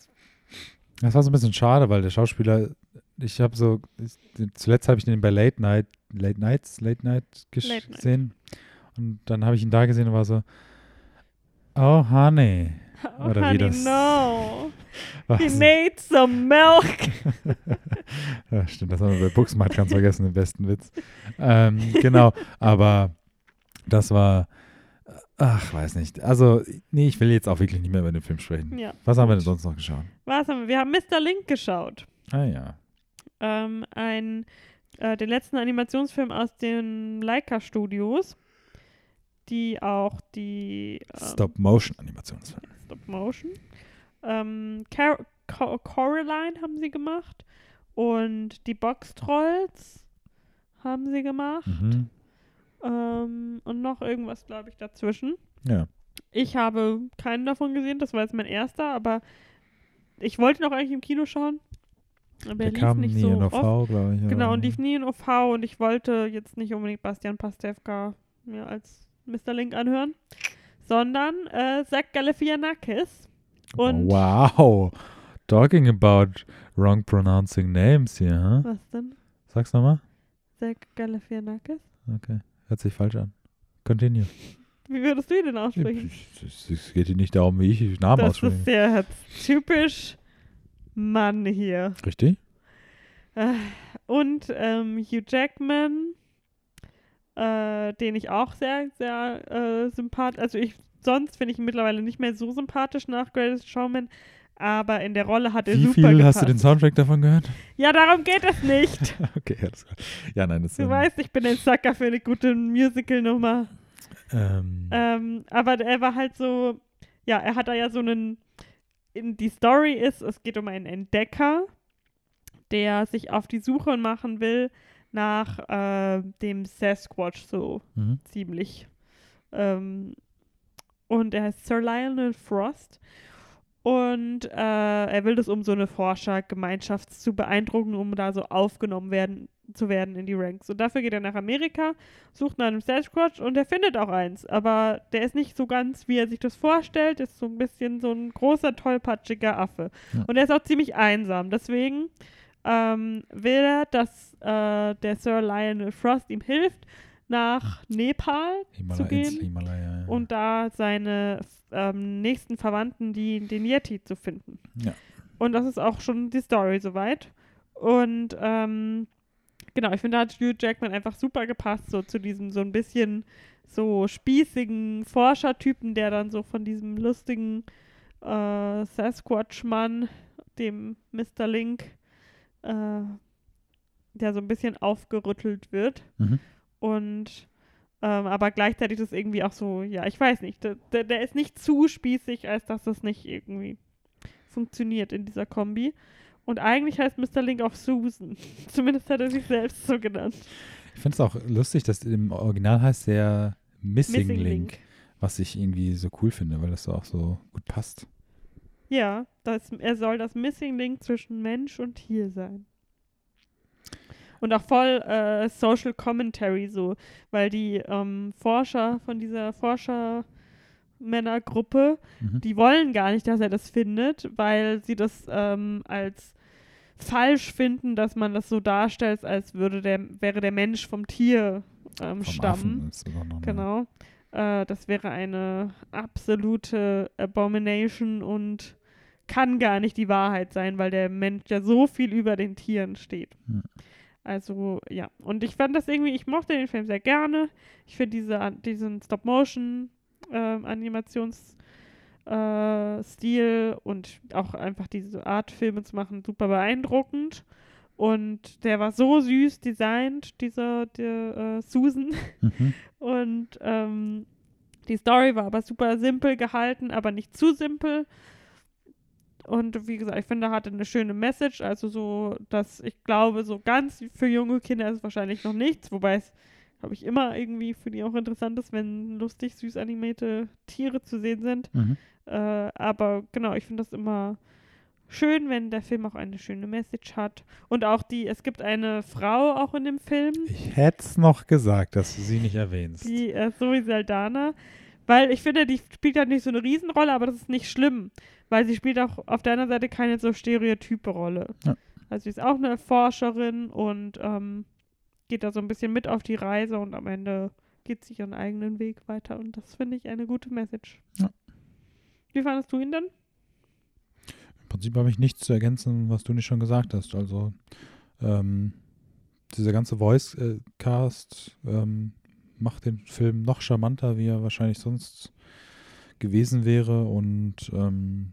Das war so ein bisschen schade, weil der Schauspieler, ich habe so, ich, zuletzt habe ich ihn bei Late Night, Late Nights, Late Night gesehen. Und dann habe ich ihn da gesehen und war so, oh, honey. oh, Oder wie honey, das- no. (laughs) He needs some milk. (laughs) ja, stimmt, das haben wir bei Booksmart ganz vergessen, den besten Witz. Ähm, genau, aber das war, ach, weiß nicht. Also, nee, ich will jetzt auch wirklich nicht mehr über den Film sprechen. Ja. Was haben wir denn sonst noch geschaut? Was haben wir? Wir haben Mr. Link geschaut. Ah ja. Ähm, ein, äh, den letzten Animationsfilm aus den Leica-Studios, die auch die ähm, Stop-Motion-Animationsfilm. Stop Motion. Ähm, Car Co Coraline haben sie gemacht und die Box Trolls haben sie gemacht Mhm. ähm, und noch irgendwas, glaube ich, dazwischen. Ja. Ich habe keinen davon gesehen, das war jetzt mein erster, aber ich wollte noch eigentlich im Kino schauen. Aber er lief kam nicht nie so in oft. OV, glaube ich. Genau, und lief nie in OV und ich wollte jetzt nicht unbedingt Bastian Pastewka mir als Mr. Link anhören, sondern äh, Zach Galifianakis. Und wow. Talking about wrong pronouncing names hier, huh? was denn? Sag's nochmal. Zach Galifianakis? Okay. Hört sich falsch an. Continue. Wie würdest du ihn denn aussprechen? Es geht hier nicht darum, wie ich Namen Das ausspreche. ist ja typisch Mann hier. Richtig? Äh, Und ähm, Hugh Jackman, äh, den ich auch sehr, sehr äh, sympathisch, also ich, sonst finde ich ihn mittlerweile nicht mehr so sympathisch nach Greatest Showman, aber in der Rolle hat er Wie super viel gepasst. hast du den Soundtrack davon gehört? Ja, darum geht es nicht. (laughs) okay, alles klar. Ja, nein, das Du ähm, weißt, ich bin ein Sucker für eine gute Musical-Nummer. Ähm, Ähm, aber er war halt so, ja, er hat da ja so einen, in, die Story ist, es geht um einen Entdecker, der sich auf die Suche machen will nach äh, dem Sasquatch so mhm. ziemlich. Ähm, und er heißt Sir Lionel Frost. Und äh, er will das, um so eine Forschergemeinschaft zu beeindrucken, um da so aufgenommen werden, zu werden in die Ranks. Und dafür geht er nach Amerika, sucht nach einem Sasquatch und er findet auch eins. Aber der ist nicht so ganz, wie er sich das vorstellt. Ist so ein bisschen so ein großer, tollpatschiger Affe. Ja. Und er ist auch ziemlich einsam. Deswegen ähm, will er, dass äh, der Sir Lionel Frost ihm hilft, nach Nepal Himalaya, gehen Insel Himalaya. ja. und da seine ähm, nächsten Verwandten, die, den Yeti, zu finden. Ja. Und das ist auch schon die Story soweit. Und ähm, genau, ich finde, da hat Hugh Jackman einfach super gepasst, so zu diesem so ein bisschen so spießigen Forschertypen, der dann so von diesem lustigen äh, Sasquatch-Mann, dem Mr. Link, äh, der so ein bisschen aufgerüttelt wird. Mhm. Und ähm, aber gleichzeitig ist irgendwie auch so, ja, ich weiß nicht, der, der, der ist nicht zu spießig, als dass das nicht irgendwie funktioniert in dieser Kombi. Und eigentlich heißt Mr. Link auch Susan. (laughs) Zumindest hat er sich selbst so genannt. Ich finde es auch lustig, dass im Original heißt der Missing, Missing Link, Link. was ich irgendwie so cool finde, weil das so auch so gut passt. Ja, das, er soll das Missing Link zwischen Mensch und Tier sein. Und auch voll äh, Social Commentary so, weil die ähm, Forscher von dieser Forschermännergruppe, Mhm. die wollen gar nicht, dass er das findet, weil sie das ähm, als falsch finden, dass man das so darstellt, als würde der, wäre der Mensch vom Tier ähm, Vom stammen. Genau. Äh, das wäre eine absolute Abomination und kann gar nicht die Wahrheit sein, weil der Mensch ja so viel über den Tieren steht. Ja. Also, ja. Und ich fand das irgendwie, ich mochte den Film sehr gerne. Ich finde diese, diesen Stop-Motion-Animationsstil äh, Stil und auch einfach diese Art, Filme zu machen, super beeindruckend. Und der war so süß designt, dieser der, äh, Susan. Mhm. (laughs) Und ähm, die Story war aber super simpel gehalten, aber nicht zu simpel. Und wie gesagt, ich finde, er hatte eine schöne Message. Also so, dass ich glaube, so ganz für junge Kinder ist es wahrscheinlich noch nichts. Wobei es habe ich immer irgendwie, finde ich auch interessant ist, wenn lustig, süß animierte Tiere zu sehen sind. Mhm. Äh, aber genau, ich finde das immer schön, wenn der Film auch eine schöne Message hat. Und auch die, es gibt eine Frau auch in dem Film, Ich hätte es noch gesagt, dass du sie nicht erwähnst. die äh, Zoe Saldana. Weil ich finde, die spielt halt nicht so eine Riesenrolle, aber das ist nicht schlimm. Weil sie spielt auch auf der anderen Seite keine so stereotype Rolle. Ja. Also sie ist auch eine Forscherin und ähm, geht da so ein bisschen mit auf die Reise und am Ende geht sie ihren eigenen Weg weiter. Und das finde ich eine gute Message. Ja. Wie fandest du ihn denn? Im Prinzip habe ich nichts zu ergänzen, was du nicht schon gesagt hast. Also ähm, dieser ganze Voice-Cast ähm, macht den Film noch charmanter, wie er wahrscheinlich sonst gewesen wäre. Und ähm,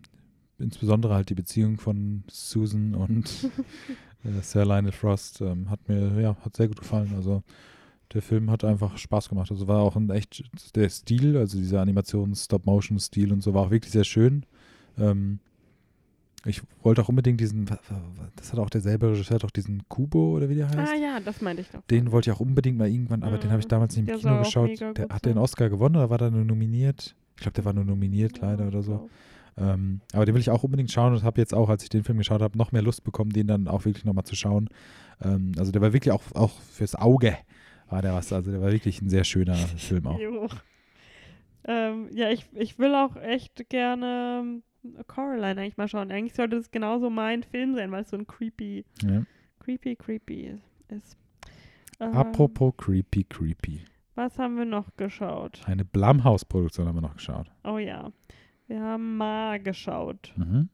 insbesondere halt die Beziehung von Susan und (laughs) äh, Sir Lionel Frost ähm, hat mir, ja, hat sehr gut gefallen. Also der Film hat einfach Spaß gemacht. Also war auch ein echt, der Stil, also dieser Animations-Stop-Motion-Stil und so war auch wirklich sehr schön. Ähm, ich wollte auch unbedingt diesen, das hat auch derselbe Regisseur, hat auch diesen Kubo oder wie der heißt. Ah ja, das meinte ich doch. Den wollte ich auch unbedingt mal irgendwann, aber den habe ich Mhm. damals nicht im Der Kino geschaut. Der, hat der einen sein. Oscar gewonnen oder war da nur nominiert? Ich glaube, der war nur nominiert, leider oder so. Ähm, aber den will ich auch unbedingt schauen und habe jetzt auch, als ich den Film geschaut habe, noch mehr Lust bekommen, den dann auch wirklich nochmal zu schauen. Ähm, also der war wirklich auch, auch fürs Auge war der was. Also der war wirklich ein sehr schöner Film auch. Ähm, ja, ich, ich will auch echt gerne ähm, Coraline eigentlich mal schauen. Eigentlich sollte es genauso mein Film sein, weil es so ein creepy, Ja. creepy, creepy ist. Ähm, Apropos creepy, creepy. Was haben wir noch geschaut? Eine Blumhouse-Produktion haben wir noch geschaut. Oh ja. Wir haben Ma geschaut. Mhm.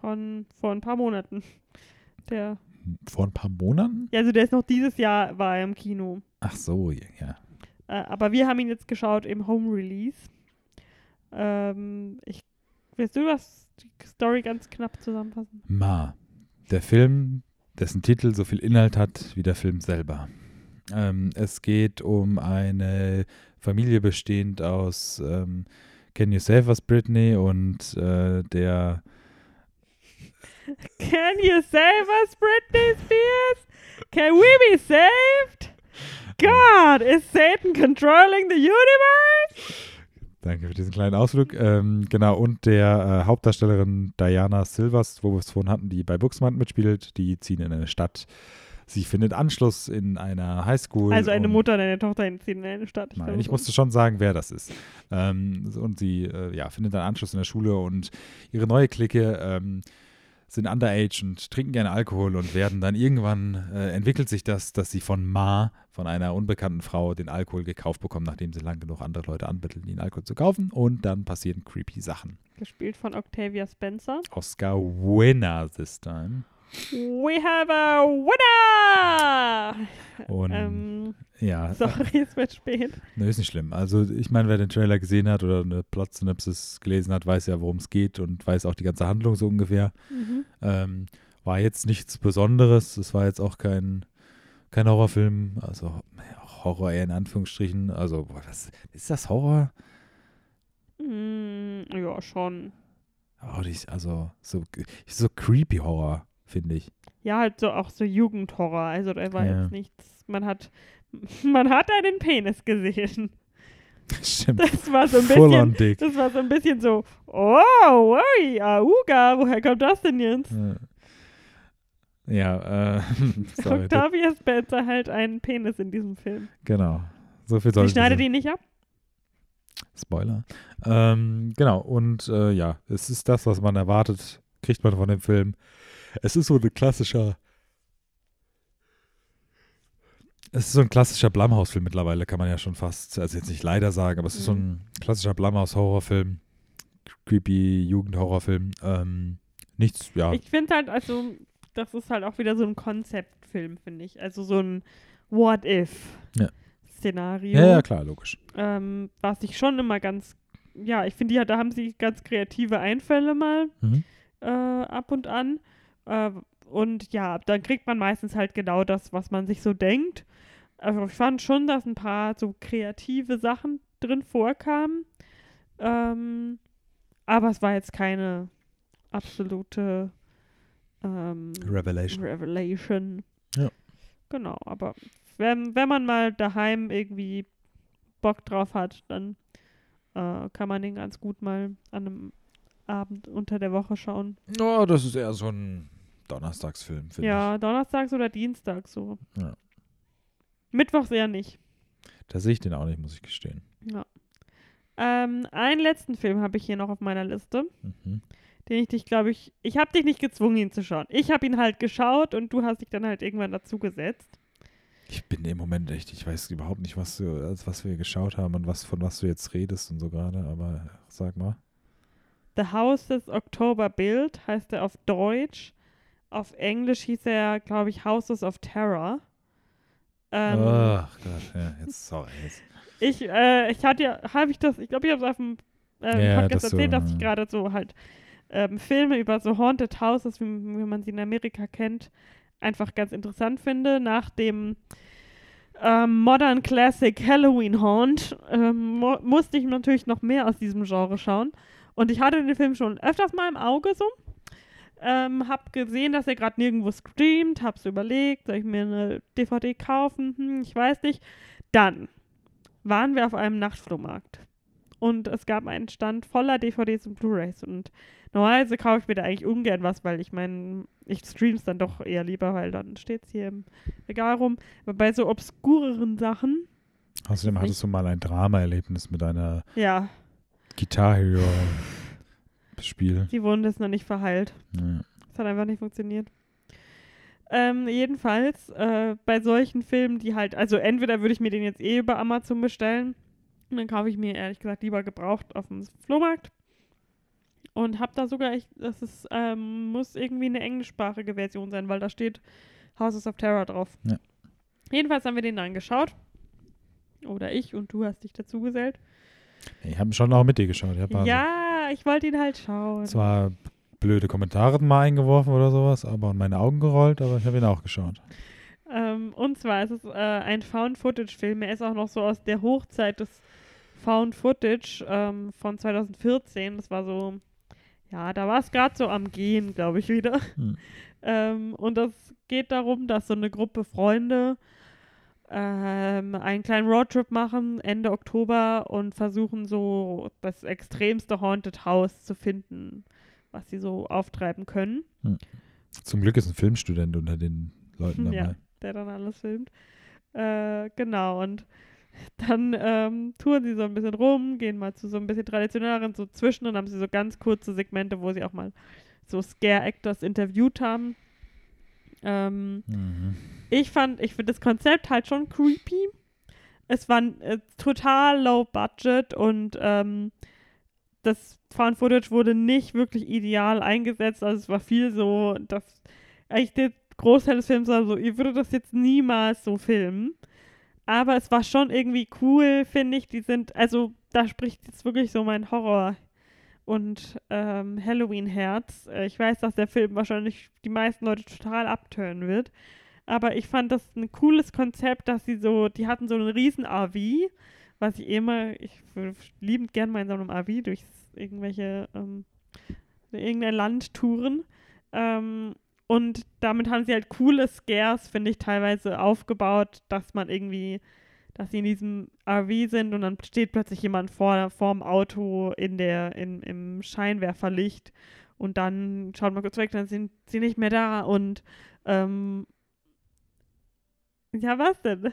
Von vor ein paar Monaten. Der, Vor ein paar Monaten? ja, also der ist noch dieses Jahr, war er im Kino. Ach so, ja. Äh, aber wir haben ihn jetzt geschaut im Home Release. Ähm, ich, willst du das die Story ganz knapp zusammenfassen? Ma. Der Film, dessen Titel so viel Inhalt hat wie der Film selber. Ähm, es geht um eine Familie bestehend aus ähm, Can You Save Us Britney und äh, der Can you save us, Britney Spears? Can we be saved? God, is Satan controlling the universe? Danke für diesen kleinen Ausflug. Ähm, genau, und der äh, Hauptdarstellerin Diana Silvers, wo wir es vorhin hatten, die bei Buxmann mitspielt, die ziehen in eine Stadt. Sie findet Anschluss in einer Highschool. Also eine Mutter und eine Tochter entziehen in eine Stadt. Nein, glaube, ich so. musste schon sagen, wer das ist. Ähm, und sie äh, ja, findet dann Anschluss in der Schule und ihre neue Clique ähm, sind underage und trinken gerne Alkohol und werden dann irgendwann, äh, entwickelt sich das, dass sie von Ma, von einer unbekannten Frau, den Alkohol gekauft bekommen, nachdem sie lang genug andere Leute anbetteln, ihnen Alkohol zu kaufen. Und dann passieren creepy Sachen. Gespielt von Octavia Spencer. Oscar winner this time. We have a winner! Und Ähm, ja, sorry, (laughs) es wird spät. Nö, ist nicht schlimm. Also ich meine, wer den Trailer gesehen hat oder eine Plot-Synopsis gelesen hat, weiß ja, worum es geht und weiß auch die ganze Handlung so ungefähr. Mhm. Ähm, war jetzt nichts Besonderes. Es war jetzt auch kein, kein Horrorfilm. Also Horror eher in Anführungsstrichen. Also boah, was, ist das Horror? Mm, ja, schon. Oh, die, also so, so creepy Horror, finde ich. Ja, halt so auch so Jugendhorror. Also da war Ja. jetzt nichts. Man hat, (laughs) man hat einen Penis gesehen. (laughs) Stimmt. Das war so ein bisschen. Das war so ein bisschen so, oh, oi, auga, woher kommt das denn jetzt? Ja, äh, (laughs) sorry, Octavia Spencer halt einen Penis in diesem Film. genau. So viel soll ich schneidet wissen. ihn nicht ab? Spoiler. Ähm, genau, und äh, ja, es ist das, was man erwartet, kriegt man von dem Film. Es ist so ein klassischer. Es ist so ein klassischer Blumhouse-Film mittlerweile, kann man ja schon fast, also jetzt nicht leider sagen, aber es ist so ein klassischer Blumhouse-Horrorfilm. Creepy Jugendhorrorfilm. Ähm, nichts, ja. Ich finde halt, also, das ist halt auch wieder so ein Konzeptfilm, finde ich. Also so ein What-If-Szenario. ja, ja, klar, logisch. Ähm, was ich schon immer ganz, ja, ich finde, ja, da haben sie ganz kreative Einfälle mal Mhm. äh, ab und an. Äh, und ja, dann kriegt man meistens halt genau das, was man sich so denkt. Also ich fand schon, dass ein paar so kreative Sachen drin vorkamen. Ähm, aber es war jetzt keine absolute ähm, Revelation. Revelation. Ja. Genau, aber wenn, wenn man mal daheim irgendwie Bock drauf hat, dann äh, kann man den ganz gut mal an einem Abend unter der Woche schauen. Oh, das ist eher so ein Donnerstagsfilm, finde Ja, donnerstags oder dienstags so. Ja. Mittwochs eher nicht. ich. Da sehe ich den auch nicht, muss ich gestehen. Ja. Ähm, einen letzten Film habe ich hier noch auf meiner Liste, Mhm. den ich dich, glaube ich, ich habe dich nicht gezwungen, ihn zu schauen. Ich habe ihn halt geschaut und du hast dich dann halt irgendwann dazu gesetzt. Ich bin im Moment echt, ich weiß überhaupt nicht, was, du, als was wir geschaut haben und was, von was du jetzt redest und so gerade, aber sag mal. The Houses October Build heißt er auf Deutsch. Auf Englisch hieß er, glaube ich, Houses of Terror. Ähm, Ach Gott, ja, jetzt, sorry. Jetzt. Ich, äh, ich hatte ja, habe ich das, ich glaube, ich habe es auf dem ähm, Ja, Podcast dass du, erzählt, dass ich gerade so halt ähm, Filme über so Haunted Houses, wie, wie man sie in Amerika kennt, einfach ganz interessant finde. Nach dem ähm, Modern Classic Halloween Haunt ähm, mu musste ich natürlich noch mehr aus diesem Genre schauen. Und ich hatte den Film schon öfters mal im Auge so. Ähm, hab gesehen, dass er gerade nirgendwo streamt, hab's überlegt, soll ich mir eine DVD kaufen? Hm, ich weiß nicht. Dann waren wir auf einem Nachtflohmarkt. Und es gab einen Stand voller DVDs und Blu-Rays. Und normalerweise kaufe ich mir da eigentlich ungern was, weil ich meine, ich stream's dann doch eher lieber, weil dann steht's hier im Regal rum. Aber bei so obskureren Sachen, Außerdem hattest du mal ein Drama-Erlebnis mit einer ja, Guitar Hero Spiel. die Wunde ist noch nicht verheilt. Ja. Das hat einfach nicht funktioniert. Ähm, jedenfalls, äh, bei solchen Filmen, die halt, also entweder würde ich mir den jetzt eh über Amazon bestellen, und dann kaufe ich mir ehrlich gesagt lieber gebraucht auf dem Flohmarkt. Und hab da sogar echt, das ist, ähm, muss irgendwie eine englischsprachige Version sein, weil da steht Houses of Terror drauf. Ja. Jedenfalls haben wir den dann geschaut. Oder ich und du hast dich dazu gesellt. Ich habe schon auch mit dir geschaut. Ich habe Ja, ich wollte ihn halt schauen. zwar blöde Kommentare mal eingeworfen oder sowas, aber und meine Augen gerollt, aber ich habe ihn auch geschaut. Ähm, und zwar ist es äh, ein Found-Footage-Film. Er ist auch noch so aus der Hochzeit des Found-Footage ähm, von 2014. Das war so, ja, da war es gerade so am Gehen, glaube ich, wieder. Hm. Ähm, und das geht darum, dass so eine Gruppe Freunde ähm, einen kleinen Roadtrip machen Ende Oktober und versuchen so das extremste Haunted House zu finden, was sie so auftreiben können. Zum Glück ist ein Filmstudent unter den Leuten (laughs) dabei. Ja. der dann alles filmt. Äh, genau, und dann ähm, touren sie so ein bisschen rum, gehen mal zu so ein bisschen traditionelleren, so zwischen und haben sie so ganz kurze Segmente, wo sie auch mal so Scare-Actors interviewt haben. Ähm, Mhm. ich fand, ich finde das Konzept halt schon creepy. Es war äh, total low budget und ähm, das Found Footage wurde nicht wirklich ideal eingesetzt. Also es war viel so, dass eigentlich der Großteil des Films war so, ihr würdet das jetzt niemals so filmen. Aber es war schon irgendwie cool, finde ich. Die sind, also da spricht jetzt wirklich so mein Horror und ähm, Halloween-Herz. Äh, ich weiß, dass der Film wahrscheinlich die meisten Leute total abtören wird. Aber ich fand das ein cooles Konzept, dass sie so, die hatten so einen riesen RV, was ich immer, ich würde liebend gern mal in so einem RV durch irgendwelche, ähm, irgendein Land touren. Ähm, und damit haben sie halt coole Scares, finde ich, teilweise aufgebaut, dass man irgendwie, dass sie in diesem RV sind und dann steht plötzlich jemand vor vorm Auto in der, in, im Scheinwerferlicht und dann schaut man kurz weg, dann sind sie nicht mehr da und ähm, ja, was denn?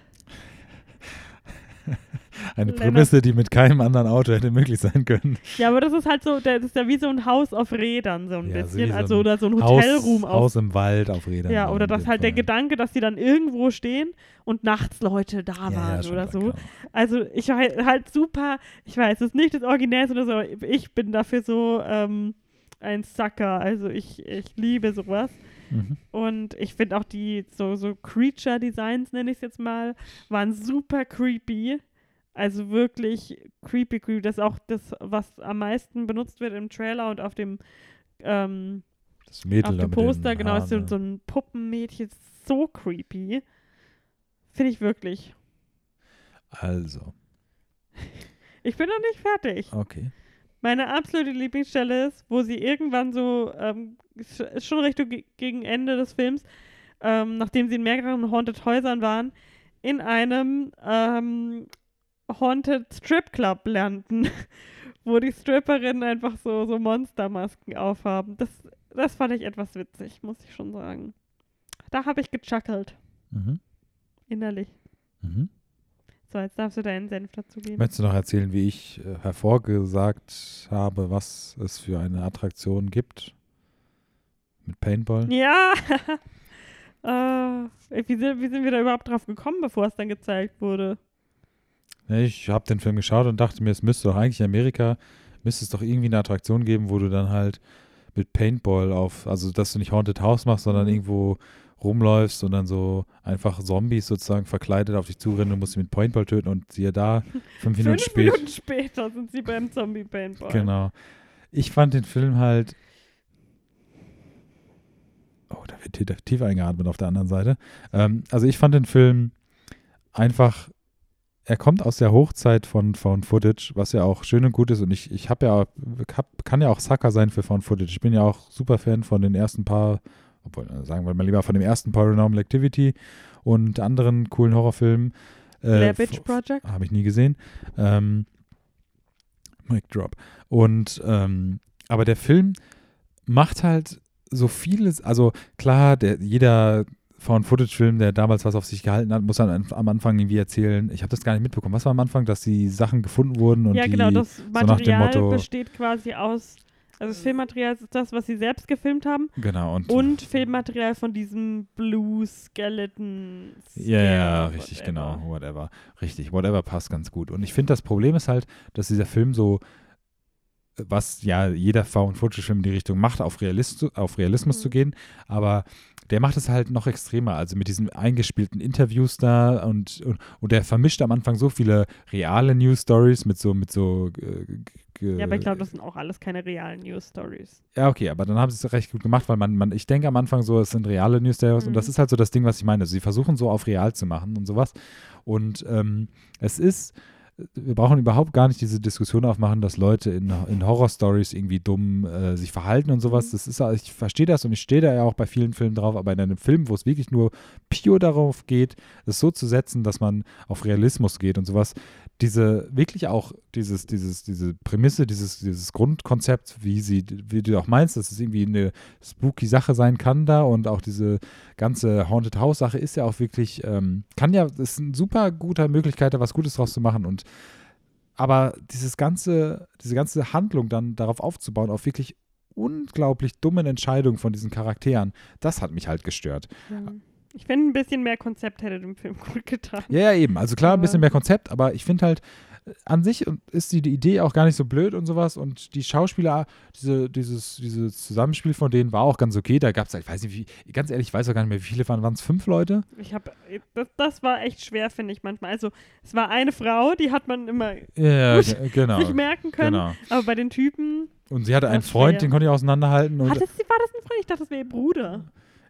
(laughs) Eine Lennart- Prämisse, die mit keinem anderen Auto hätte möglich sein können. Ja, aber das ist halt so, das ist ja wie so ein Haus auf Rädern, so ein Ja, bisschen. so also oder so ein Haus, Hotelroom auf. Haus im Wald auf Rädern. Ja, oder dem halt der. Gedanke, dass die dann irgendwo stehen und nachts Leute da Ja, waren ja, oder so. klar. Also ich war halt, super, ich weiß, es ist nicht das Original oder so, aber ich bin dafür so ähm, ein Sucker. Also ich, ich liebe sowas. Mhm. Und ich finde auch die so, so Creature-Designs, nenne ich es jetzt mal, waren super creepy. Also wirklich creepy, creepy. Das ist auch das, was am meisten benutzt wird im Trailer und auf dem, ähm, Das Mädel auf dem Poster, genau, ist so, Haaren, ein Puppenmädchen. So creepy. Finde ich wirklich. Also, (laughs) Ich bin noch nicht fertig. okay. Meine absolute Lieblingsstelle ist, wo sie irgendwann so, ähm, schon Richtung ge- gegen Ende des Films, ähm, nachdem sie in mehreren Haunted Häusern waren, in einem ähm, Haunted Strip Club landen, (laughs) wo die Stripperinnen einfach so, so Monstermasken aufhaben. Das, das fand ich etwas witzig, muss ich schon sagen. Da habe ich gechuckelt, Mhm. innerlich. Mhm. So, jetzt darfst du deinen Senf dazu geben. Möchtest du noch erzählen, wie ich äh, hervorgesagt habe, was es für eine Attraktion gibt? Mit Paintball? Ja! (laughs) äh, wie, sind, wie sind wir da überhaupt drauf gekommen, bevor es dann gezeigt wurde? Ja, ich habe den Film geschaut und dachte mir, es müsste doch eigentlich in Amerika, müsste es doch irgendwie eine Attraktion geben, wo du dann halt mit Paintball auf, also dass du nicht Haunted House machst, sondern Mhm. irgendwo rumläufst und dann so einfach Zombies sozusagen verkleidet auf dich zurennen und musst sie mit Paintball töten und siehe da, (laughs) fünf Minuten Fünf später. Minuten später sind sie beim Zombie-Paintball. Genau. Ich fand den Film halt. Oh, da wird tief, tief eingeatmet auf der anderen Seite. Ähm, also ich fand den Film einfach. Er kommt aus der Hochzeit von Found Footage, was ja auch schön und gut ist. Und ich, ich habe ja, hab, kann ja auch Sucker sein für Found Footage. Ich bin ja auch super Fan von den ersten paar, obwohl, äh, sagen wir mal lieber von dem ersten Paranormal Activity und anderen coolen Horrorfilmen. Äh, Blair Bitch f- Project? habe ich nie gesehen. Ähm, Mic Drop. Und ähm, aber der Film macht halt so vieles, also klar, der, jeder Found-Footage-Film, der damals was auf sich gehalten hat, muss dann am- Anfang irgendwie erzählen, ich habe das gar nicht mitbekommen. Was war am Anfang, dass die Sachen gefunden wurden und ja, die, genau, das nach dem Material Motto- besteht quasi aus, also das Filmmaterial ist das, was sie selbst gefilmt haben genau und, und Filmmaterial von diesem Blue Skeleton. Ja, Scare, richtig, whatever. genau. Whatever. Richtig, whatever passt ganz gut. Und ich finde, das Problem ist halt, dass dieser Film so, was ja jeder Found-Footage-Film in die Richtung macht, auf, Realist, auf Realismus Mhm. zu gehen, aber der macht es halt noch extremer, also mit diesen eingespielten Interviews da und, und, und der vermischt am Anfang so viele reale News-Stories mit so, mit so äh, Ja, aber ich glaube, das sind auch alles keine realen News Stories. ja, okay, aber dann haben sie es recht gut gemacht, weil man, man ich denke am Anfang so, es sind reale News Stories und Mhm. das ist halt so das Ding, was ich meine. Also sie versuchen so auf real zu machen und sowas. Und ähm, es ist, wir brauchen überhaupt gar nicht diese Diskussion aufmachen, dass Leute in, in Horror-Stories irgendwie dumm äh, sich verhalten und sowas. Mhm. Das ist, ich verstehe das und ich stehe da ja auch bei vielen Filmen drauf, aber in einem Film, wo es wirklich nur pure darauf geht, es so zu setzen, dass man auf Realismus geht und sowas, diese wirklich auch dieses, dieses, diese Prämisse, dieses, dieses Grundkonzept, wie sie, wie du auch meinst, dass es irgendwie eine spooky Sache sein kann da und auch diese ganze Haunted House Sache ist ja auch wirklich, ähm, kann ja, ist eine super gute Möglichkeit, da was Gutes draus zu machen und aber dieses ganze, diese ganze Handlung dann darauf aufzubauen, auf wirklich unglaublich dummen Entscheidungen von diesen Charakteren, das hat mich halt gestört. Ja. Ich finde, ein bisschen mehr Konzept hätte dem Film gut getan. Ja, ja, eben. Also klar, ein bisschen mehr Konzept, aber ich finde halt, äh, an sich ist die, die Idee auch gar nicht so blöd und sowas. Und die Schauspieler, diese, dieses, dieses Zusammenspiel von denen war auch ganz okay. Da gab es, ich weiß nicht, wie, ganz ehrlich, ich weiß auch gar nicht mehr, wie viele waren. Waren es fünf Leute? Ich habe, das, das war echt schwer, finde ich manchmal. Also, es war eine Frau, die hat man immer Ja, Gut, ge- genau. sich merken können. Genau. Aber bei den Typen, Und sie hatte einen Freund, schwer. den konnte ich auseinanderhalten. Und, hat das, war das ein Freund? Ich dachte, das wäre ihr Bruder.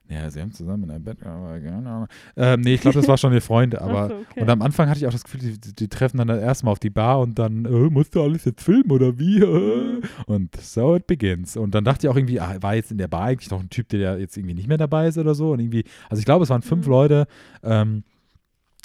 Ja, sie haben zusammen in einem Bett gearbeitet. keine Ahnung. Ähm, nee, ich glaube, das war schon ihr Freund. (laughs) Aber Ach so, okay. Und am Anfang hatte ich auch das Gefühl, die, die treffen dann erstmal auf die Bar und dann, äh, musst du alles jetzt filmen oder wie? (laughs) Und so it begins. Und dann dachte ich auch irgendwie, ah, war jetzt in der Bar eigentlich noch ein Typ, der jetzt irgendwie nicht mehr dabei ist oder so. Und irgendwie, also ich glaube, es waren fünf Mhm. Leute. Ähm,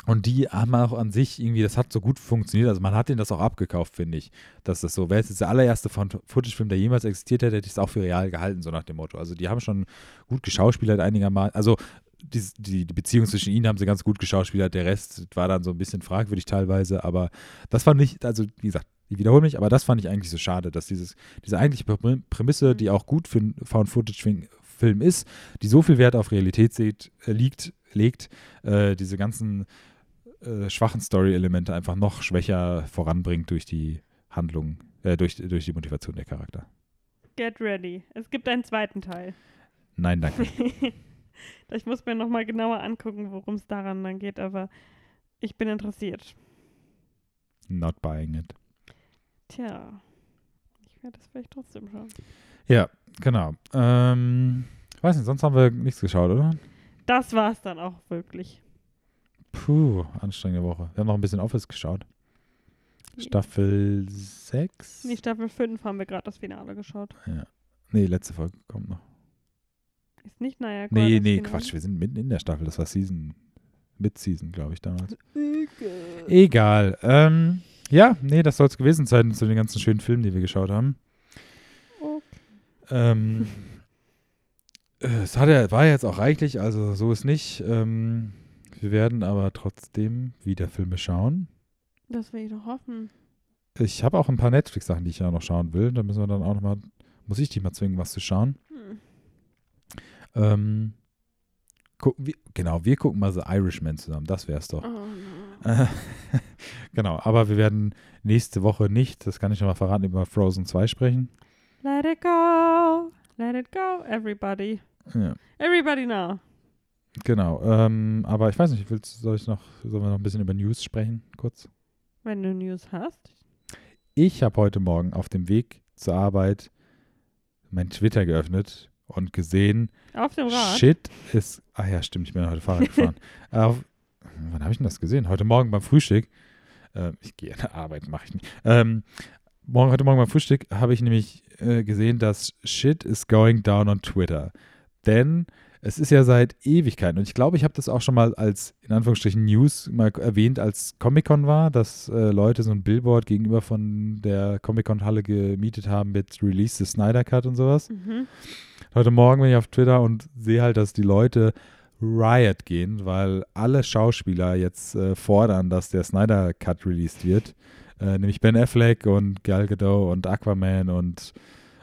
und die haben auch an sich irgendwie, das hat so gut funktioniert. Also man hat denen das auch abgekauft, finde ich. Dass das so, wäre es jetzt der allererste Footage-Film, der jemals existiert hätte, hätte ich es auch für real gehalten, so nach dem Motto. Also die haben schon gut geschauspielert einigermaßen. Also die, die, die Beziehung zwischen ihnen haben sie ganz gut geschauspielert. Der Rest war dann so ein bisschen fragwürdig teilweise. Aber das fand ich, also wie gesagt, ich wiederhole mich, aber das fand ich eigentlich so schade, dass dieses, diese eigentliche Prä- Prämisse, die auch gut für einen Found-Footage-Film ist, die so viel Wert auf Realität seht, äh, liegt, legt, äh, diese ganzen äh, schwachen Story-Elemente einfach noch schwächer voranbringt durch die Handlung, äh, durch, durch die Motivation der Charakter. Get ready. Es gibt einen zweiten Teil. Nein, danke. (laughs) ich muss mir nochmal genauer angucken, worum es daran dann geht, aber ich bin interessiert. Not buying it. Tja, ich werde das vielleicht trotzdem schauen. Ja, genau. Ähm, weiß nicht, sonst haben wir nichts geschaut, oder? Das war's dann auch wirklich. Puh, anstrengende Woche. Wir haben noch ein bisschen Office geschaut. Staffel 6? Nee, Staffel 5 haben wir gerade das Finale geschaut. Ja. Nee, letzte Folge kommt noch. Ist nicht naja. Nee, nee, Quatsch, wir sind mitten in der Staffel. Das war Season Mid-Season, glaube ich, damals. Egal. Ähm, ja, nee, das soll es gewesen sein zu den ganzen schönen Filmen, die wir geschaut haben. Okay. Ähm, äh, (laughs) es hat ja, war jetzt auch reichlich, also so ist nicht. Ähm, wir werden aber trotzdem wieder Filme schauen. Das will ich doch hoffen. Ich habe auch ein paar Netflix-Sachen, die ich ja noch schauen will. Da müssen wir dann auch nochmal, muss ich dich mal zwingen, was zu schauen. Hm. Ähm, gucken wir, genau, wir gucken mal The Irishman zusammen. Das wär's doch. Oh. (laughs) Äh, genau, aber wir werden nächste Woche nicht, das kann ich schon mal verraten, über Frozen 2 sprechen. Let it go. Let it go, everybody. Ja, Everybody now. Genau. Ähm, aber ich weiß nicht, willst, soll ich noch, sollen wir noch ein bisschen über News sprechen, kurz? Wenn du News hast. Ich habe heute Morgen auf dem Weg zur Arbeit mein Twitter geöffnet und gesehen, Auf dem Rad. Shit ist. Ah ja, stimmt, ich bin heute Fahrrad (laughs) gefahren. Auf, wann habe ich denn das gesehen? Heute Morgen beim Frühstück. Ähm, ich gehe an der Arbeit, mache ich nicht. Ähm, morgen, heute Morgen beim Frühstück habe ich nämlich äh, gesehen, dass Shit is going down on Twitter. Denn es ist ja seit Ewigkeiten und ich glaube, ich habe das auch schon mal als, in Anführungsstrichen, News mal erwähnt, als Comic-Con war, dass äh, Leute so ein Billboard gegenüber von der Comic-Con-Halle gemietet haben mit Release the Snyder Cut und sowas Mhm. heute Morgen bin ich auf Twitter und sehe halt, dass die Leute Riot gehen, weil alle Schauspieler jetzt äh, fordern, dass der Snyder Cut released wird. Äh, nämlich Ben Affleck und Gal Gadot und Aquaman und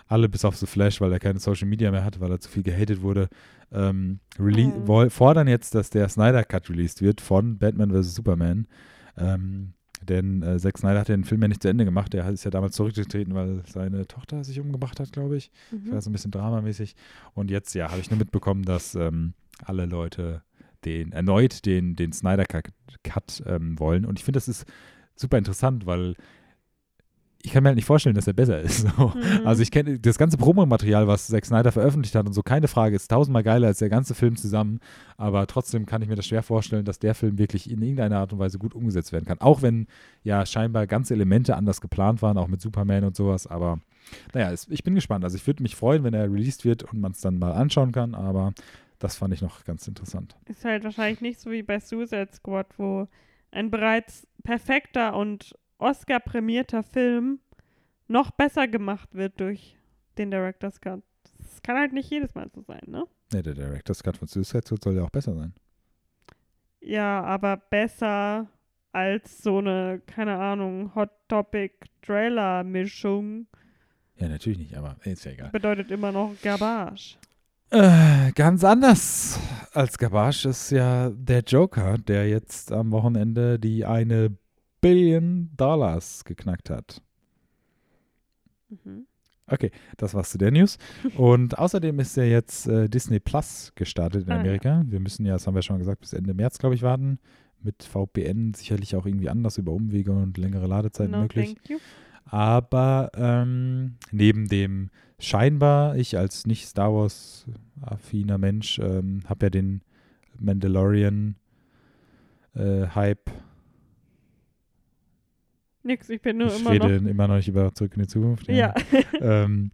alle bis auf The Flash, weil er keine Social Media mehr hat, weil er zu viel gehatet wurde. Ähm, Mhm. fordern jetzt, dass der Snyder Cut released wird von Batman vs. Superman. Ähm, denn äh, Zack Snyder hat den Film ja nicht zu Ende gemacht. Er ist ja damals zurückgetreten, weil seine Tochter sich umgebracht hat, glaube ich. Das war Mhm. so ein bisschen dramamäßig. Und jetzt, ja, habe ich nur mitbekommen, dass ähm, alle Leute den erneut den, den Snyder Cut, Cut ähm, wollen. Und ich finde, das ist super interessant, weil ich kann mir halt nicht vorstellen, dass er besser ist. (laughs) So. Mhm. Also ich kenne das ganze Promomaterial, was Zack Snyder veröffentlicht hat und so, keine Frage, ist tausendmal geiler als der ganze Film zusammen. Aber trotzdem kann ich mir das schwer vorstellen, dass der Film wirklich in irgendeiner Art und Weise gut umgesetzt werden kann. Auch wenn ja scheinbar ganze Elemente anders geplant waren, auch mit Superman und sowas. Aber naja, es, ich bin gespannt. Also ich würde mich freuen, wenn er released wird und man es dann mal anschauen kann. Aber das fand ich noch ganz interessant. Ist halt wahrscheinlich nicht so wie bei Suicide Squad, wo ein bereits perfekter und Oscar-prämierter Film noch besser gemacht wird durch den Director's Cut. Das kann halt nicht jedes Mal so sein, ne? Ne, der Director's Cut von Suicide Squad soll ja auch besser sein. Ja, aber besser als so eine, keine Ahnung, Hot Topic Trailer-Mischung Ja, natürlich nicht, aber ist ja egal. bedeutet immer noch Garbage. Äh, ganz anders als Gavage ist ja der Joker, der jetzt am Wochenende die eine Billion Dollars geknackt hat. Mhm. Okay, das war's zu der News. Und außerdem ist ja jetzt äh, Disney Plus gestartet in Ah, ja. Amerika. Wir müssen ja, das haben wir schon gesagt, bis Ende März, glaube ich, warten. Mit VPN sicherlich auch irgendwie anders über Umwege und längere Ladezeiten No, möglich. thank you. Aber ähm, neben dem scheinbar, ich als nicht Star Wars-affiner Mensch, ähm, habe ja den Mandalorian-Hype. Nix, ich bin nur ich immer rede noch. immer noch nicht über Zurück in die Zukunft. Ja. (laughs) ähm,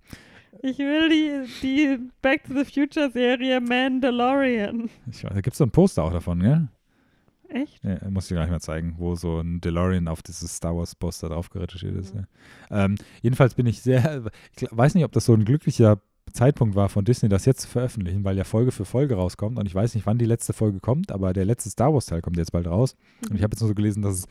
Ich will die, die Back to the Future Serie Mandalorian. ich, da gibt es so ein Poster auch davon, gell? Echt? Ja, muss ich dir gleich mal zeigen, wo so ein DeLorean auf dieses Star Wars Poster drauf geretuschiert ist. Mhm. Ja. Ähm, jedenfalls bin ich sehr, ich weiß nicht, ob das so ein glücklicher Zeitpunkt war von Disney, das jetzt zu veröffentlichen, weil ja Folge für Folge rauskommt und ich weiß nicht, wann die letzte Folge kommt, aber der letzte Star Wars Teil kommt jetzt bald raus und ich habe jetzt nur so gelesen, dass es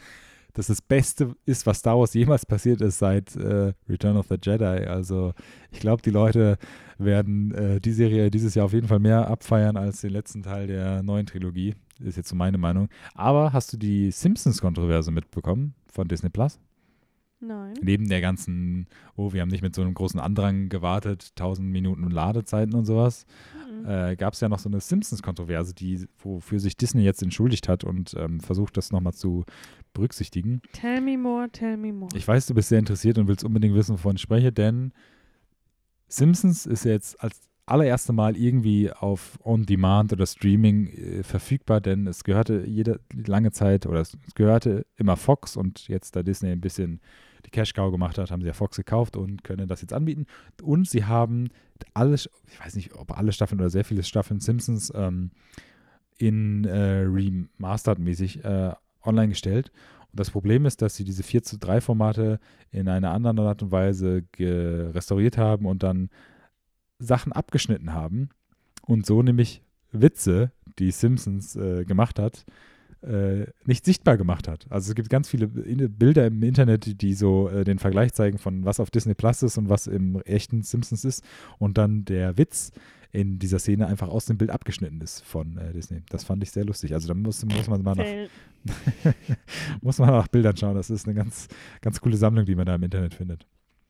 dass das Beste ist, was Star Wars jemals passiert ist seit äh, Return of the Jedi. Also ich glaube, die Leute werden äh, die Serie dieses Jahr auf jeden Fall mehr abfeiern als den letzten Teil der neuen Trilogie. Ist jetzt so meine Meinung. Aber hast du die Simpsons-Kontroverse mitbekommen von Disney Plus? Nein. Neben der ganzen, oh, wir haben nicht mit so einem großen Andrang gewartet, 1000 Minuten Ladezeiten und sowas, Mhm. äh, gab es ja noch so eine Simpsons-Kontroverse, die, wofür sich Disney jetzt entschuldigt hat und ähm, versucht, das nochmal zu berücksichtigen. Tell me more, tell me more. Ich weiß, du bist sehr interessiert und willst unbedingt wissen, wovon ich spreche, denn Simpsons ist jetzt als allererste Mal irgendwie auf On-Demand oder Streaming äh, verfügbar, denn es gehörte jede lange Zeit oder es gehörte immer Fox und jetzt, da Disney ein bisschen die Cash-Cow gemacht hat, haben sie ja Fox gekauft und können das jetzt anbieten. Und sie haben alle, ich weiß nicht, ob alle Staffeln oder sehr viele Staffeln Simpsons ähm, in äh, Remastered-mäßig äh, online gestellt. Und das Problem ist, dass sie diese 4 zu 3 Formate in einer anderen Art und Weise restauriert haben und dann Sachen abgeschnitten haben und so nämlich Witze, die Simpsons äh, gemacht hat, äh, nicht sichtbar gemacht hat. Also es gibt ganz viele Bilder im Internet, die so äh, den Vergleich zeigen von was auf Disney Plus ist und was im echten Simpsons ist und dann der Witz in dieser Szene einfach aus dem Bild abgeschnitten ist von äh, Disney. Das fand ich sehr lustig. Also da muss, muss man mal nach (laughs) muss man nach Bildern schauen. Das ist eine ganz, ganz coole Sammlung, die man da im Internet findet.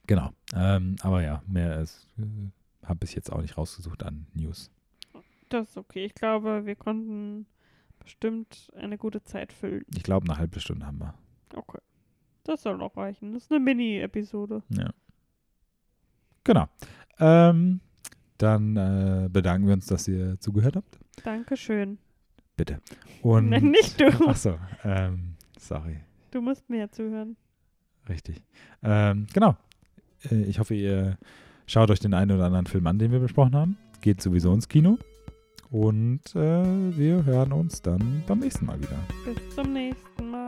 Genau. Ähm, aber ja, mehr ist, äh, habe ich jetzt auch nicht rausgesucht an News. Das ist okay. Ich glaube, wir konnten bestimmt eine gute Zeit füllen. Ich glaube, eine halbe Stunde haben wir. Okay. Das soll auch reichen. Das ist eine Mini-Episode. Ja. Genau. Ähm, dann äh, bedanken wir uns, dass ihr zugehört habt. Dankeschön. Bitte. Und, Nein, nicht du. (laughs) Achso, ähm, sorry. Du musst mir zuhören. Richtig. Ähm, genau. Äh, ich hoffe, ihr schaut euch den einen oder anderen Film an, den wir besprochen haben. Geht sowieso ins Kino. Und äh, wir hören uns dann beim nächsten Mal wieder. Bis zum nächsten Mal.